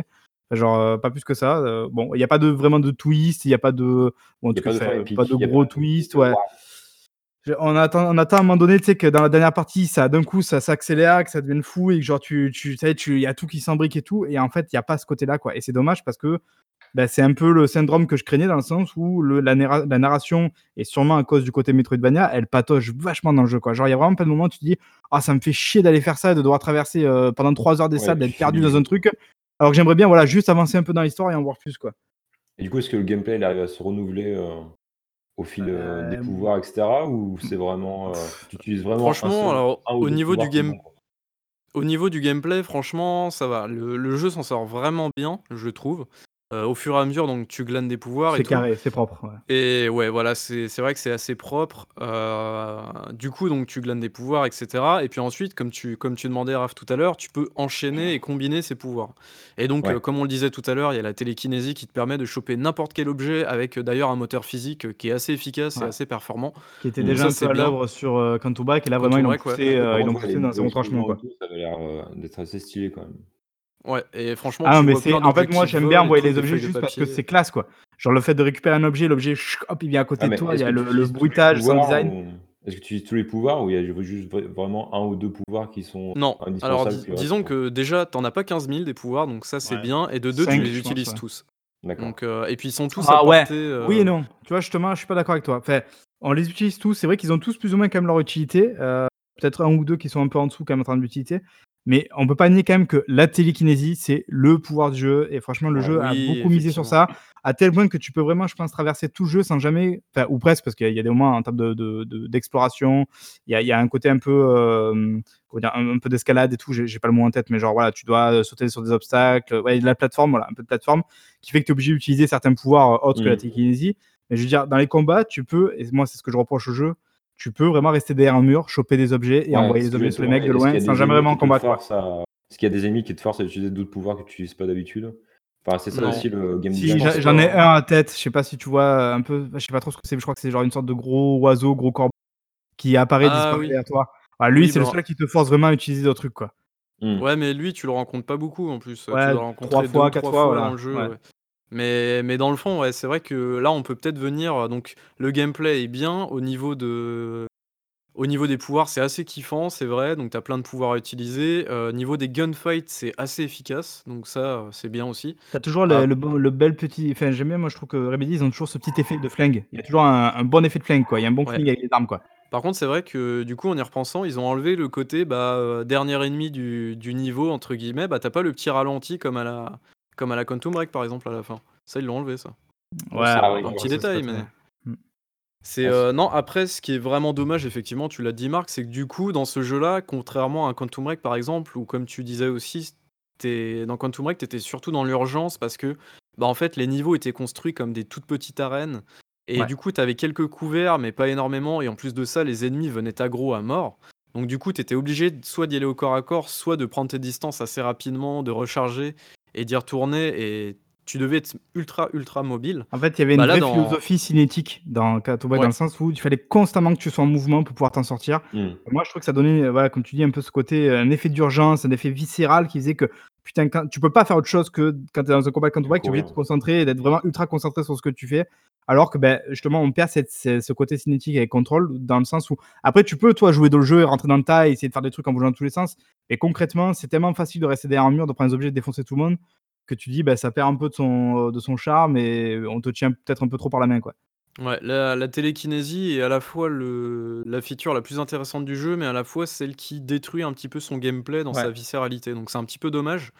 Genre, heu, pas plus que ça, heu, bon, il y a pas de vraiment de twist, il y a pas de ou en tout cas,
pas de
pas de gros twist,
de
ouais. Je on attend on attend à un moment donné, tu sais, que dans la dernière partie, ça d'un coup, ça s'accélère, que ça devienne fou et que genre tu tu sais, tu il y a tout qui s'embrique et tout et en fait, il y a pas ce côté-là, quoi et c'est dommage parce que, bah, c'est un peu le syndrome que je craignais dans le sens où le la néra la narration et sûrement à cause du côté Metroidvania, elle patauge vachement dans le jeu, quoi. Genre, il y a vraiment plein de moments où tu te dis: «Ah, ça me fait chier d'aller faire ça et de devoir traverser, heu, pendant 3 heures des
Ouais,
salles, d'être perdu dans un truc», alors que j'aimerais bien, voilà, juste avancer un peu dans l'histoire et en voir plus, quoi.
Et du coup, est-ce que le gameplay, il arrive à se renouveler, heu, au fil, heu, des pouvoirs et cetera? Ou c'est vraiment, tu utilises vraiment
Franchement,
seul
alors,
1 ou
au
2
niveau du game au niveau du gameplay, franchement, ça va. Le le jeu s'en sort vraiment bien, je trouve. Heu, au fur et à mesure, donc tu glanes des pouvoirs et
c'est
tout
carré, c'est propre, ouais.
Et ouais, voilà, c'est c'est vrai que c'est assez propre. Heu, du coup, donc tu glanes des pouvoirs et cetera et puis ensuite, comme tu comme tu demandais Raph tout à l'heure, tu peux enchaîner et combiner ces pouvoirs et donc, heu,
Ouais.
comme on le disait tout à l'heure, il y a la télékinésie qui te permet de choper n'importe quel objet avec, heu, d'ailleurs un moteur physique, heu, qui est assez efficace et
Ouais.
assez performant.
Qui était.
Donc
déjà
ça,
un peu
c'est
à
bien.
l'œuvre sur, heu, Quantum Break et là, vraiment, ils
Quantum
l'ont
Break, ouais.
poussé,
Et par
heu, ils l'ont
contre, les
poussé dans retranchement,
et tout, ça avait l'air, heu, d'être assez stylé quand même.
Ouais et franchement,
Ah mais
vois
c'est en fait, moi, j'aime bien envoyer les
des
objets juste parce que c'est classe, quoi. Genre le fait de récupérer un objet, l'objet, hop, il vient à côté
Ah
de toi, il y a le bruitage,
pouvoirs
design.
ou est-ce que tu utilises tous les pouvoirs ou il y a juste vraiment 1 ou 2 pouvoirs qui sont
Non, alors disons que déjà, tu en as pas 15 000 des pouvoirs, donc ça, c'est bien et de 2, tu
5
les utilises tous.
D'accord.
Donc, heu et puis ils sont tous à
Ah ouais,
portée,
oui et non. Tu vois, justement, je suis pas d'accord avec toi. Enfin, on les utilise tous, c'est vrai qu'ils ont tous plus ou moins quand même leur utilité, heu, peut-être un ou deux qui sont un peu en dessous quand même en termes d'utilité. Mais on peut pas nier quand même que la télékinésie, c'est le pouvoir du jeu. Et franchement, le
Ah
jeu a beaucoup misé sur ça, à tel point que tu peux vraiment, je pense, traverser tout le jeu sans jamais, enfin, ou presque, parce qu'il y a- des moments en termes de- de- de- d'exploration, il y a, il y a un côté un peu, euh, dire, un, un peu d'escalade et tout, j'ai pas le mot en tête, mais genre voilà, tu dois euh, sauter sur des obstacles, ouais, de la plateforme, voilà, un peu de plateforme, qui fait que tu es obligé d'utiliser certains pouvoirs euh, autres que la
Mm.
télékinésie. Mais je veux dire, dans les combats, tu peux, et moi c'est ce que je reproche au jeu, tu peux vraiment rester derrière un mur, choper des objets et
Ouais,
envoyer
que
objets
je
sur les mecs de loin sans
des
jamais vraiment combattre.
à- Est-ce qu'il y a des ennemis qui te forcent à utiliser d'autres pouvoirs que tu n'utilises pas d'habitude? Enfin, c'est ça
Non.
aussi le game
Si, j'en ai
pas.
un à tête, je sais pas si tu vois euh, un peu, je sais pas trop ce que c'est, mais je crois que c'est genre une sorte de gros oiseau, gros corbeau qui apparaît,
Ah
disparaît
oui.
derrière toi. Lui,
Oui,
c'est le
bah,
seul qui te force vraiment à utiliser d'autres trucs, quoi.
Hmm.
Ouais, mais lui, tu le rencontres pas beaucoup en plus. Tu
Ouais,
dois le
trois
rencontrer deux
fois,
ou
quatre
trois
fois,
fois
voilà.
dans le jeu.
Ouais.
ouais. Mais, mais dans le fond, ouais, c'est vrai que là, on peut peut-être venir. euh, Donc, le gameplay est bien au niveau de. Au niveau des pouvoirs, c'est assez kiffant, c'est vrai. Donc, tu as plein de pouvoirs à utiliser. Euh, niveau des gunfights, c'est assez efficace. Donc, ça, euh, c'est bien aussi.
T'as toujours le,
Ah.
le, bel petit. Enfin, j'aime bien, moi, je trouve que Remedy, ils ont toujours ce petit effet de flingue. Il y a toujours un, un bon effet de flingue, quoi. Il y a un bon
Ouais.
feeling avec les armes, quoi.
Par contre, c'est vrai que du coup, en y repensant, ils ont enlevé le côté bah, euh, dernier ennemi du, du niveau, entre guillemets. Bah, t'as pas le petit ralenti comme à la, comme à la Quantum Break, par exemple, à la fin. Ça, ils l'ont enlevé, ça.
Ouais,
c'est
ah
un,
oui,
un
ouais,
petit détail, mais.
très-
Mm.
C'est euh, non après ce qui est vraiment dommage effectivement tu l'as dit Marc c'est que du coup dans ce jeu-là contrairement à Quantum Break par exemple ou comme tu disais aussi t'es- dans Quantum Break t'étais surtout dans l'urgence parce que bah en fait les niveaux étaient construits comme des toutes petites arènes et
Ouais.
du coup t'avais quelques couverts mais pas énormément et en plus de ça les ennemis venaient aggro à mort donc du coup t'étais obligé soit d'y aller au corps à corps soit de prendre tes distances assez rapidement de recharger et d'y retourner et tu devais être ultra ultra mobile
En fait, il y avait une
Bah là,
vraie
dans-
philosophie cinétique dans Break,
Ouais.
dans le sens où il fallait constamment que tu sois en mouvement pour pouvoir t'en sortir.
Hmm.
Moi, je trouve que ça donnait, voilà, comme tu dis, un peu ce côté, euh, un effet d'urgence, un effet viscéral qui faisait que, putain, quand, tu peux pas faire autre chose que quand tu es dans un combat Quantum Break, tu es obligé de te concentrer et d'être vraiment ultra concentré sur ce que tu fais. Alors que, ben, justement, on perd cette- ce ce côté cinétique avec contrôle, dans le sens où, après, tu peux, toi, jouer dans le jeu et rentrer dans le tas et essayer de faire des trucs en bougeant dans tous les sens. Et concrètement, c'est tellement facile de rester derrière un mur, de prendre des objets, de défoncer tout le monde, que tu dis, bah, ça perd un peu de son, de son charme et on te tient peut-être un peu trop par la main, quoi.
Ouais, la, la télékinésie est à la fois le, la feature la plus intéressante du jeu, mais à la fois celle qui détruit un petit peu son gameplay dans
Ouais.
sa viscéralité. Donc c'est un petit peu dommage.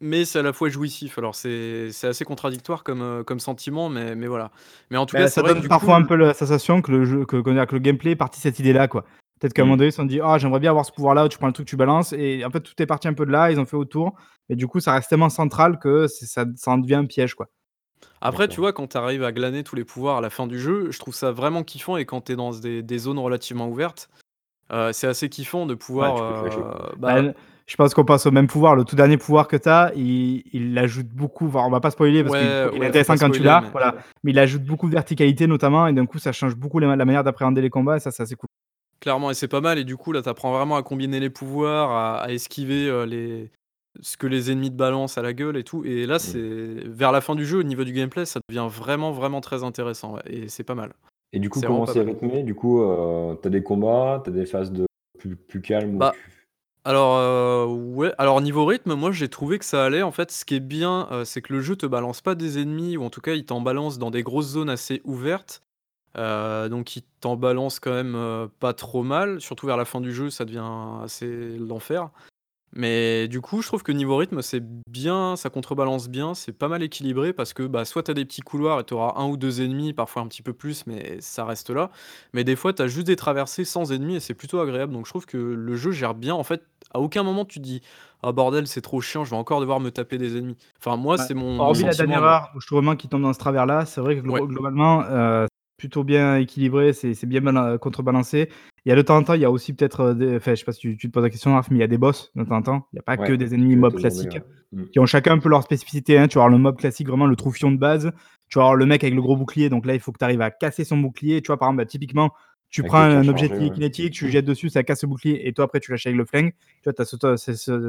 Mais c'est à la fois jouissif. Alors c'est c'est assez contradictoire comme, euh, comme sentiment, mais, mais voilà. Mais en tout
Bah,
cas, c'est
ça
vrai que
donne
du
parfois un peu la sensation que le jeu, que, dire, que le gameplay est parti de cette idée-là, quoi. Peut-être qu'à un
Mm.
moment donné, ils se sont dit, ah, j'aimerais bien avoir ce pouvoir-là, où tu prends le truc, tu balances, et en fait, tout est parti un peu de là, ils ont fait autour, et du coup, ça reste tellement central que c'est- ça, ça en devient un piège, quoi.
Après, tu
D'accord.
vois, quand tu arrives à glaner tous les pouvoirs à la fin du jeu, je trouve ça vraiment kiffant. Et quand tu es dans des, des zones relativement ouvertes, euh, c'est assez kiffant de pouvoir.
tu peux flasher,
euh, bah,
Bah, je pense qu'on passe au même pouvoir. Le tout dernier pouvoir que tu as, il, il ajoute beaucoup. Enfin, on va pas spoiler parce
Ouais,
qu'il il est
ouais, faut
intéressant quand tu
spoiler,
l'as.
mais-
Voilà. Mais il ajoute beaucoup de verticalité, notamment, et d'un coup, ça change beaucoup la, la manière d'appréhender les combats, et ça, c'est assez cool.
Clairement, et c'est pas mal. Et du coup, là, t'apprends vraiment à combiner les pouvoirs, à, à esquiver euh, les... ce que les ennemis te balancent à la gueule et tout. Et là, c'est vers la fin du jeu, au niveau du gameplay, ça devient vraiment, vraiment très intéressant. ouais. Et c'est pas mal.
Et du coup,
C'est
comment
vraiment
c'est rythmé? Du coup, euh, t'as des combats, t'as des phases de plus, plus calmes. où
Bah,
tu-
Alors, euh, ouais. Alors, niveau rythme, moi, j'ai trouvé que ça allait. En fait, ce qui est bien, euh, c'est que le jeu te balance pas des ennemis, ou en tout cas, il t'en balance dans des grosses zones assez ouvertes. Euh, donc, il t'en balance quand même euh, pas trop mal. Surtout vers la fin du jeu, ça devient assez l'enfer. Mais du coup, je trouve que niveau rythme, c'est bien, ça contrebalance bien, c'est pas mal équilibré parce que bah, soit t'as des petits couloirs et t'auras un ou deux ennemis, parfois un petit peu plus, mais ça reste là. Mais des fois, t'as juste des traversées sans ennemis et c'est plutôt agréable. Donc je trouve que le jeu gère bien. En fait, à aucun moment tu te dis Ah bordel, c'est trop chiant, je vais encore devoir me taper des ennemis. Enfin, moi, c'est mon, mon
Hormis la
sentiment.
dernière heure où je trouve vraiment qu'il tombe dans ce travers-là, c'est vrai que glo-
Ouais.
globalement, euh, plutôt bien équilibré, c'est c'est bien bala- contrebalancé. Il y a de temps en temps, il y a aussi peut-être, euh, des... enfin, je sais pas si tu, tu te poses la question, Raph, mais il y a des boss de temps en temps. Il n'y a pas que des ennemis
je vais
mob
te demander,
classiques.
Mm.
qui ont chacun un peu leur spécificité. hein. Tu vas avoir le mob classique, vraiment le troufion de base. Tu vas avoir le mec avec le gros bouclier, donc là, il faut que tu arrives à casser son bouclier. Tu vois, par exemple, bah, typiquement, tu prends un objet
ouais.
kinétique, tu le jettes dessus, ça casse le bouclier, et toi, après, tu lâches avec le flingue. Tu vois, tu as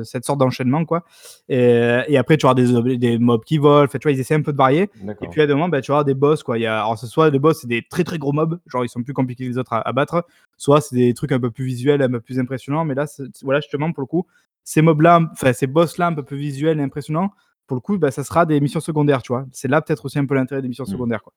cette sorte d'enchaînement, quoi. Et, et après, tu vas avoir des, des mobs qui volent. Tu vois, ils essaient un peu de varier. Et puis à des moments, bah, tu vas avoir des boss. Quoi. Il y a, alors, ce soit des boss, c'est des très très gros mobs, genre ils sont plus compliqués que les autres à, à battre. Soit c'est des trucs un peu plus visuels, un peu plus impressionnants. Mais là, voilà, justement, pour le coup, ces mobs-là, enfin ces boss-là un peu plus visuels et impressionnants, pour le coup, bah, ça sera des missions secondaires, tu vois. C'est là peut-être aussi un peu l'intérêt des missions
Mm.
secondaires. Quoi.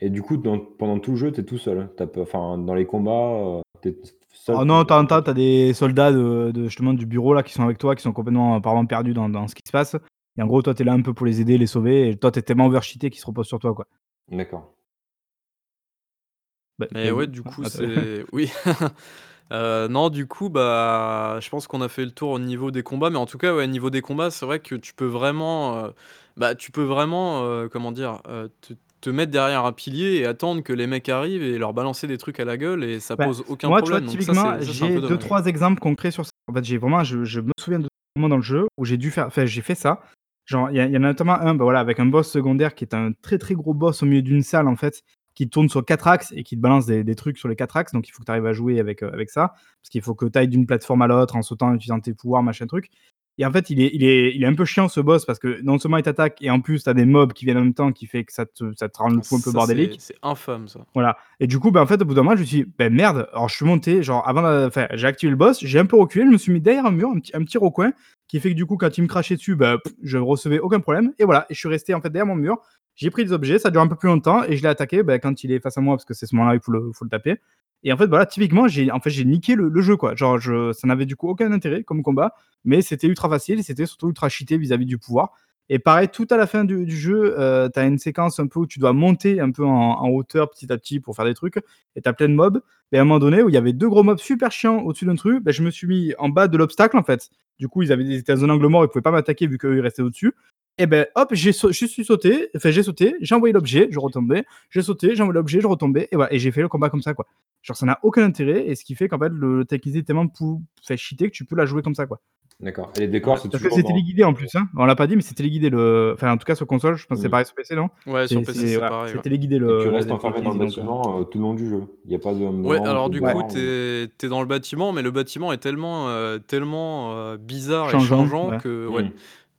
Et du coup, dans- pendant tout le jeu, t'es tout seul. T'as pas- Enfin, dans les combats, euh, t'es Ça,
Oh non, t'as t'as t'as des soldats de, de- justement du bureau là qui sont avec toi, qui sont complètement apparemment perdus dans, dans ce qui se passe. Et en gros, toi, t'es là un peu pour les aider, les sauver. Et toi, t'es tellement overcheaté qu'ils se reposent sur toi, quoi.
D'accord.
Bah,
Mais
et-
ouais, du coup, c'est. Oui. Euh, non, du coup, bah, je pense qu'on a fait le tour au niveau des combats, mais en tout cas, ouais, au niveau des combats, c'est vrai que tu peux vraiment, euh, bah, tu peux vraiment, euh, comment dire, euh, te, te mettre derrière un pilier et attendre que les mecs arrivent et leur balancer des trucs à la gueule et ça
Bah,
pose aucun
Moi, tu vois,
problème. Ça,
typiquement, j'ai deux, trois exemples concrets sur ça. En fait, j'ai vraiment, je, je me souviens de moments dans le jeu où j'ai dû faire, enfin, j'ai fait ça. Genre, il y, en a notamment un, bah voilà, avec un boss secondaire qui est un très très gros boss au milieu d'une salle, en fait, qui tourne sur quatre axes et qui te balance des, des trucs sur les quatre axes. Donc, il faut que tu arrives à jouer avec, euh, avec ça. Parce qu'il faut que tu ailles d'une plateforme à l'autre en sautant, en utilisant tes pouvoirs, machin truc. Et en fait, il est, il est, il est un peu chiant ce boss parce que non seulement il t'attaque et en plus, tu as des mobs qui viennent en même temps qui fait que ça te, ça te rend le coup un peu bordélique.
c'est infâme, ça.
Voilà. Et du coup, ben, en fait, au bout d'un moment, je me suis dit, ben merde, alors je suis monté, genre, avant, enfin, j'ai activé le boss, j'ai un peu reculé, je me suis mis derrière un mur, un petit, un petit recoin, qui fait que du coup, quand il me crachait dessus, ben, pff, je recevais aucun problème. Et voilà, et je suis resté en fait derrière mon mur, j'ai pris des objets, ça dure un peu plus longtemps, et je l'ai attaqué ben, quand il est face à moi, parce que c'est ce moment-là, il faut le, faut le taper. Et en fait, voilà, typiquement, j'ai en fait, niqué le, jeu, quoi. Genre, je, ça n'avait du coup aucun intérêt comme combat, mais c'était ultra facile, c'était surtout ultra cheaté vis-à-vis du pouvoir. Et pareil, tout à la fin du, jeu, euh, tu as une séquence un peu où tu dois monter un peu en, hauteur petit à petit pour faire des trucs, et tu as plein de mobs. Et à un moment donné, où il y avait deux gros mobs super chiants au-dessus d'un truc, ben, je me suis mis en bas de l'obstacle en fait. Du coup, ils avaient dans un angle mort, ils pouvaient pas m'attaquer vu qu'eux ils restaient au-dessus. Et ben hop, j'ai je suis sauté, enfin j'ai sauté, j'ai envoyé l'objet, je retombais, j'ai sauté, j'ai envoyé l'objet, je retombais, et voilà, et j'ai fait le combat comme ça quoi. Genre ça n'a aucun intérêt, et ce qui fait qu'en fait le technicité est tellement pou... fait cheater que tu peux la jouer comme ça quoi.
D'accord. Et les décors, c'est
Parce que
toujours
c'est
dans-
téléguidé en plus, hein. on l'a pas dit, mais c'est téléguidé le. Enfin, en tout cas sur console, je pense que c'est
Mm.
pareil sur PC, non?
Ouais, sur
C'est-
PC,
c'est
pareil.
c'est
ouais.
téléguidé
Et
le.
tu restes
le
enfermé dans le bâtiment euh, tout le long du jeu. Il n'y a pas de
Ouais, alors du coup, t'es es dans le bâtiment, mais le bâtiment est tellement, euh, tellement euh, bizarre
Changeant,
et changeant
ouais.
que, ouais.
Mm.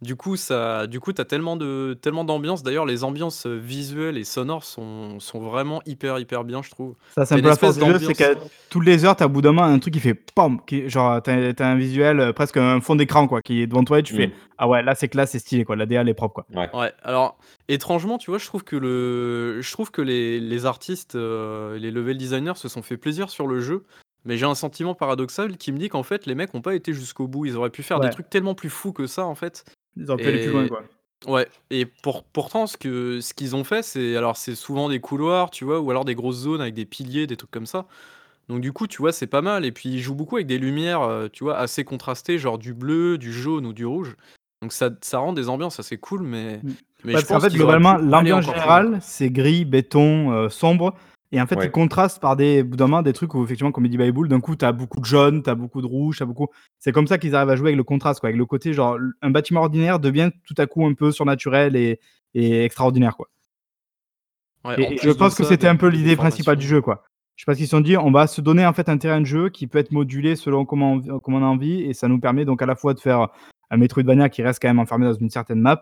Du coup, ça, du coup, t'as tellement de, tellement d'ambiance. D'ailleurs, les ambiances euh, visuelles et sonores sont, sont vraiment hyper, hyper bien, je trouve.
Ça, c'est un peu la force
espèce
du jeu, c'est
d'ambiance.
qu'à tous les heures, t'as au bout d'un moment un truc qui fait POM qui, Genre, t'as t'as un visuel, euh, presque un fond d'écran, quoi, qui est devant toi et tu fais
Mm.
Ah ouais, là c'est classe, c'est stylé, quoi. La DA, elle est propre, quoi.
Ouais.
Ouais, alors étrangement, tu vois, je trouve que le, je trouve que les, les artistes, euh, les level designers se sont fait plaisir sur le jeu, mais j'ai un sentiment paradoxal qui me dit qu'en fait, les mecs n'ont pas été jusqu'au bout. Ils auraient pu faire
Ouais.
des trucs tellement plus fous que ça, en fait.
Ils auraient pu aller plus loin, quoi.
Ouais, et pour, pourtant, ce que ce qu'ils ont fait, c'est alors c'est souvent des couloirs, tu vois, ou alors des grosses zones avec des piliers, des trucs comme ça. Donc du coup, tu vois, c'est pas mal. Et puis ils jouent beaucoup avec des lumières, euh, tu vois, assez contrastées, genre du bleu, du jaune ou du rouge. Donc ça, ça rend des ambiances assez cool, mais,
Mm.
mais
Parce
je
qu'en fait, globalement, l'ambiance générale, c'est gris, béton, euh, sombre. Et en fait,
Ouais.
il contraste par des, au bout d'un moment, des trucs où, effectivement, comme dit Bible, d'un coup, t'as beaucoup de jaune, t'as beaucoup de rouge, t'as beaucoup. C'est comme ça qu'ils arrivent à jouer avec le contraste, quoi. Avec le côté, genre, un bâtiment ordinaire devient tout à coup un peu surnaturel et, et extraordinaire, quoi.
Ouais,
Et, et je pense que c'était un peu l'idée principale du jeu, quoi. Je pense qu'ils se sont dit, on va se donner en fait un terrain de jeu qui peut être modulé selon comment on, comment on a envie, et ça nous permet donc à la fois de faire un Metroidvania qui reste quand même enfermé dans une certaine map,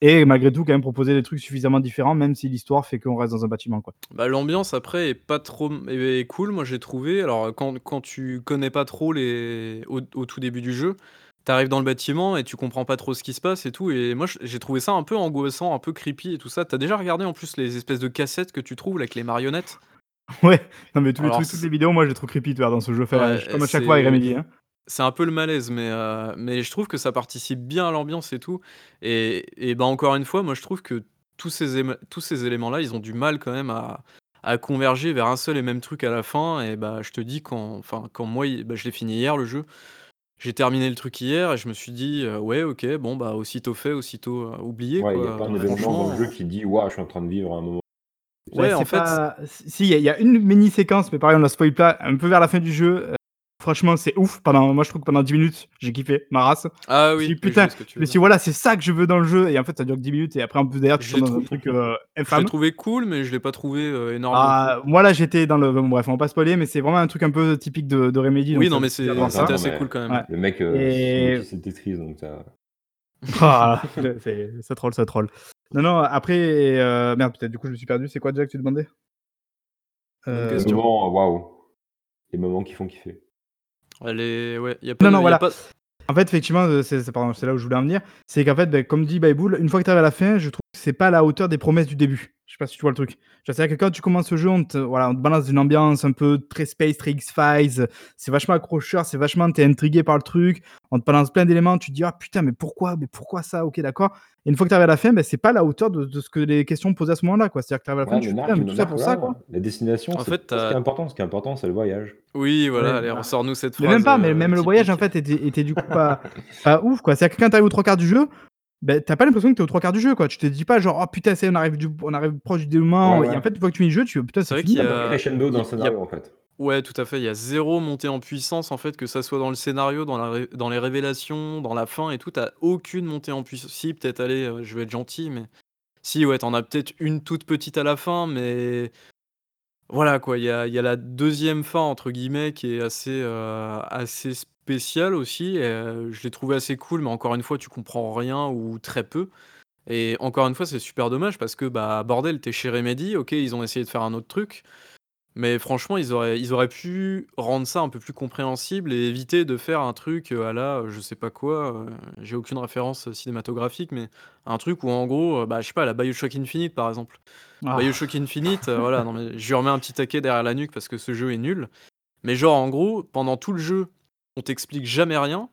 et malgré tout quand même proposer des trucs suffisamment différents, même si l'histoire fait qu'on reste dans un bâtiment, quoi.
Bah, l'ambiance après est pas trop est, cool, moi j'ai trouvé. Alors quand, quand tu connais pas trop les au, au tout début du jeu, t'arrives dans le bâtiment et tu comprends pas trop ce qui se passe et tout. Et moi j'ai trouvé ça un peu angoissant, un peu creepy et tout ça. T'as déjà regardé en plus les espèces de cassettes que tu trouves avec les marionnettes?
Ouais, non mais tous les trucs, toutes les vidéos, moi j'ai trop creepy, tu vois, dans ce jeu.
Ouais,
comme à chaque fois avec Remedy, hein.
C'est un peu le malaise, mais, euh, mais je trouve que ça participe bien à l'ambiance et tout. Et, et bah encore une fois, moi je trouve que tous ces, éma- tous ces éléments-là, ils ont du mal quand même à, à converger vers un seul et même truc à la fin. Et bah je te dis, quand, enfin, quand moi, bah, je l'ai fini hier le jeu, j'ai terminé le truc hier et je me suis dit, euh, ouais, ok, bon, bah aussitôt fait, aussitôt euh, oublié.
Ouais, il n'y
quoi.
a pas un événement dans
Franchement,
le jeu qui dit Waouh, je suis en train de vivre un moment.
ouais,
Ouais,
en
c'est
fait,
pas- Si, il y, a- il y a une mini séquence, mais pareil, on la spoil pas, un peu vers la fin du jeu. euh, franchement, c'est ouf. Pendant, moi, je trouve que pendant 10 minutes, j'ai kiffé ma race.
ah
Je me
oui,
suis dit, putain,
ce que tu
suis dit, voilà, c'est ça que je veux dans le jeu. Et en fait, ça dure que 10 minutes. Et après, en plus, derrière, tu
Je
tombes dans un truc euh,
Je l'ai trouvé cool, mais je l'ai pas trouvé euh, énorme.
Ah, moi, là, j'étais dans le. bon, bref, on va pas spoiler, mais c'est vraiment un truc un peu typique de, de Remedy.
oui,
donc
non, mais c'est-
ça.
assez
mais-
cool quand même.
Ouais.
Le mec, euh,
Et-
c'est Tetris, donc ça.
Ah, c'est- ça troll, ça troll. Non, non, après. euh, merde, peut-être, du coup, je me suis perdu. C'est quoi déjà que tu demandais? Euh,
Les
question.
moments, waouh. Les moments qui font kiffer.
Elle est... ouais, y a pas
Non,
de-
non,
y a
voilà.
pas-
En fait, effectivement, c'est là où je voulais en venir. C'est qu'en fait, ben, comme dit Bible, une fois que tu arrives à la fin, je trouve c'est pas à la hauteur des promesses du début. Je sais pas si tu vois le truc. C'est-à-dire que quand tu commences ce jeu, on te, voilà, on te balance une ambiance un peu très space, très X-Files. C'est vachement accrocheur, c'est vachement, t'es intrigué par le truc. On te balance plein d'éléments, tu te dis, ah putain, mais pourquoi, mais pourquoi ça? Ok, d'accord. Et une fois que tu arrives à la fin, ben, c'est pas à la hauteur de, de, ce que les questions posées à ce moment-là. C'est-à-dire que tu arrives à la fin, tu te dis, mais tout ça pour ça, quoi.
La destination, en fait, ce qui est important, ce qui est important, c'est le voyage.
Oui, voilà, ouais, allez, ressort-nous cette phrase.
Mais même pas, mais même le voyage, en fait, était, était du coup pas, pas ouf, quoi. C'est-à-dire que quand t'arrives aux trois quarts du jeu, ben, t'as pas l'impression que t'es aux trois quarts du jeu, quoi. Tu te dis pas genre, oh putain, c'est, on arrive, du, on arrive proche du dénouement. Ouais, ouais. Et en fait, une fois que tu finis le jeu, tu putain, c'est
vrai
fini.
qu'il y a crescendo dans le scénario,
a...
en fait.
Ouais, tout à fait. Il y a zéro montée en puissance, en fait, que ça soit dans le scénario, dans, la ré... dans les révélations, dans la fin et tout. T'as aucune montée en puissance. Si, peut-être, allez, euh, je vais être gentil, mais. Si, ouais, t'en as peut-être une toute petite à la fin, mais. Voilà, quoi. Il y a, la deuxième fin, entre guillemets, qui est assez, euh, assez spéciale aussi. Euh, je l'ai trouvé assez cool, mais encore une fois, tu comprends rien ou très peu. Et encore une fois, c'est super dommage parce que, bah, bordel, t'es chez Remedy, ok, ils ont essayé de faire un autre truc, mais franchement, ils auraient, ils auraient pu rendre ça un peu plus compréhensible et éviter de faire un truc à la, je sais pas quoi, euh, j'ai aucune référence cinématographique, mais un truc où en gros, euh, bah, je sais pas, la Bioshock Infinite par exemple.
Ah.
Bioshock Infinite, euh, voilà, non mais je lui remets un petit taquet derrière la nuque parce que ce jeu est nul. Mais genre, en gros, pendant tout le jeu, on t'explique jamais rien.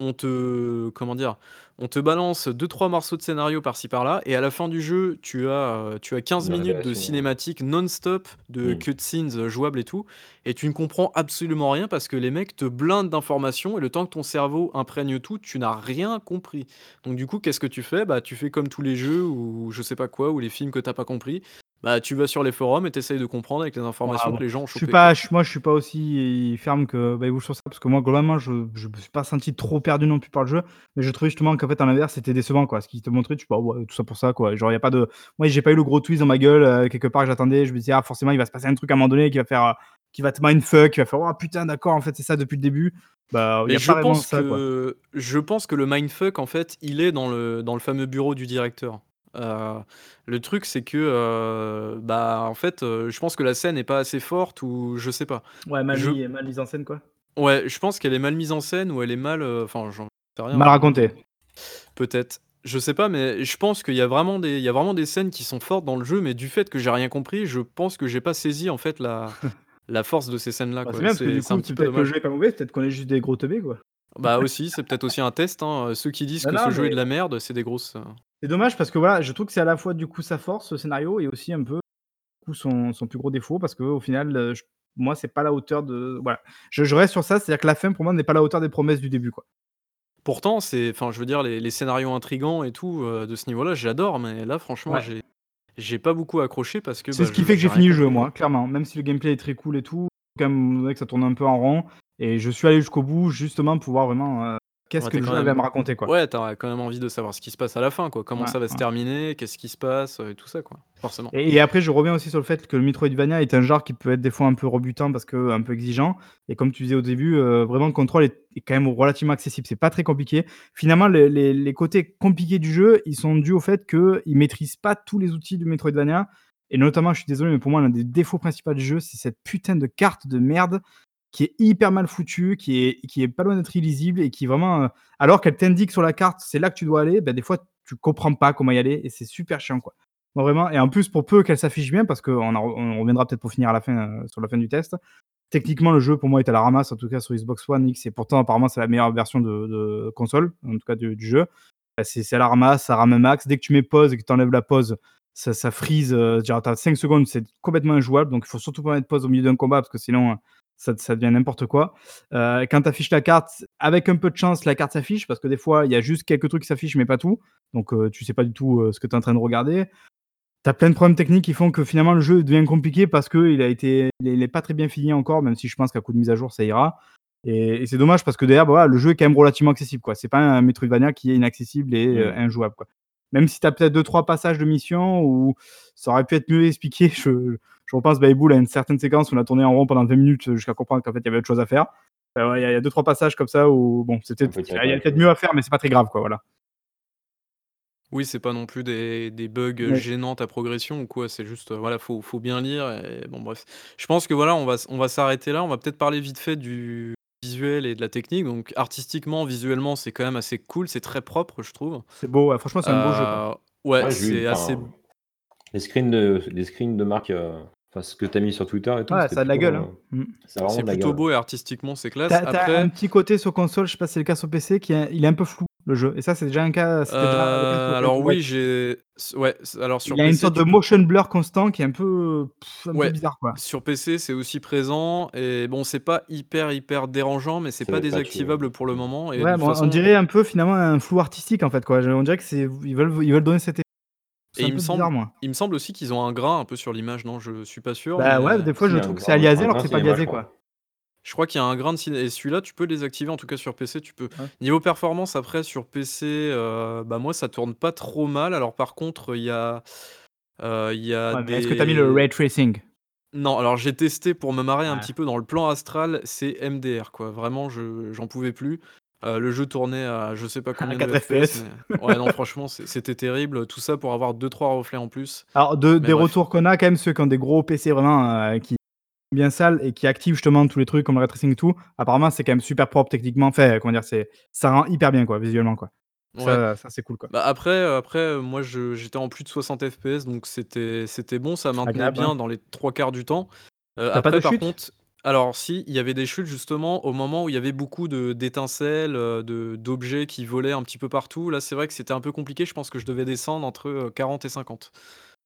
On te. Comment dire On te balance 2-3 morceaux de scénario par-ci par-là, et à la fin du jeu, tu as, euh, tu as 15
Une
minutes de cinématiques non-stop, de
Mm.
cutscenes jouables et tout, et tu ne comprends absolument rien parce que les mecs te blindent d'informations, et le temps que ton cerveau imprègne tout, tu n'as rien compris. Donc du coup, qu'est-ce que tu fais? Bah, tu fais comme tous les jeux, ou je sais pas quoi, ou les films que t'as pas compris. Bah, tu vas sur les forums et t'essayes de comprendre avec les informations
Ah, bon.
que les gens ont
Je suis pas,
quoi.
je- moi, je suis pas aussi ferme que Bayou sur ça, parce que moi, globalement, je, je me suis pas senti trop perdu non plus par le jeu, mais je trouvais justement qu'en fait, en inverse, c'était décevant, quoi. Ce qui te montrait, tu vois, ouais, tout ça pour ça, quoi. Genre, y a pas de, moi, j'ai pas eu le gros twist dans ma gueule, euh, quelque part, j'attendais, je me disais, ah, forcément, il va se passer un truc à un moment donné qui va faire, euh, qui va te mindfuck, qui va faire, oh putain, d'accord, en fait, c'est ça depuis le début. Bah, y a
je
pas
pense
ça, quoi.
que je pense que le mindfuck, en fait, il est dans le dans le fameux bureau du directeur. Heu, le truc, c'est que, heu, bah, en fait, heu, je pense que la scène est pas assez forte ou je sais pas.
Ouais, mal,
Je
mis- mal mise en scène, quoi.
ouais, je pense qu'elle est mal mise en scène ou elle est mal, heu, enfin, j'en sais rien,
Mal
hein,
raconté.
peut-être. Je sais pas, mais je pense qu'il y a vraiment des il y a vraiment des scènes qui sont fortes dans le jeu, mais du fait que j'ai rien compris, je pense que j'ai pas saisi, en fait, la la force de ces scènes-là,
Bah,
quoi.
c'est bien, parce que
C'est
du
c'est un
coup,
petit
c'est
peu
peut-être que le
dommage.
jeu est pas mauvais, peut-être qu'on est juste des gros teubés, quoi.
Bah, aussi, c'est peut-être aussi un test, hein, ceux qui disent
Non,
que
non,
ce jeu est de la merde, c'est des grosses, heu
C'est dommage parce que voilà, je trouve que c'est à la fois du coup sa force, ce scénario, et aussi un peu coup, son, son plus gros défaut parce qu'au final, euh, je- moi, c'est pas la hauteur de. Voilà. Je, je reste sur ça, c'est-à-dire que la fin pour moi n'est pas à la hauteur des promesses du début. Quoi.
Pourtant, c'est enfin, je veux dire, les les scénarios intrigants et tout, heu, de ce niveau-là, j'adore, mais là, franchement,
Ouais.
j'ai j'ai pas beaucoup accroché parce que,
C'est
bah,
ce qui
je
fait que j'ai fini le jeu, moi, clairement. Même si le gameplay est très cool et tout, quand même, que ça tourne un peu en rond. Et je suis allé jusqu'au bout justement pour voir vraiment euh, qu'est-ce
Ouais,
que
tu
le jeu avait à
même
me raconter. Quoi.
ouais, tu quand même envie de savoir ce qui se passe à la fin, quoi. Comment
Ouais,
ça va se terminer, qu'est-ce qui se passe, heu, et tout ça, quoi, forcément.
Et, et après, je reviens aussi sur le fait que le Metroidvania est un genre qui peut être des fois un peu rebutant parce que un peu exigeant. Et comme tu disais au début, euh, vraiment le contrôle est, est quand même relativement accessible. C'est pas très compliqué. Finalement, les, les- les côtés compliqués du jeu, ils sont dus au fait qu'ils maîtrisent pas tous les outils du Metroidvania. Et notamment, je suis désolé, mais pour moi, l'un des défauts principaux du jeu, c'est cette putain de carte de merde qui est hyper mal foutue, qui est, qui est pas loin d'être illisible et qui vraiment, euh, alors qu'elle t'indique sur la carte, c'est là que tu dois aller, ben, des fois, tu comprends pas comment y aller et c'est super chiant, quoi. Vraiment. Et en plus, pour peu qu'elle s'affiche bien, parce qu'on on reviendra peut-être pour finir à la fin, euh, sur la fin du test. Techniquement, le jeu pour moi est à la ramasse, en tout cas sur Xbox One X, et pourtant apparemment c'est la meilleure version de, console, en tout cas du, jeu. Bah, C'est à la ramasse, ça rame max. Dès que tu mets pause et que tu enlèves la pause, ça, ça freeze. Euh, genre, t'as 5 secondes, c'est complètement injouable. Donc il faut surtout pas mettre pause au milieu d'un combat parce que sinon euh, ça, ça devient n'importe quoi. Euh, quand tu affiches la carte, avec un peu de chance, la carte s'affiche parce que des fois il y a juste quelques trucs qui s'affichent mais pas tout. Donc euh, tu sais pas du tout euh, ce que tu es en train de regarder. T'as plein de problèmes techniques qui font que finalement le jeu devient compliqué parce qu'il a été, il est pas très bien fini encore, même si je pense qu'à coup de mise à jour ça ira. Et, et c'est dommage parce que derrière, bah, voilà, le jeu est quand même relativement accessible. quoi. C'est pas un Metroidvania qui est inaccessible et euh,
Mm.
injouable. Quoi. Même si t'as peut-être deux trois passages de mission où ça aurait pu être mieux expliqué. Je, je repense Bayboul à une certaine séquence où on a tourné en rond pendant 20 minutes jusqu'à comprendre qu'en fait il y avait autre chose à faire. Euh, ouais, Il y, a- il y a deux trois passages comme ça où bon, c'était, il y a peut-être mieux à faire, mais c'est pas très grave, quoi. Voilà.
Oui, c'est pas non plus des des bugs,
Ouais.
gênants ta progression ou quoi, c'est juste, heu, voilà, faut faut bien lire et bon bref. Je pense que voilà, on va on va s'arrêter là, on va peut-être parler vite fait du visuel et de la technique. Donc artistiquement, visuellement, c'est quand même assez cool, c'est très propre, je trouve.
C'est beau. ouais, franchement, c'est un beau jeu. quoi.
Heu, Ouais,
Ouais, j'ai vu,
c'est assez
les screens de, les screens de marque, euh, enfin, ce que tu as mis sur Twitter et tout.
Ouais,
c'était
ça a de la
plutôt,
gueule. hein.
euh,
Mm.
ça a vraiment
c'est
de la
plutôt
gueule.
beau et artistiquement, c'est classe.
T'as t'as
Après,
un petit côté sur console, je sais pas si c'est le cas sur PC, qui est, il est un peu flou le jeu. Et ça, c'est déjà un cas. déjà
euh, alors oui, j'ai. Ouais, alors sur
Il y a une sorte de motion blur constant qui est un peu, pff, un peu
Ouais,
bizarre, quoi.
sur PC, c'est aussi présent. Et bon, c'est pas hyper, hyper dérangeant, mais c'est pas désactivable pour le moment. Et
Ouais, on dirait un peu finalement un flou artistique en fait, quoi. On dirait que c'est, ils veulent, ils veulent donner cet
Et il me semble,
bizarre, moi.
il me semble aussi qu'ils ont un grain un peu sur l'image, non? Je suis pas sûr,
Bah
mais
ouais, des fois, je trouve que c'est aliasé alors que c'est pas aliasé, quoi.
Je crois qu'il y a un grain de ciné. Et celui-là, tu peux les activer, en tout cas sur PC, tu peux.
Ouais.
Niveau performance, après, sur PC, euh, bah moi, ça tourne pas trop mal. Alors par contre, il y a, euh, il y a
Ouais, mais
des...
est-ce que t'as mis le ray tracing?
Non, alors j'ai testé pour me marrer un
Ouais.
petit peu dans le plan astral, c'est MDR, quoi. Vraiment, je j'en pouvais plus. Euh, le jeu tournait à je sais pas combien de
4 FPS.
mais... Ouais, non, franchement, c'est- c'était terrible. Tout ça pour avoir 2-3 reflets en plus.
Alors, de,
Mais
des
bref.
retours qu'on a, quand même, ceux qui ont des gros PC vraiment euh, qui bien sales et qui activent justement tous les trucs comme le ray tracing et tout, apparemment, c'est quand même super propre techniquement. Enfin, comment dire, c'est, ça rend hyper bien, quoi, visuellement, quoi.
Ouais.
Ça, ça c'est cool, quoi.
Bah après, euh, après euh, moi j'étais en plus de 60 FPS, donc c'était c'était bon, ça maintenait
Agréable,
bien
hein.
dans les trois quarts du temps. Euh,
T'as pas
après,
de
par
chute?
contre, alors si, il y avait des chutes justement au moment où il y avait beaucoup d'étincelles, euh, de d'objets qui volaient un petit peu partout. Là, c'est vrai que c'était un peu compliqué. Je pense que je devais descendre entre euh, 40 et 50.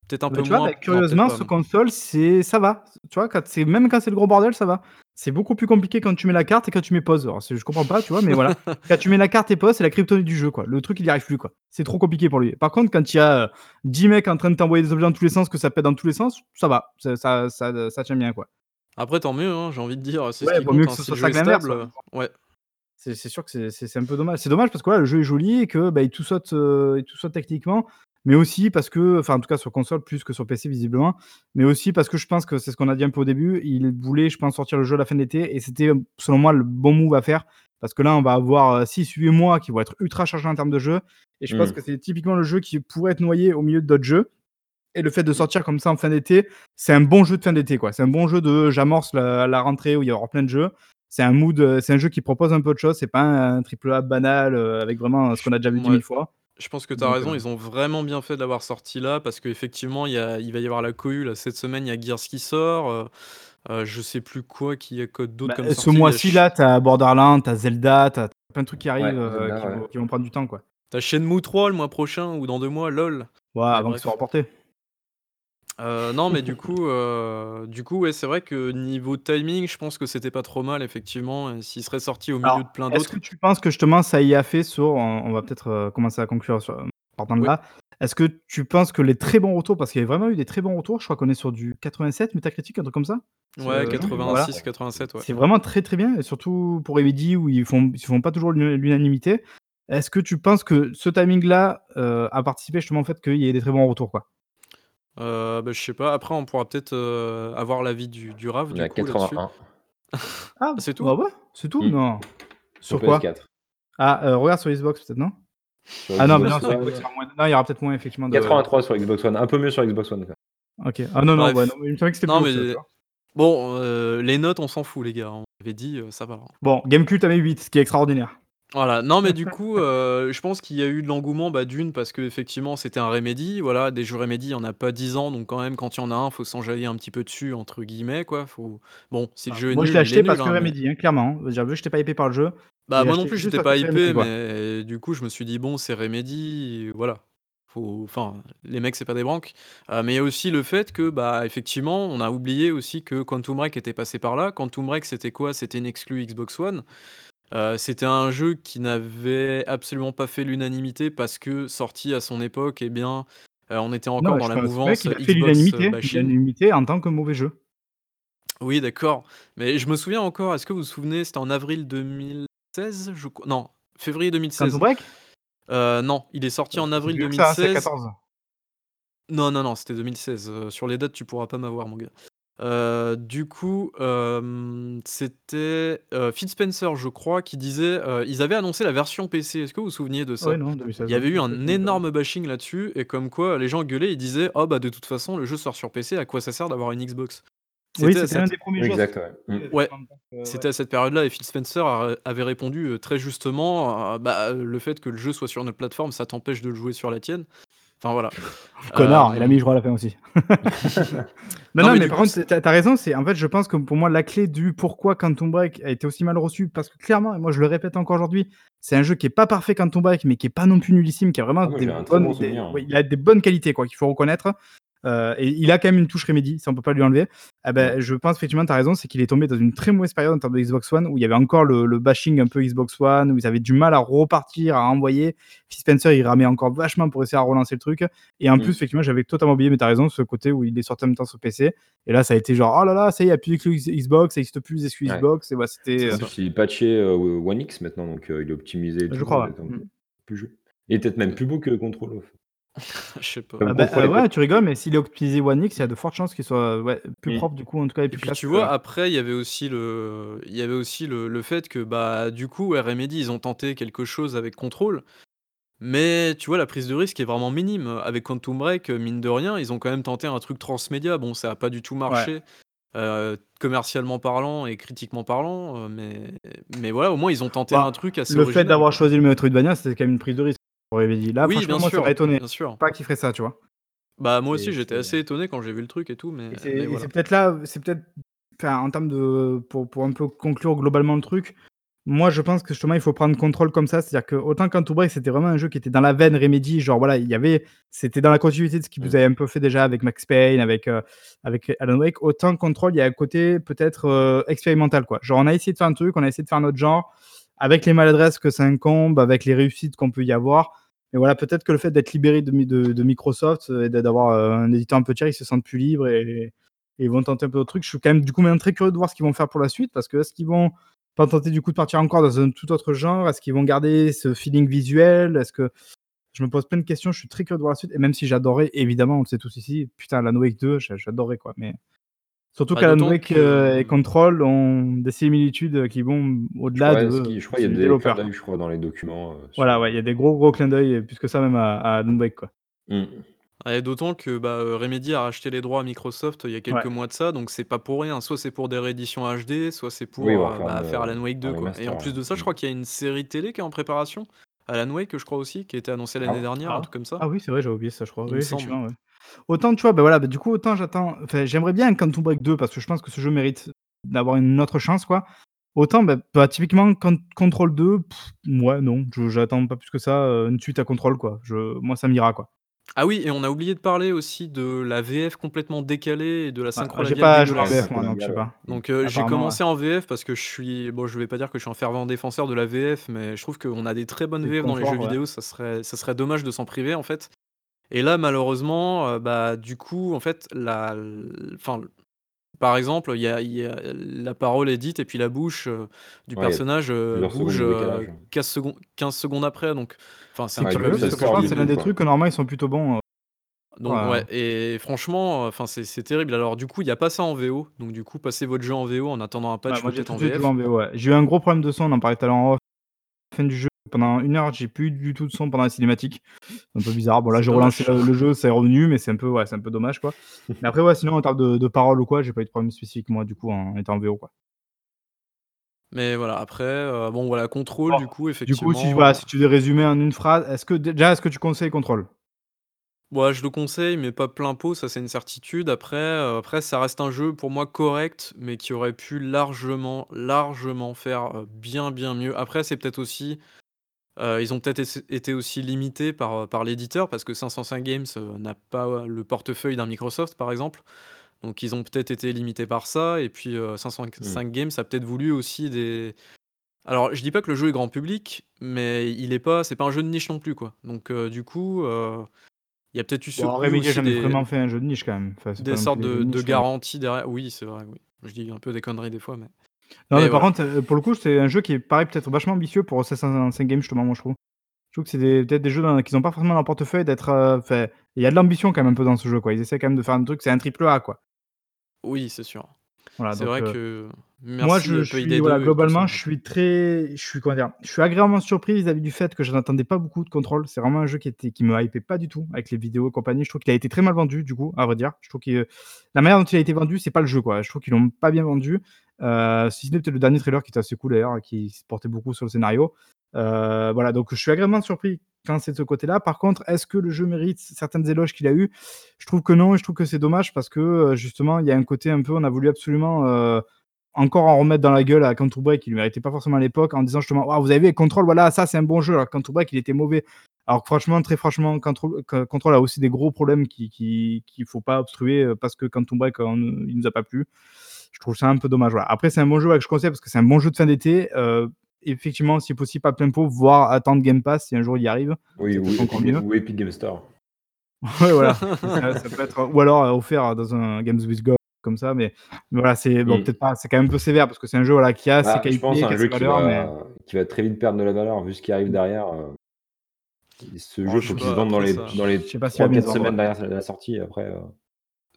Peut-être un
Bah,
peu
tu vois,
moins.
bah,
non,
curieusement,
peut-être
ce console, c'est, ça va. Tu vois, quand c'est, même quand c'est le gros bordel, ça va. C'est beaucoup plus compliqué quand tu mets la carte et quand tu mets pause. Alors, je comprends pas, tu vois, mais voilà. quand tu mets la carte et pause, c'est la kryptonite du jeu, quoi. Le truc, il y arrive plus, quoi. C'est trop compliqué pour lui. Par contre, quand il y a euh, 10 mecs en train de t'envoyer des objets dans tous les sens, que ça pète dans tous les sens, ça va. Ça, ça, ça, ça tient bien, quoi.
Après, tant mieux, hein, j'ai envie de dire, c'est
Ouais,
ce qui
vaut mieux que
hein,
ce soit ça
stable, euh, ouais.
C'est sûr que c'est- un peu dommage. C'est dommage parce que voilà, le jeu est joli et que bah, il tout saute, euh, il tout saute techniquement, mais aussi parce que, enfin en tout cas sur console plus que sur PC visiblement, mais aussi parce que je pense que c'est ce qu'on a dit un peu au début, il voulait, je pense, sortir le jeu à la fin de l'été et c'était selon moi le bon move à faire parce que là on va avoir 6-8 mois qui vont être ultra chargés en termes de jeu et je pense
Mm.
que c'est typiquement le jeu qui pourrait être noyé au milieu d'autres jeux. Et le fait de sortir comme ça en fin d'été, c'est un bon jeu de fin d'été, quoi. C'est un bon jeu de j'amorce la, la rentrée où il y aura plein de jeux. C'est un mood, euh, c'est un jeu qui propose un peu de choses. C'est pas un, triple A banal euh, avec vraiment ce qu'on a déjà vu dix mille fois.
Je pense que tu as
Donc,
raison,
euh,
ils ont vraiment bien fait de l'avoir sorti là parce qu'effectivement, il, y a- il va y avoir la cohue là, cette semaine, il y a Gears qui sort. euh, euh, je sais plus quoi qui a code d'autres
bah,
comme
ce
sortie. y
mois-ci
Sh-
là, t'as Borderlands, t'as Zelda, t'as plein de trucs qui arrivent
Ouais,
euh,
Zelda,
qui,
ouais.
vont, qui vont prendre du temps, quoi.
T'as Shenmue 3 le mois prochain ou dans deux mois, lol.
Ouais,
Mais
avant
bref.
qu'ils soient reportés.
Euh, non, mais du coup, euh, du coup, ouais, c'est vrai que niveau timing, je pense que c'était pas trop mal, effectivement. et S'il serait sorti au milieu
Alors,
de plein
est-ce
d'autres.
que tu penses que justement ça y a fait sur, on, on va peut-être euh, commencer à conclure sur, partant de
Oui.
là, est-ce que tu penses que les très bons retours, parce qu'il y a vraiment eu des très bons retours, je crois qu'on est sur du 87 Metacritic, un truc comme ça
Ouais,
Euh,
86,
voilà.
87, ouais.
C'est vraiment très très bien, et surtout pour Remedy où ils font, ils font pas toujours l'unanimité. Est-ce que tu penses que ce timing-là euh, a participé justement au fait qu'il y ait des très bons retours quoi?
Euh, bah, je sais pas. Après, on pourra peut-être euh, avoir l'avis du, du RAF
On
du
est à
coup là-dessus.
81
Ah,
c'est tout
bah ouais, c'est tout
Mm.
Non.
sur
Sur quoi
PS4.
Ah, euh, regarde sur Xbox peut-être, non
Sur
Ah non, mais
Xbox
non, sur
One,
Xbox, il y aura moins- non, il y aura peut-être moins effectivement de.
83 sur Xbox One, un peu mieux sur Xbox One. quoi.
Ok. Ah non, non,
Bref.
ouais, non, il me semblait que c'était
Non,
plus haut,
mais-
ça, tu vois.
Bon, euh, les notes, on s'en fout, les gars. On avait dit, euh, ça va.
Bon, Gamecube, t'as mis 8, ce qui est extraordinaire.
Voilà, non mais du coup, euh, je pense qu'il y a eu de l'engouement, bah, d'une parce que effectivement c'était un Remedy, voilà, des jeux Remedy, il y en a pas 10 ans, donc quand même quand il y en a un, faut s'enjailler un petit peu dessus entre guillemets quoi. Faut bon, si le jeu est
Moi, je l'ai
il
acheté parce que
hein, mais-
Remedy, hein, clairement. J'avoue, je t'ai pas hypé par le jeu.
Bah moi non
acheté
plus
juste
j'étais
parce
pas hypé,
quoi.
mais du coup je me suis dit bon c'est Remedy, voilà. Faut, enfin les mecs c'est pas des branques. Euh, mais il y a aussi le fait que bah effectivement on a oublié aussi que Quantum Break était passé par là. Quantum Break c'était quoi? C'était une exclue Xbox One. Euh, c'était un jeu qui n'avait absolument pas fait l'unanimité parce que sorti à son époque, eh bien, euh, on était
Non,
encore
mais
dans
je
la
pense,
mouvance
il a fait
Xbox
l'unanimité.
bashing.
L'unanimité en tant que mauvais jeu.
Oui, d'accord. Mais je me souviens encore, est-ce que vous vous souvenez, c'était en avril 2016, je crois. Non, février 2016.
Quantum Break?
Euh, non, il est sorti en
C'est
avril
mieux que ça, hein, c'est
2016.
14.
Non, non, non, c'était 2016. Euh, sur les dates, tu pourras pas m'avoir, mon gars. Euh, du coup, euh, c'était euh, Phil Spencer, je crois, qui disait euh, ils avaient annoncé la version PC. Est-ce que vous vous souveniez de ça?
Ouais, non, 2016.
Il y avait eu un énorme bashing là-dessus, et comme quoi les gens gueulaient, ils disaient Oh bah de toute façon, le jeu sort sur PC, à quoi ça sert d'avoir une Xbox?
Oui,
C'était à
c'était un
cette-
des premiers jeux.
Exact, ouais. Mm.
Ouais. C'était à cette période-là, et Phil Spencer a- avait répondu très justement bah, le fait que le jeu soit sur notre plateforme, ça t'empêche de le jouer sur la tienne. Enfin voilà.
Connard, il a
Euh,
mis je crois à la fin aussi. non,
Non,
non,
mais
par
coup,
contre, t'as as raison. C'est en fait, je pense que pour moi, la clé du pourquoi Quantum Break a été aussi mal reçu, parce que clairement, et moi je le répète encore aujourd'hui, c'est un jeu qui est pas parfait Quantum Break, mais qui est pas non plus nullissime, qui a vraiment
Ah,
des bonnes,
bon
des- ouais, il a des bonnes qualités quoi, qu'il faut reconnaître. Euh, et il a quand même une touche Remedy, ça on peut pas lui enlever. Eh ben, Je pense effectivement, tu as raison, c'est qu'il est tombé dans une très mauvaise période en termes de Xbox One, où il y avait encore le, le bashing un peu Xbox One, où ils avaient du mal à repartir, à envoyer. Phil Spencer, il ramait encore vachement pour essayer à relancer le truc. Et en
Mm.
plus, effectivement, j'avais totalement oublié, mais tu as raison, ce côté où il est sorti en même temps sur PC. Et là, ça a été genre, oh là là, ça y est, il n'y a plus Xbox, ça n'existe plus les exclus
Ouais.
Xbox. Et voilà, c'était.
En
euh,
il est patché euh, One X maintenant, donc euh, il est optimisé. et
Je
tout,
crois, ouais.
donc,
Mm.
plus jeu. Il est peut-être même plus beau que Control. Off.
je sais pas.
Ah bah, euh, ouais, tu rigoles, mais s'il est optimisé One X, il y a de fortes chances qu'il soit ouais, plus propre, du coup, en tout cas, et
Et
plus
puis
classe
tu vois, après, il y avait aussi le, il y avait aussi le, le fait que bah du coup, Remedy, ils ont tenté quelque chose avec Control, mais tu vois, la prise de risque est vraiment minime. Avec Quantum Break, mine de rien, ils ont quand même tenté un truc transmédia. Bon, ça a pas du tout marché, euh, commercialement parlant et critiquement parlant, euh, mais mais voilà, au moins ils ont tenté
Bah,
un truc assez
Le fait d'avoir choisi le Metroidvania, c'était quand même une prise de risque. Dit. Là,
Oui,
franchement,
bien
moi, ça
sûr,
m'a étonné.
bien sûr.
Pas qu'il ferait ça, tu vois.
Bah moi aussi, j'étais assez étonné quand j'ai vu le truc et tout, mais,
c'est
voilà.
peut-être là, c'est peut-être, enfin, en termes de, pour, pour un peu conclure globalement le truc, moi je pense que justement il faut prendre contrôle comme ça, c'est-à-dire que autant Quantum Break c'était vraiment un jeu qui était dans la veine Remedy, genre voilà, il y avait, c'était dans la continuité de ce qu'ils vous avez un peu fait déjà avec Max Payne, avec, euh, avec Alan Wake, autant Control, il y a un côté peut-être euh, expérimental quoi. Genre on a essayé de faire un truc, on a essayé de faire notre genre, avec les maladresses que ça incombe, avec les réussites qu'on peut y avoir. Mais voilà, peut-être que le fait d'être libéré de, mi- de- de Microsoft euh, et d'a- d'avoir euh, un éditeur un peu tiers, ils se sentent plus libres et, ils vont tenter un peu d'autres trucs. Je suis quand même du coup même très curieux de voir ce qu'ils vont faire pour la suite parce que est-ce qu'ils vont pas tenter du coup de partir encore dans un tout autre genre? Est-ce qu'ils vont garder ce feeling visuel? Est-ce que je me pose plein de questions Je suis très curieux de voir la suite et même si j'adorais, évidemment, on le sait tous ici, putain, la Wake 2, j'a- j'adorais quoi. Mais surtout
Bah,
qu'Alan Wake
que-
euh, et Control ont des similitudes qui vont au-delà de.
qu'il- je crois qu'il y a des clins d'œil, je crois, dans les documents. euh, sur-
Voilà, ouais, il y a des gros gros clins d'œil, plus que ça même à, à Alan Wake quoi.
Mm.
Ouais, d'autant que bah, euh, Remedy a racheté les droits à Microsoft euh, il y a quelques
Ouais.
mois de ça, donc c'est pas pour rien. Soit c'est pour des rééditions HD, soit c'est pour
Oui,
euh, bah, faire
euh,
Alan Wake 2.
un
Quoi. Et en plus de ça, je crois qu'il y a une série télé qui est en préparation. Alan Wake, je crois aussi, qui a été annoncée l'année
Ah.
dernière, un truc comme ça.
Ah oui, c'est vrai, j'ai oublié ça, je crois.
Il
Oui, Autant, tu vois, bah voilà, bah, du coup, autant j'attends. Enfin, j'aimerais bien un Quantum Break 2 parce que je pense que ce jeu mérite d'avoir une autre chance, quoi. Autant, bah, bah, typiquement, Con- Control 2, pff, ouais, non, je- j'attends pas plus que ça, euh, une suite à Control, quoi. Je, moi, ça m'ira, quoi.
Ah oui, et on a oublié de parler aussi de la VF complètement décalée et de la synchro
Ah, j'ai
labiale
pas joué en
dégueulasse.
VF, moi, donc je sais pas.
Donc euh, j'ai
Apparemment,
commencé en VF parce que je suis bon, je vais pas dire que je suis un fervent défenseur de la VF, mais je trouve qu'on a des très bonnes
C'est
VF dans les
confort,
jeux
ouais.
vidéo, ça serait ça serait dommage de s'en priver en fait. Et là malheureusement, euh, bah du coup en fait la, l- enfin par exemple il y a, il y a- la parole est dite et puis la bouche euh, du
Ouais,
personnage euh,
plusieurs secondes
bouge
de
euh,
décalage.
15 secondes 15 secondes après donc enfin c'est un
Ouais,
petit
du
peu
coup, sort
franchement, c'est l'un des
quoi.
trucs que normalement ils sont plutôt bons. euh.
Donc
Ouais.
ouais, et franchement, enfin c'est c'est terrible. Alors du coup, il y a pas ça en VO. Donc du coup, passez votre jeu en VO en attendant un patch
Ouais, moi, j'ai
peut-être
tout
en
de suite
VF.
joué en VO, ouais. J'ai eu un gros problème de son, on en parlait tout à l'heure en off. Fin du jeu, pendant une heure, j'ai plus du tout de son pendant la cinématique. C'est un peu bizarre. Bon, là, j'ai relancé le, le jeu, c'est revenu, mais c'est un peu, ouais, c'est un peu dommage, quoi. Mais après, ouais, sinon, en termes de, de parole ou quoi, j'ai pas eu de problème spécifique, moi, du coup, en étant en VO, quoi.
Mais voilà, après, euh, bon voilà, contrôle
Bon,
du coup,
Du
effectivement.
coup, si, voilà, si tu devais résumer en une phrase, est-ce que, déjà, est-ce que tu conseilles Control
Ouais, je le conseille, mais pas plein pot, ça c'est une certitude. Après, euh, après, ça reste un jeu pour moi correct, mais qui aurait pu largement, largement faire euh, bien, bien mieux. Après, c'est peut-être aussi, euh, ils ont peut-être été aussi limités par, par l'éditeur, parce que 505 Games euh, n'a pas euh, le portefeuille d'un Microsoft, par exemple. Donc, ils ont peut-être été limités par ça. Et puis, euh, 505 Games a peut-être voulu aussi des. Alors, je dis pas que le jeu est grand public, mais il est pas, c'est pas un jeu de niche non plus, quoi. Donc, euh, du coup. euh, il y a peut-être eu,
Bon,
eu
Remedy jamais
des,
vraiment fait un jeu de niche, quand même. Enfin,
des sortes de, de
niche,
garanties derrière. Oui, c'est vrai, oui. Je dis un peu des conneries des fois, mais.
Non,
Mais
mais par
voilà.
contre, euh, pour le coup, c'est un jeu qui est pareil, peut-être vachement ambitieux pour 505 games, justement, moi, je trouve. Je trouve que c'est peut-être des jeux dans- qui n'ont pas forcément dans leur portefeuille d'être. euh, Il y a de l'ambition quand même un peu dans ce jeu, quoi. Ils essaient quand même de faire un truc, c'est un triple A, quoi.
Oui, c'est sûr.
Voilà,
c'est vrai
euh,
que.
Moi,
Merci,
je,
euh,
je
Payday
suis, voilà,
2 et tout
globalement, je suis très, je suis comment dire, je suis agréablement surpris vis-à-vis du fait que je n'attendais pas beaucoup de contrôle. C'est vraiment un jeu qui était, qui me hypait pas du tout avec les vidéos et compagnie. Je trouve qu'il a été très mal vendu, du coup, à vrai dire. Je trouve que la manière dont il a été vendu, c'est pas le jeu, quoi. Je trouve qu'ils l'ont pas bien vendu. Euh, si ce n'est peut-être le dernier trailer qui était assez cool d'ailleurs, qui se portait beaucoup sur le scénario. Euh, voilà, donc je suis agréablement surpris quand c'est de ce côté-là. Par contre, est-ce que le jeu mérite certaines éloges qu'il a eues? Je trouve que non, et je trouve que c'est dommage parce que euh, justement, il y a un côté un peu, on a voulu absolument encore en remettre dans la gueule à Counter Break, il ne méritait pas forcément à l'époque, en disant justement, vous avez vu, Control, voilà, ça c'est un bon jeu, alors Counter Break, il était mauvais. Alors franchement, très franchement, Control, Control a aussi des gros problèmes qu'il qui, qui, faut pas obstruer parce que Counter Break, il nous a pas plu. Je trouve ça un peu dommage. Voilà. Après, c'est un bon jeu que je conseille parce que c'est un bon jeu de fin d'été. Euh, effectivement, si possible, pas plein pot, voire attendre Game Pass si un jour il y arrive.
Oui, ou, Epic, ou Epic Game Store.
ouais, voilà. ça, ça, peut être, ou alors euh, offert dans un Games with Go comme ça, mais, mais voilà, c'est bon, mm. peut-être pas, c'est quand même un peu sévère parce que c'est un jeu voilà, qui a
bah,
ses qualités,
je pense un jeu
qui,
va, mais... qui va très vite perdre de la valeur vu ce qui arrive derrière. Euh, ce jeu, oh, faut qu'il se vende dans les, dans les 3-4 semaines derrière la sortie. Après, euh...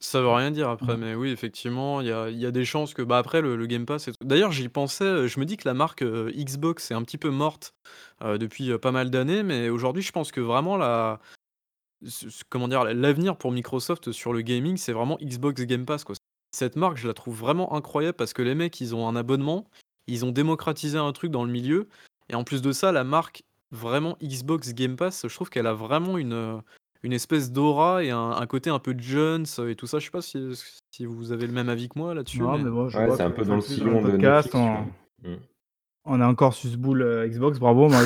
Ça veut rien dire après, mais oui, effectivement, il y a, y a, des chances que. Bah après, le, le Game Pass. D'ailleurs, j'y pensais, je me dis que la marque euh, Xbox est un petit peu morte euh, depuis euh, pas mal d'années, mais aujourd'hui, je pense que vraiment la. Comment dire, l'avenir pour Microsoft sur le gaming, c'est vraiment Xbox Game Pass. Quoi. Cette marque, je la trouve vraiment incroyable parce que les mecs, ils ont un abonnement, ils ont démocratisé un truc dans le milieu, et en plus de ça, la marque vraiment Xbox Game Pass, je trouve qu'elle a vraiment une, une espèce d'aura et un, un, côté un peu Jones et tout ça. Je sais pas si, si vous avez le même avis que moi là-dessus.
Non, mais... mais moi, je
ouais,
vois
c'est un peu dans le sillon de
podcast. On... Mm. on est encore sur ce boule euh, Xbox, bravo. Moi,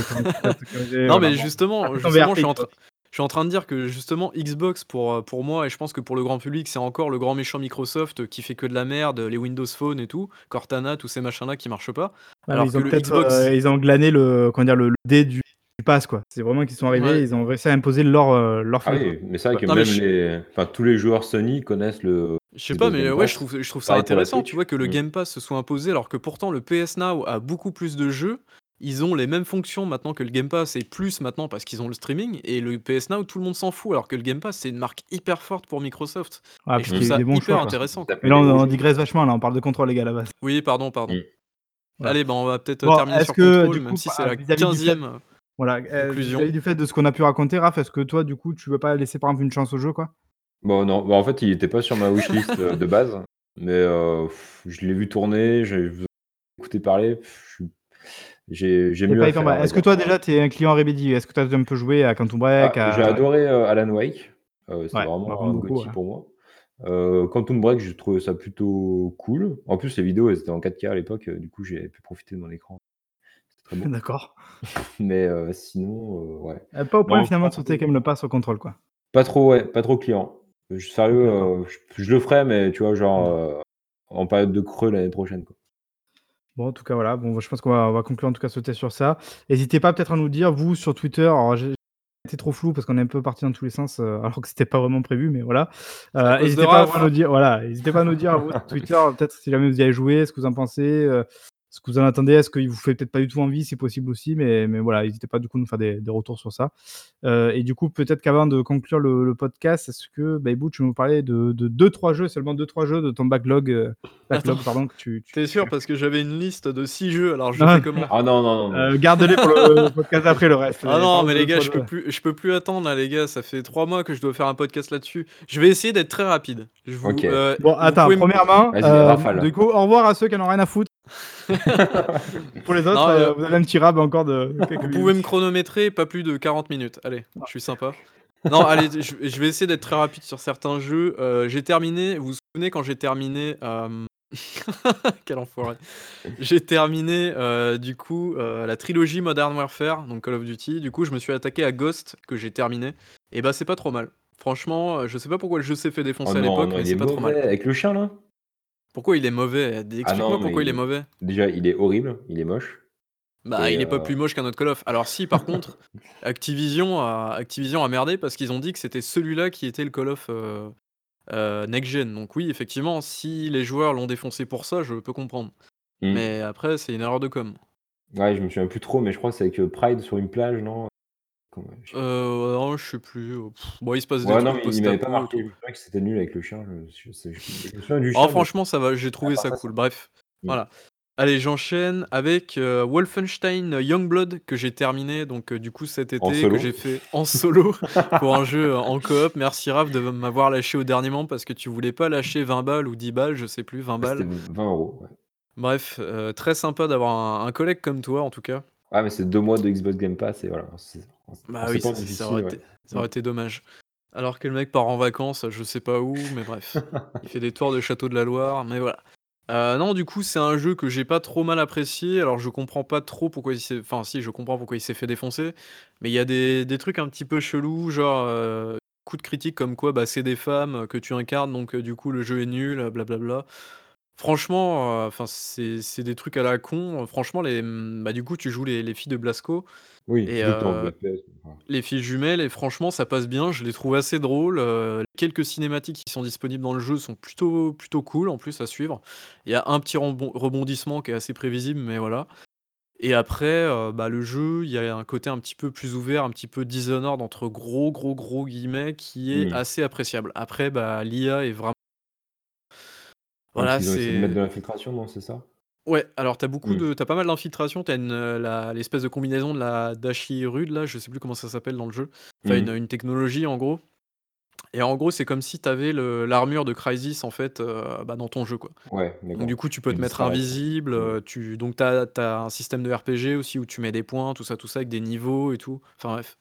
non, mais justement, justement je, suis en train, je suis en train de dire que justement Xbox pour, euh, pour moi et je pense que pour le grand public c'est encore le grand méchant Microsoft qui fait que de la merde, les Windows Phone et tout, Cortana, tous ces machins là qui marchent pas.
Alors ils, ont Xbox... euh, ils ont glané le, comment dire, le, le dé du, passe quoi. C'est vraiment qu'ils sont arrivés, ouais. ils ont réussi à imposer leur euh, leur
ah oui, mais c'est vrai que non, même les... enfin, tous les joueurs Sony connaissent le.
Je sais pas, mais ouais, je trouve, je trouve ça intéressant, tu vois, que le mmh. Game Pass se soit imposé, alors que pourtant le PS Now a beaucoup plus de jeux. Ils ont les mêmes fonctions maintenant que le Game Pass et plus maintenant parce qu'ils ont le streaming. Et le PS Now, tout le monde s'en fout, alors que le Game Pass, c'est une marque hyper forte pour Microsoft.
Ah,
et je trouve ça hyper
choix,
intéressant.
Mais là, on, on digresse vachement, là, on parle de contrôle, les gars, à la base.
Oui, pardon, pardon. Mmh. Voilà. Allez, bah, on va peut-être
bon,
terminer sur
que,
contrôle,
coup,
même si c'est
bah,
la 15e.
Voilà, euh, du fait de ce qu'on a pu raconter, Raph, est-ce que toi, du coup, tu veux pas laisser par exemple une chance au jeu, quoi?
Bon, non, bah, en fait, il était pas sur ma wishlist euh, de base, mais euh, je l'ai vu tourner, j'ai écouté parler, j'ai mieux à faire,
Est-ce que toi, déjà, tu es un client Remedy Est-ce que tu as un peu joué à Quantum Break
ah,
à...
J'ai adoré euh, Alan Wake, c'était ouais, vraiment
bah,
un beaucoup, ouais. pour moi. Euh, Quantum Break, j'ai trouvé ça plutôt cool. En plus, les vidéos, elles étaient en 4K à l'époque, du coup, j'ai pu profiter de mon écran.
Bon. D'accord.
Mais euh, sinon, euh, ouais.
Euh, pas au point non, finalement de sauter quand même le pass au contrôle, quoi.
Pas trop, ouais, pas trop client. Je sérieux, je, je, le ferai, mais tu vois, genre en période de creux l'année prochaine, quoi.
Bon, en tout cas, voilà. Bon, je pense qu'on va, va, conclure en tout cas sauter sur ça. N'hésitez pas peut-être à nous dire, vous, sur Twitter. Alors, j'ai été trop flou parce qu'on est un peu parti dans tous les sens, euh, alors que c'était pas vraiment prévu, mais voilà. Euh, n'hésitez pas à nous dire, voilà, n'hésitez pas à nous dire, vous, sur Twitter, peut-être si jamais vous y avez joué, ce que vous en pensez. Euh, ce que vous en attendez, est-ce qu'il vous fait peut-être pas du tout envie, c'est possible aussi, mais, mais voilà, n'hésitez pas du coup à nous faire des, des retours sur ça. Euh, et du coup, peut-être qu'avant de conclure le, le podcast, est-ce que, Ibu, tu veux nous parler de 2-3 jeux, seulement 2-3 jeux de ton backlog, euh, backlog pardon, que tu. tu...
T'es sûr Parce que j'avais une liste de 6 jeux, alors je fais comment?
Ah non, non, non. non.
Euh, Garde-les pour le, le, podcast après le reste.
Ah non, mais les gars, je peux, plus, je peux plus attendre, là, les gars, ça fait 3 mois que je dois faire un podcast là-dessus. Je vais essayer d'être très rapide. Je vous,
okay.
euh,
bon, attends, premièrement, euh, du coup, au revoir à ceux qui en ont rien à foutre. Pour les autres, non, euh, vous avez un petit rab encore de.
Vous minutes. pouvez me chronométrer pas plus de 40 minutes. Allez, je suis sympa. non, allez, je, je, vais essayer d'être très rapide sur certains jeux. Euh, j'ai terminé. Vous vous souvenez quand j'ai terminé. Euh... Quel enfoiré. J'ai terminé euh, du coup euh, la trilogie Modern Warfare, donc Call of Duty. Du coup, je me suis attaqué à Ghost que j'ai terminé. Et bah, c'est pas trop mal. Franchement, je sais pas pourquoi le jeu s'est fait défoncer
oh
à l'époque, mais c'est pas trop mal.
Avec le chien là?
Pourquoi il est mauvais? Explique-moi ah pourquoi il... est mauvais.
Déjà, il est horrible, il est moche.
Bah, il est euh... pas plus moche qu'un autre Call of. Alors si, par contre, Activision a Activision a merdé parce qu'ils ont dit que c'était celui-là qui était le Call of euh, euh, next gen. Donc oui, effectivement, si les joueurs l'ont défoncé pour ça, je peux comprendre. Mm. Mais après, c'est une erreur de com.
Ouais, je me souviens plus trop, mais je crois que c'est avec Pride sur une plage, non?
Euh, non, je sais plus. Bon, il se passe des
ouais,
trucs.
Non, mais il m'avait pas marqué. Je que c'était nul avec le chien. Je, je,
je, je du chien oh, franchement, ça va. J'ai trouvé ah, ça cool. Bref, oui. voilà. Allez, j'enchaîne avec euh, Wolfenstein Youngblood que j'ai terminé donc euh, du coup cet été que j'ai fait en solo pour un jeu euh, en coop. Merci Raph de m'avoir lâché au dernier moment parce que tu voulais pas lâcher 20 balles ou 10 balles, je sais plus, 20 balles.
20 euros. Ouais.
Bref, euh, très sympa d'avoir un, un, collègue comme toi en tout cas.
Ah mais c'est deux mois de Xbox Game Pass et voilà.
Bah oui, ça ça
difficile,
aurait
ouais.
été ça aurait été dommage. Alors que le mec part en vacances, je sais pas où, mais bref. Il fait des tours de château de la Loire, mais voilà. Heu, non, du coup, c'est un jeu que j'ai pas trop mal apprécié. Alors je comprends pas trop pourquoi il s'est enfin si, je comprends pourquoi il s'est fait défoncer, mais il y a des des trucs un petit peu chelous, genre, heu, coup de critique comme quoi, bah, c'est des femmes, que tu incarnes donc heu, du coup le jeu est nul, blablabla. Franchement, heu, enfin c'est c'est des trucs à la con, franchement les, mmh, bah, du coup tu joues les les filles de Blasco
Oui,
et
voilà.
les filles jumelles et franchement ça passe bien, je les trouve assez drôles, heu, quelques cinématiques qui sont disponibles dans le jeu sont plutôt plutôt cool en plus à suivre. Il y a un petit rembon rebondissement qui est assez prévisible, mais voilà et après, bah, le jeu, il y a un côté un petit peu plus ouvert, un petit peu «Dishonored» entre gros, gros, gros guillemets qui est assez appréciable. Après, bah, l'IA est vraiment voilà,
qu'ils ont essayé de mettre de l'infiltration, non, c'est ça?
Ouais, alors tu as beaucoup
Mmh.
de tu as pas mal d'infiltration, tu as une, la l'espèce de combinaison de la Dashirud là, je sais plus comment ça s'appelle dans le jeu. Enfin une,
Mmh.
une technologie en gros et en gros, c'est comme si tu avais le l'armure de Crysis en fait, heu, bah, dans ton jeu quoi.
Ouais,
Donc du coup, tu peux te mettre invisible,
Mmh.
heu, tu donc tu as tu as un système de RPG aussi où tu mets des points, tout ça, tout ça, avec des niveaux et tout. Enfin bref.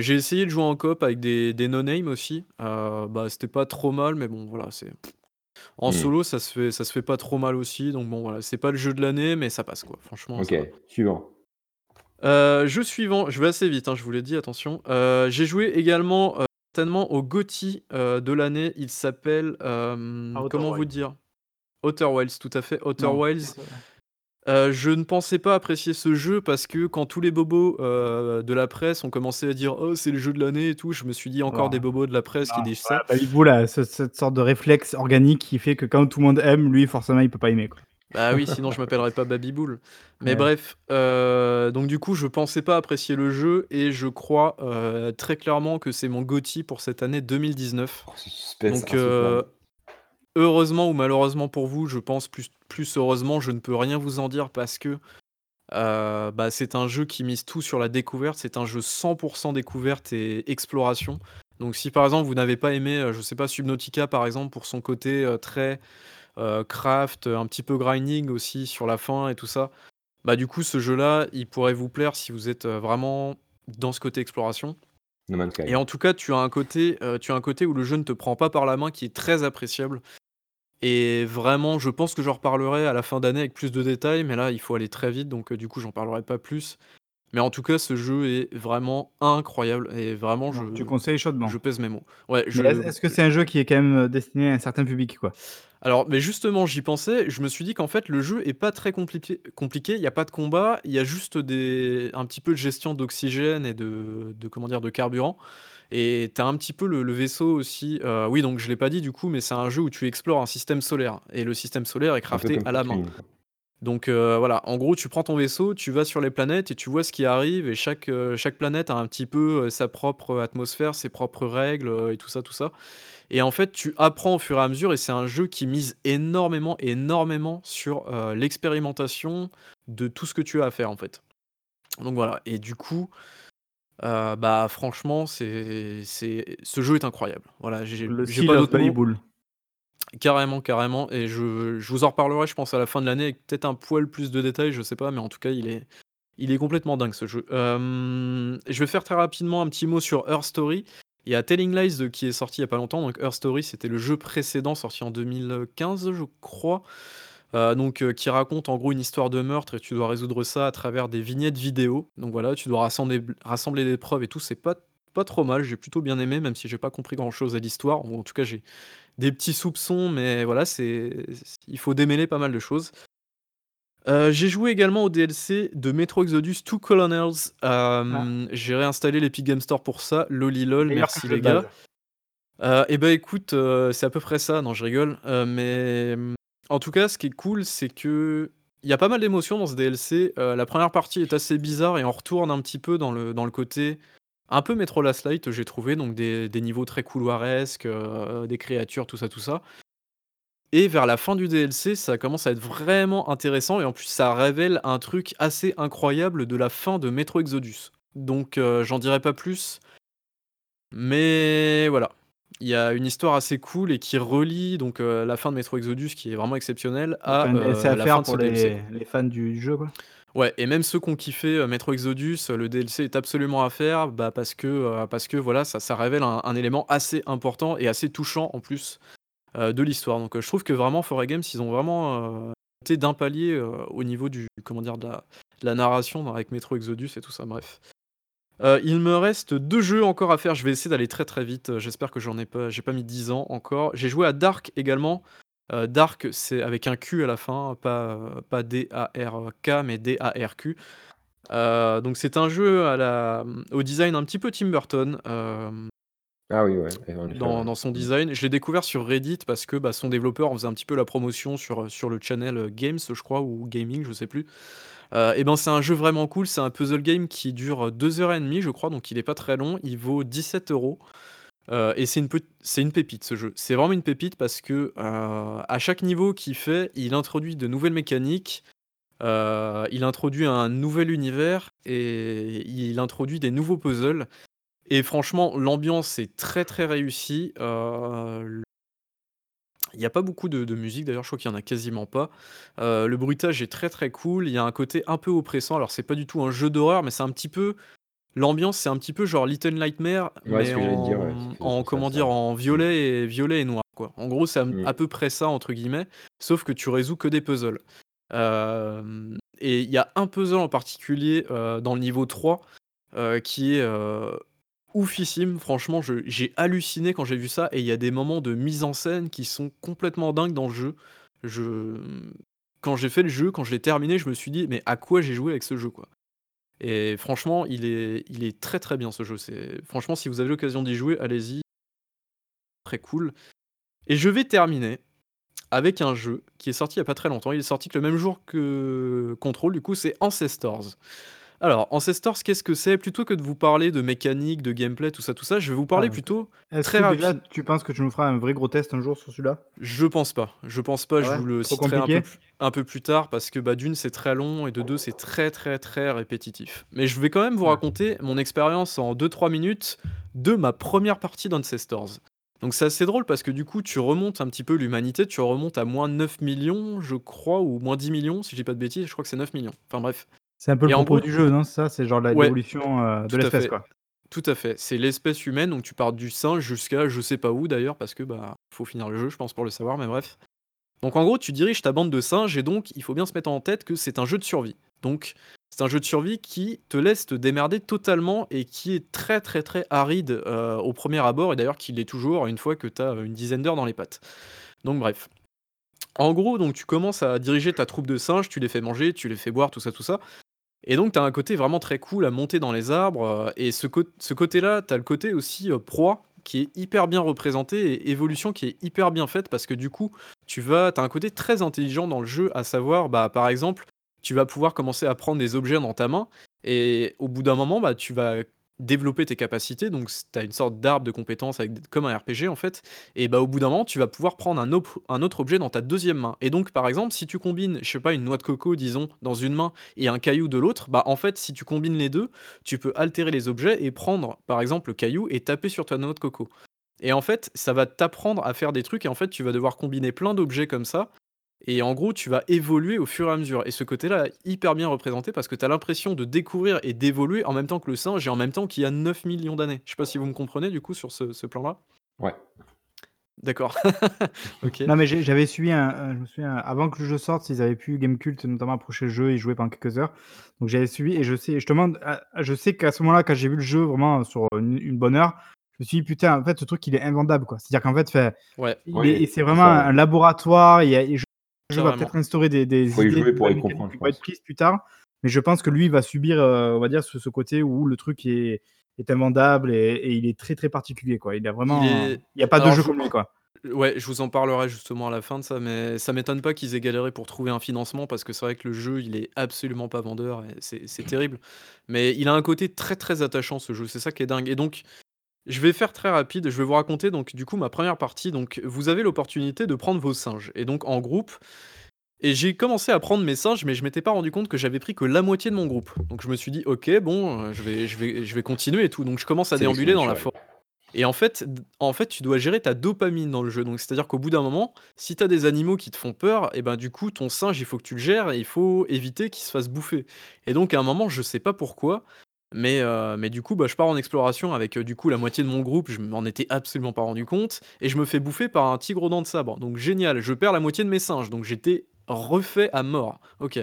J'ai essayé de jouer en coop avec des des no name aussi, bah, c'était pas trop mal, mais bon voilà, c'est en
Mmh.
solo, ça se fait ça se fait pas trop mal aussi, donc bon voilà, c'est pas le jeu de l'année, mais ça passe quoi, franchement
OK,
ça va.
suivant.
Heu, jeu suivant, je vais assez vite, hein, je vous l'ai dit, attention. Heu, j'ai joué également, heu, certainement au GOTY, heu, de l'année. Il s'appelle,
Outer
comment vous
Wilds.
dire? Outer Wilds, tout à fait, Outer
Non,
Wilds. Heu, je ne pensais pas apprécier ce jeu parce que quand tous les bobos, heu, de la presse ont commencé à dire: «Oh, c'est le jeu de l'année et tout», je me suis dit: «Encore des bobos de la presse qui
non,
disent ça».
Là, ce cette sorte de réflexe organique qui fait que quand tout le monde aime, lui forcément il peut pas aimer quoi.
Bah oui, sinon je m'appellerais pas Baby-Boule. Mais
Ouais.
bref, heu, donc du coup, je pensais pas apprécier le jeu et je crois, très clairement que c'est mon GOTY pour cette année 2019.
Oh, suspense
Donc. Heureusement ou malheureusement pour vous, je pense plus plus heureusement, je ne peux rien vous en dire parce que, heu, bah, c'est un jeu qui mise tout sur la découverte. C'est un jeu 100% découverte et exploration. Donc si par exemple vous n'avez pas aimé, heu, je sais pas, Subnautica par exemple pour son côté, heu, très, craft, un petit peu grinding aussi sur la fin et tout ça, bah, du coup ce jeu-là, il pourrait vous plaire si vous êtes, vraiment dans ce côté exploration.
No
Et en tout cas, tu as un côté, tu as un côté où le jeu ne te prend pas par la main qui est très appréciable et vraiment, je pense que j'en reparlerai à la fin d'année avec plus de détails, mais là, il faut aller très vite donc heu, du coup, j'en parlerai pas plus. Mais en tout cas, ce jeu est vraiment incroyable et vraiment je
tu conseilles chaudement.
je pèse mes mots. Ouais,
Mais est-ce que c'est un jeu qui est quand même, heu, destiné à un certain public quoi?
Alors, mais justement, j'y pensais, je me suis dit qu'en fait, le jeu est pas très compliqué compliqué, il y a pas de combat, il y a juste des un petit peu de gestion d'oxygène et de de comment dire? De carburant et tu as un petit peu le le vaisseau aussi, heu, oui, donc je l'ai pas dit du coup, mais c'est un jeu où tu explores un système solaire. Et le système solaire est crafté à la main. Donc heu, voilà, en gros, tu prends ton vaisseau, tu vas sur les planètes et tu vois ce qui arrive et chaque, heu, chaque planète a un petit peu, sa propre atmosphère, ses propres règles, et tout ça, tout ça. Et en fait, tu apprends au fur et à mesure et c'est un jeu qui mise énormément, énormément sur, l'expérimentation de tout ce que tu as à faire, en fait. Donc voilà. Et du coup, heu, bah, franchement, c'est c'est ce jeu est incroyable. Voilà, j'ai
Le
j'ai pas mots.
Baby-Boule.
Carrément, carrément et je je vous en reparlerai, je pense, à la fin de l'année avec peut-être un poil plus de détails, je sais pas, mais en tout cas, il est il est complètement dingue ce jeu. Hem, je vais faire très rapidement un petit mot sur Her Story. Il y a Telling Lies, heu, qui est sorti il y a pas longtemps, donc Her Story, c'était le jeu précédent sorti en 2015, je crois, heu, donc heu, qui raconte en gros une histoire de meurtre et tu dois résoudre ça à travers des vignettes vidéo. Donc voilà, tu dois rassembler rassembler des preuves et tout, c'est pas pas trop mal, j'ai plutôt bien aimé, même si j'ai pas compris grand chose à l'histoire ou en tout cas j'ai des petits soupçons, mais voilà, c'est il faut démêler pas mal de choses. Heu, j'ai joué également au DLC de Metro Exodus 2 Colonels,
Ah.
hem, j'ai réinstallé l'Epic Games Store pour ça, loli lol,
Meilleur que
merci
jeu
les
de
gars.
base.
Heu et bah, écoute, heu, c'est à peu près ça, non je rigole, heu, mais mmh, en tout cas, ce qui est cool, c'est qu'il y a pas mal d'émotions dans ce DLC. Heu, la première partie est assez bizarre et on retourne un petit peu dans le côté un peu Metro Last Light, j'ai trouvé, donc des niveaux très couloiresques, heu, des créatures, tout ça, tout ça et vers la fin du DLC, ça commence à être vraiment intéressant et en plus, ça révèle un truc assez incroyable de la fin de Metro Exodus. Donc heu, j'en dirai pas plus mais voilà. Il y a une histoire assez cool et qui relie donc heu, la fin de Metro Exodus qui est vraiment exceptionnelle à, heu,
à
la fin
faire
de ce
pour
DLC,
les fans du jeu quoi?
Ouais et même ceux qui ont kiffé, heu, Metro Exodus, heu, le DLC est absolument à faire, bah, parce que, parce que voilà, ça ça révèle un un élément assez important et assez touchant en plus, de l'histoire. Donc, je trouve que vraiment 4A Games, ils ont vraiment, été d'un palier, au niveau du comment dire? De la de la narration avec Metro Exodus et tout ça, bref. Heu, il me reste 2 jeux encore à faire, je vais essayer d'aller très, très vite, heu, j'espère que j'en ai pas j'ai pas mis 10 ans encore. J'ai joué à Dark également, heu, Dark c'est avec un Q à la fin, pas, pas D-A-R-K mais D-A-R-Q. Donc c'est un jeu à la au design un petit peu Tim Burton,
Ah oui, ouais
dans dans son
Mmh.
design. Je l'ai découvert sur Reddit parce que, bah, son développeur en faisait un petit peu la promotion sur, sur le channel, Games, je crois ou Gaming, je sais plus. Et ben, c'est un jeu vraiment cool, c'est un puzzle game qui dure, heu, 2 heures et demie, je crois, donc il est pas très long. Il vaut 17 €, heu et c'est une pépite ce jeu. C'est vraiment une pépite parce que, heu, à chaque niveau qu'il fait, il introduit de nouvelles mécaniques, il introduit un nouvel univers et il introduit des nouveaux puzzles et franchement, l'ambiance est très, très réussie, il y a pas beaucoup de de musique d'ailleurs, je crois qu'il y en a quasiment pas. Heu, le bruitage est très, très cool, il y a un côté un peu oppressant. Alors c'est pas du tout un jeu d'horreur, mais c'est un petit peu l'ambiance, c'est un petit peu genre Little Nightmares,
Ouais, ce
mais
que j'allais te dire,
en,
ouais,
comment
ça,
dire? En
Mmh.
violet et violet et noir, quoi. En gros, c'est à m
Mmh.
à peu près ça entre guillemets, sauf que tu résous que des puzzles. Hem et il y a un puzzle en particulier, heu, dans le niveau 3, heu, qui est, heu, oufissime. Franchement, j'ai halluciné quand j'ai vu ça et il y a des moments de mise en scène qui sont complètement dingues dans le jeu. Je, quand j'ai fait le jeu, quand je l'ai terminé, je me suis dit: «Mais à quoi j'ai joué avec ce jeu, quoi?» et franchement, il est très, très bien ce jeu. Franchement, si vous avez l'occasion d'y jouer, allez-y. Très cool et je vais terminer avec un jeu qui est sorti il y a pas très longtemps. Il est sorti le même jour que Control, du coup, c'est Ancestors. Alors, Ancestors, qu'est-ce que c'est? Plutôt que de vous parler de mécanique, de gameplay, tout ça, tout ça, je vais vous
Ah
parler
OK.
plutôt
Est-ce
très
que déjà
rapide
tu penses que tu nous feras un vrai gros test un jour sur celui-là?
Je pense pas, je pense pas,
Ah
je
ouais?
vous le
Trop
citerai un peu
compliqué?
plus un peu plus tard parce que, bah, d'une, c'est très long et de 2, c'est très, très, très répétitif. Mais je vais quand même vous raconter mon expérience en 2-3 minutes de ma première partie d'Ancestors. Donc c'est assez drôle parce que du coup, tu remontes un petit peu l'humanité, tu remontes à -9 000 000, je crois, ou -10 000 000 si je dis pas de bêtises, je crois que c'est 9 000 000. Enfin bref
C'est un peu le
et en
propos
gros
du jeu, non, ça? C'est genre la
ouais,
l'évolution, heu, de l'espèce, quoi?
tout à fait. C'est l'espèce humaine, donc tu pars du singe jusqu'à je sais pas où d'ailleurs parce que, bah, faut finir le jeu, je pense, pour le savoir, mais bref. Donc en gros, tu diriges ta bande de singes et donc il faut bien se mettre en tête que c'est un jeu de survie. Donc c'est un jeu de survie qui te laisse te démerder totalement et qui est très, très, très aride, heu, au premier abord et d'ailleurs qui l'est toujours une fois que tu as, une dizaine d'heures dans les pattes. Donc bref. En gros, donc tu commences à diriger ta troupe de singes, tu les fais manger, tu les fais boire, tout ça, tout ça et donc tu as un côté vraiment très cool à monter dans les arbres, heu et ce côt ce côté-là, tu as le côté aussi, heu, proie qui est hyper bien représenté et évolution qui est hyper bien faite parce que du coup, tu vas as un côté très intelligent dans le jeu, à savoir, bah, par exemple, tu vas pouvoir commencer à prendre des objets dans ta main et au bout d'un moment, bah, tu vas développer tes capacités. Donc tu as une sorte d'arbre de compétences avec comme un RPG en fait. Et bah, au bout d'un moment, tu vas pouvoir prendre un autre objet dans ta 2e main. Et donc par exemple, si tu combines, je sais pas, une noix de coco disons dans une main et un caillou de l'autre, bah, en fait, si tu combines les 2, tu peux altérer les objets et prendre, par exemple, le caillou et taper sur ta noix de coco. Et en fait, ça va t'apprendre à faire des trucs et en fait, tu vas devoir combiner plein d'objets comme ça et en gros, tu vas évoluer au fur et à mesure et ce côté-là, hyper bien représenté parce que tu as l'impression de découvrir et d'évoluer en même temps que le singe et en même temps qu'il y a 9 000 000 d'années. Je sais pas si vous me comprenez du coup sur ce ce plan-là?
Ouais.
D'accord. OK.
Non, mais j'avais suivi un je me souviens avant que le jeu sorte, ils avaient pu Gamekult notamment approcher le jeu et jouer pendant quelques heures. Donc j'avais suivi et je sais justement d à je sais qu'à ce moment-là, quand j'ai vu le jeu vraiment sur, une une bonne heure, je me suis dit: «Putain, en fait, ce truc, il est invendable, quoi». C'est-à-dire qu'en fait,
Ouais.
il et c'est vraiment
ça,
un laboratoire, il y a et je le jeu va
Carrément.
peut-être instaurer des des
Faut y
idées,
jouer pour y
nouvelles mécaniques
comprendre,
qui
je
vont être prises plus tard, mais je pense que lui, va subir, heu, on va dire ce ce côté où le truc est est invendable et et il est très, très particulier, quoi. Il a
Il
vraiment
est
il y a pas de jeu
je
comme lui, quoi.
ouais, je vous en parlerai justement à la fin de ça, mais ça m'étonne pas qu'ils aient galéré pour trouver un financement parce que c'est vrai que le jeu, il est absolument pas vendeur c'est terrible. Mais il a un côté très, très attachant ce jeu, c'est ça qui est dingue et donc je vais faire très rapide, je vais vous raconter donc du coup ma première partie. Donc vous avez l'opportunité de prendre vos singes et donc en groupe et j'ai commencé à prendre mes singes, mais je m'étais pas rendu compte que j'avais pris que la moitié de mon groupe. Donc je me suis dit: «OK, bon, heu, je vais je vais je vais continuer et tout». Donc je commence à déambuler dans la
naturelle.
for Et en fait, en fait, tu dois gérer ta dopamine dans le jeu. Donc, c'est-à-dire qu'au bout d'un moment, si tu as des animaux qui te font peur, et ben du coup, ton singe, il faut que tu le gères et il faut éviter qu'il se fasse bouffer. Et donc, à un moment, je sais pas pourquoi, mais, euh, mais du coup, bah, je pars en exploration avec euh, du coup la moitié de mon groupe. Je m'en étais absolument pas rendu compte et je me fais bouffer par un tigre aux dents de sabre. Donc génial, je perds la moitié de mes singes. Donc j'étais refait à mort. Ok.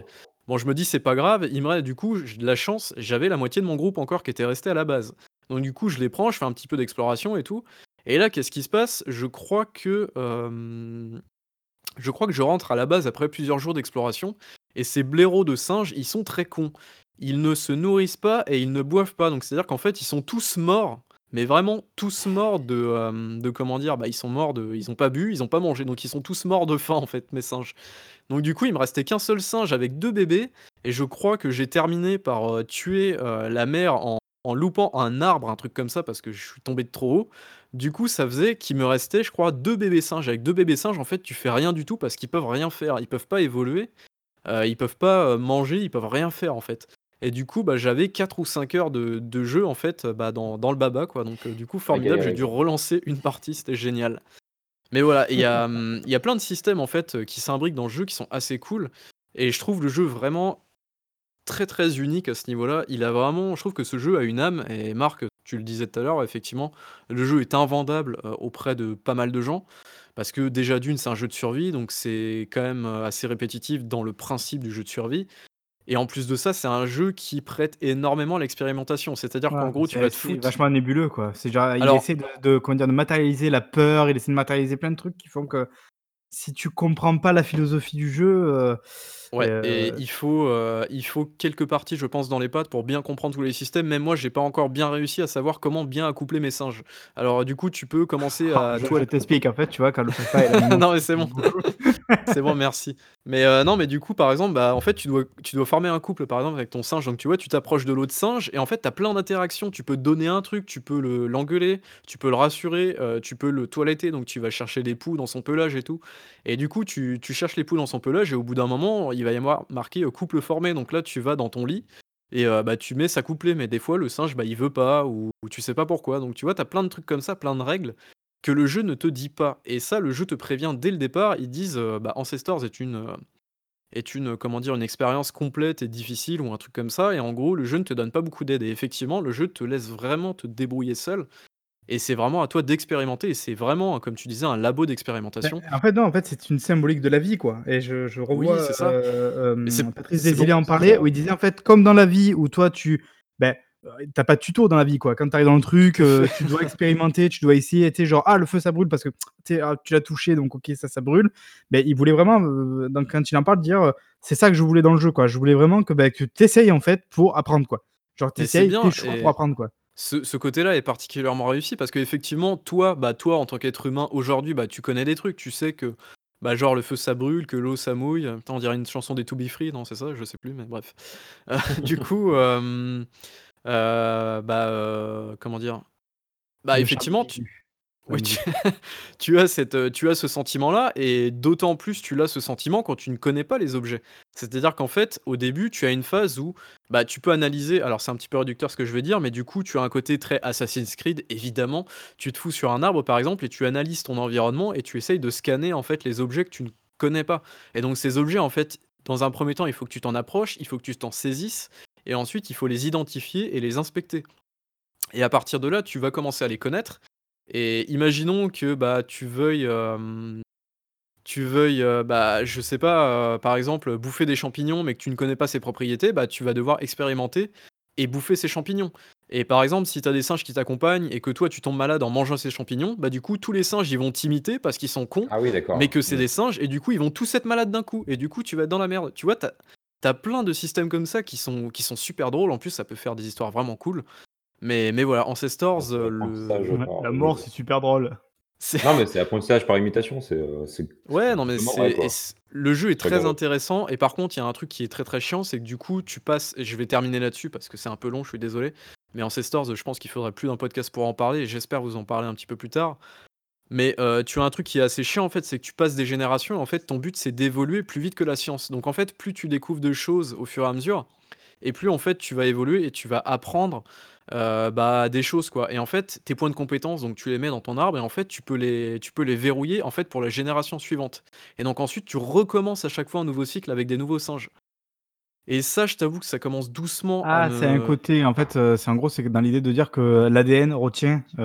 Bon, je me dis c'est pas grave. Il me du coup j'ai de la chance. J'avais la moitié de mon groupe encore qui était resté à la base. Donc du coup, je les prends, je fais un petit peu d'exploration et tout. Et là, qu'est-ce qui se passe? Je crois que je crois que je rentre à la base après plusieurs jours d'exploration. Et ces blaireaux de singes, ils sont très cons. Ils ne se nourrissent pas et ils ne boivent pas. Donc c'est-à-dire qu'en fait, ils sont tous morts. Mais vraiment tous morts de, de comment dire bah ils sont morts de ils ont pas bu ils ont pas mangé donc ils sont tous morts de faim en fait mes singes donc du coup il me restait qu'un seul singe avec deux bébés et je crois que j'ai terminé par tuer la mère en en loupant un arbre, un truc comme ça, parce que je suis tombé de trop haut. Du coup, ça faisait qu'il me restait, je crois, deux bébés singes. Avec deux bébés singes, en fait, tu fais rien du tout parce qu'ils peuvent rien faire. Ils peuvent pas évoluer, euh, ils peuvent pas euh, manger, ils peuvent rien faire, en fait. Et du coup, bah, j'avais 4 ou 5 heures de, jeu, en fait, bah, dans, le baba, quoi. Donc, euh, du coup, formidable, j'ai dû relancer une partie, c'était génial. Mais voilà, il y, a, hum, y a plein de systèmes, en fait, qui s'imbriquent dans le jeu qui sont assez cool. Et je trouve le jeu vraiment très très unique à ce niveau-là. Il a vraiment, je trouve que ce jeu a une âme. Et Marc, tu le disais tout à l'heure, effectivement, le jeu est invendable euh, auprès de pas mal de gens. Parce que déjà d'une, c'est un jeu de survie, donc c'est quand même euh, assez répétitif dans le principe du jeu de survie. Et en plus de ça, c'est un jeu qui prête énormément à l'expérimentation. C'est-à-dire qu'en gros, tu vas te foutre.
vachement nébuleux, quoi. C'est genre, il essaie de, de, comment dire, de matérialiser la peur, il essaie de matérialiser plein de trucs qui font que si tu comprends pas la philosophie du jeu, euh,
Ouais, et il faut, il faut quelques parties, je pense, dans les pattes pour bien comprendre tous les systèmes. Même moi, j'ai pas encore bien réussi à savoir comment bien accoupler mes singes. Alors, du coup, tu peux commencer
à. je, je t'explique, en fait, tu vois, quand le papa
Non, mais c'est bon. c'est bon, merci. Mais non, mais du coup, par exemple, bah, en fait, tu dois, tu dois former un couple, par exemple, avec ton singe. Donc, tu vois, tu t'approches de l'autre singe et en fait, tu as plein d'interactions. Tu peux donner un truc, tu peux l'engueuler, tu peux le rassurer, tu peux le toiletter. Donc, tu vas chercher des poux dans son pelage et tout. Et du coup, tu, tu cherches les poux dans son pelage et au bout d'un moment, il va y avoir marqué euh, couple formé. Donc là, tu vas dans ton lit et euh, bah, tu mets ça couplé. Mais des fois, le singe, bah, il veut pas ou, tu sais pas pourquoi. Donc tu vois, tu as plein de trucs comme ça, plein de règles que le jeu ne te dit pas. Et ça, le jeu te prévient dès le départ. Ils disent euh, bah, Ancestors est une, est une, comment dire, une expérience complète et difficile ou un truc comme ça. Et en gros, le jeu ne te donne pas beaucoup d'aide. Et effectivement, le jeu te laisse vraiment te débrouiller seul. Et c'est vraiment à toi d'expérimenter. Et c'est vraiment, comme tu disais, un labo d'expérimentation.
en fait, non, en fait, c'est une symbolique de la vie, quoi. Et je, je revois oui, c'est ça. Euh, euh, Patrice Desilets en parlait, où il disait, en fait, comme dans la vie où toi, tu. Ben, euh, t'as pas de tuto dans la vie, quoi. Quand t'arrives dans le truc, euh, tu dois expérimenter, tu dois essayer, tu genre, ah, le feu, ça brûle parce que ah, tu l'as touché, donc ok, ça, ça brûle. Mais il voulait vraiment, donc, quand il en parle, dire, c'est ça que je voulais dans le jeu, quoi. Je voulais vraiment que, ben, que tu essayes, en fait, pour apprendre, quoi. Genre, t'essayes tes choix pour apprendre, quoi
ce, côté-là est particulièrement réussi parce qu'effectivement, toi, bah, toi, en tant qu'être humain, aujourd'hui, bah, tu connais des trucs. Tu sais que, bah, genre, le feu ça brûle, que l'eau ça mouille. on dirait une chanson des To Be Free, non, c'est ça Je sais plus, mais bref. Euh, du coup, euh, euh, bah, comment dire? Bah, effectivement, tu, tu, as cette, euh, tu as ce sentiment-là, et d'autant plus tu as ce sentiment quand tu ne connais pas les objets. C'est-à-dire qu'en fait, au début, tu as une phase où bah, tu peux analyser. Alors, c'est un petit peu réducteur ce que je vais dire, mais du coup, tu as un côté très Assassin's Creed, évidemment. Tu te fous sur un arbre, par exemple, et tu analyses ton environnement et tu essayes de scanner en fait les objets que tu ne connais pas. Et donc, ces objets, en fait, dans un premier temps, il faut que tu t'en approches, il faut que tu t'en saisisses, et ensuite, il faut les identifier et les inspecter. Et à partir de là, tu vas commencer à les connaître. Et imaginons que bah, tu veuilles, tu veuilles bah, je sais pas, par exemple, bouffer des champignons, mais que tu ne connais pas ses propriétés, bah, tu vas devoir expérimenter et bouffer ces champignons. Et par exemple, si tu as des singes qui t'accompagnent et que toi tu tombes malade en mangeant ces champignons, bah du coup tous les singes ils vont t'imiter parce qu'ils sont cons,
ah oui,
mais que c'est mmh. des singes et du coup ils vont tous être malades d'un coup et du coup tu vas être dans la merde. Tu vois, t'as as plein de systèmes comme ça qui sont, qui sont super drôles. En plus, ça peut faire des histoires vraiment cool. Mais, mais voilà, Ancestors, euh, le...
la mort, c'est super drôle.
Non, mais c'est apprentissage par imitation. C'est, euh,
ouais, non, mais c'est, le jeu est très intéressant. Et par contre, il y a un truc qui est très très chiant c'est que du coup, tu passes. Et je vais terminer là-dessus parce que c'est un peu long, je suis désolé. Mais Ancestors, je pense qu'il faudrait plus d'un podcast pour en parler. Et j'espère vous en parler un petit peu plus tard. Mais euh, tu as un truc qui est assez chiant en fait, c'est que tu passes des générations. Et en fait, ton but c'est d'évoluer plus vite que la science. Donc en fait, plus tu découvres de choses au fur et à mesure, et plus en fait tu vas évoluer et tu vas apprendre heu, bah, des choses, quoi. Et en fait, tes points de compétence, donc tu les mets dans ton arbre et en fait, tu peux les tu peux les verrouiller, en fait, pour la génération suivante. Et donc ensuite, tu recommences à chaque fois un nouveau cycle avec des nouveaux singes. Et ça, je t'avoue que ça commence doucement
Ah, c'est un côté en fait, heu, c'est en gros, c'est dans l'idée de dire que l'ADN retient, heu,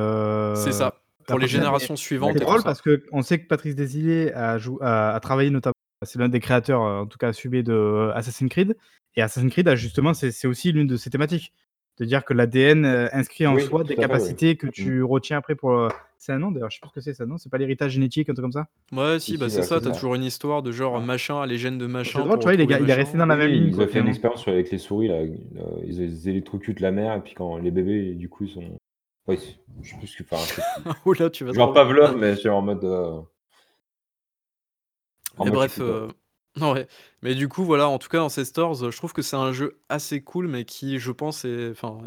C'est ça, pour les générations suivantes
c'est drôle parce qu'on sait que Patrice Désilets a jou a a travaillé notamment c'est l'un des créateurs, en tout cas assumés de Assassin's Creed. Et Assassin's Creed a justement c'est aussi l'une de ses thématiques. De dire que l'ADN, heu, inscrit en
Oui,
soi des
fait, oui.
capacités que tu retiens après pour, heu c'est un nom d'ailleurs, je sais plus ce que c'est ça, non? C'est pas l'héritage génétique, un truc comme ça?
Ouais,
Si,
bah, c'est ça,
c'est
tu as
ça.
toujours une histoire de genre, machin, les gènes de machin
tu vois, il est il resté dans la même
Oui,
ligne,
ils ont fait une expérience avec les souris là, heu, ils électrocutent la mère et puis quand les bébés, du coup, ils sont ouais, c'est je sais plus ce que enfin, plus.
Oh là, tu vas
Genre. Pavlov, mais c'est en mode, heu en
Mais
mode
bref, ouais, mais du coup, voilà, en tout cas, Ancestors, heu, je trouve que c'est un jeu assez cool, mais qui, je pense, est enfin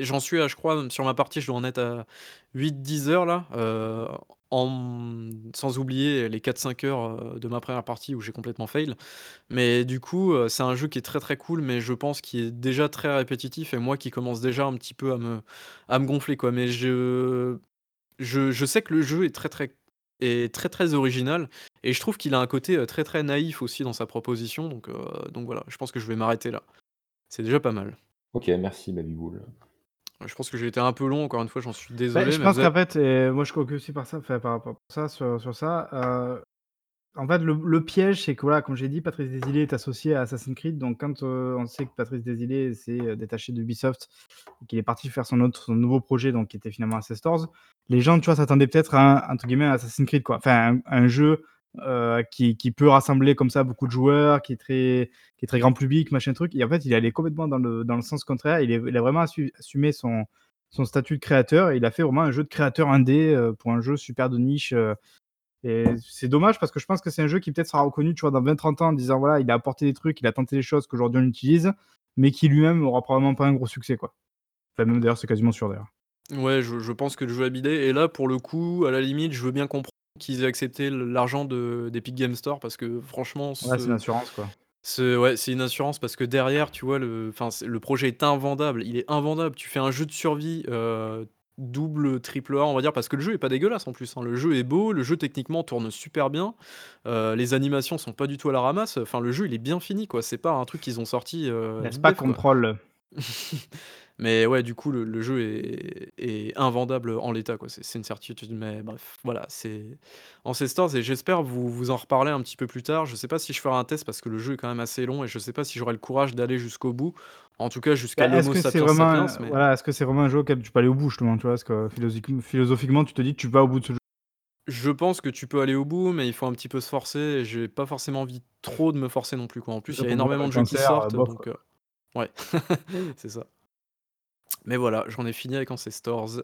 j'en suis à je crois, sur ma partie, je dois en être à 8-10 heures là, heu, en sans oublier les 4-5 heures, heu, de ma première partie où j'ai complètement fail. Mais du coup, heu, c'est un jeu qui est très, très cool, mais je pense qui est déjà très répétitif et moi qui commence déjà un petit peu à me à me gonfler, quoi. Mais je je je sais que le jeu est très, très est très, très original et je trouve qu'il a un côté, heu, très, très naïf aussi dans sa proposition donc heu, donc voilà, je pense que je vais m'arrêter là. C'est déjà pas mal.
OK, merci Babyboul.
Je pense que j'ai été un peu long, encore une fois, j'en suis
Bah,
désolé,
je
mais
pense
vous
qu'en
êtes
fait et moi je conclus aussi par ça, enfin par rapport à ça, sur sur ça, heu, en fait, le le piège, c'est que voilà, comme j'ai dit, Patrice Désilets est associé à Assassin's Creed, donc quand, on sait que Patrice Désilets s'est, détaché d'Ubisoft et qu'il est parti faire son autre son nouveau projet, donc qui était finalement Ancestors, les gens, tu vois, s'attendaient peut-être à un entre guillemets, «Assassin's Creed» quoi. Enfin, un un jeu, heu, qui peut rassembler comme ça beaucoup de joueurs, qui est très qui est très grand public, machin truc et en fait, il est allé complètement dans le dans le sens contraire. Il a vraiment assu assumé son son statut de créateur et il a fait vraiment un jeu de créateur indé, heu, pour un jeu super de niche, heu et c'est dommage parce que je pense que c'est un jeu qui peut-être sera reconnu, tu vois, dans 20-30 ans en disant: «Voilà, il a apporté des trucs, il a tenté des choses qu'aujourd'hui on utilise», mais qui lui-même aura probablement pas un gros succès, quoi. Enfin, même d'ailleurs, c'est quasiment sûr, d'ailleurs.
Ouais, je pense que le jeu a bidé et là, pour le coup, à la limite, je veux bien comprendre qu'ils aient accepté l'argent de d'Epic Games Store parce que franchement,
Ouais, c'est une
ce
assurance, quoi.
ce ouais, c'est une assurance parce que derrière, tu vois, le le projet est invendable, il est invendable. Tu fais un jeu de survie, heu, double, triple A, on va dire, parce que le jeu est pas dégueulasse en plus, hein. Le jeu est beau, le jeu techniquement tourne super bien, heu, les animations sont pas du tout à la ramasse, enfin le jeu il est bien fini, quoi. C'est pas un truc qu'ils ont sorti, heu,
N'est-ce pas. Control?
Mais ouais, du coup, le le jeu est est invendable, en l'état, quoi. C'est une certitude, mais bref, voilà, c'est Ancestors et j'espère vous vous en reparler un petit peu plus tard. Je sais pas si je ferai un test parce que le jeu est quand même assez long et je sais pas si j'aurai le courage d'aller jusqu'au bout. En tout cas, jusqu'à
Bah,
l'Homo sapiens
vraiment
sapiens,
un
mais
voilà, est-ce que c'est vraiment un jeu auquel tu peux aller au bout, justement, tu vois? Parce que philosophiquem philosophiquement, tu te dis que tu vas au bout de ce jeu.
je pense que tu peux aller au bout, mais il faut un petit peu se forcer et j'ai pas forcément envie trop de me forcer non plus, quoi. En plus, il y a énormément de jeux qui sortent,
bof,
donc
quoi.
heu, ouais, c'est ça. Mais voilà, j'en ai fini avec Ancestors.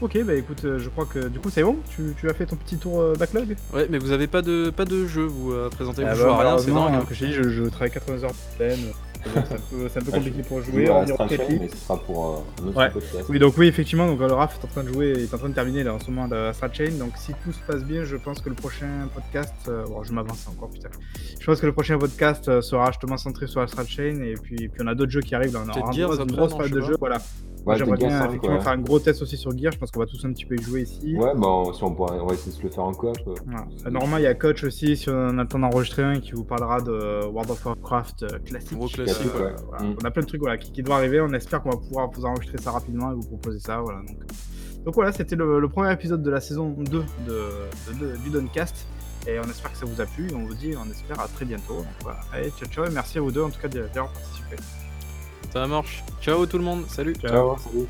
OK, bah, écoute, heu, je crois que du coup, c'est bon? Tu tu as fait ton petit tour, heu, backlog?
Ouais, mais vous avez pas de pas de jeu, vous, à présenter?
Ah
Vous
bah,
jouez à rien, c'est dingue,
hein, je t'ai dit, je je travaille 80 heures par c'est un peu c'est un peu
Ouais,
compliqué pour
je
jouer, on
mais ce sera pour, heu, un autre
Ouais.
podcast.
Oui, donc oui, effectivement, donc le Raph est en train de jouer, est en train de terminer là en ce moment la Astral Chain. Donc si tout se passe bien, je pense que le prochain podcast, euh, bon, je m'avance encore, putain. Je pense que le prochain podcast euh, sera justement centré sur Astral Chain et puis, puis on a d'autres jeux qui arrivent. Là, on
Gears
une grosse
je
de
pas.
voilà.
Ouais,
j'aimerais bien
Gears 5,
effectivement
ouais.
faire un gros test aussi sur Gear. Je pense qu'on va tous un petit peu y jouer ici.
Ouais, bah, si on pourrait on va essayer de se le faire en coop.
Euh, Normalement, il y a Coach aussi, si on a le temps d'enregistrer un, qui vous parlera de World of Warcraft euh, classique. Voilà.
Mm.
On a plein de trucs voilà, qui, qui doivent arriver. On espère qu'on va pouvoir vous enregistrer ça rapidement et vous proposer ça. Voilà, donc. donc voilà, c'était le, le premier épisode de la saison 2 de, de- de- du Doncast. Et on espère que ça vous a plu. Et on vous dit, on espère à très bientôt. Donc voilà. Allez, ciao, ciao. Et merci à vous deux en tout cas d'avoir participé.
Ça marche. Ciao tout le monde, salut.
Ciao.
Ciao, salut.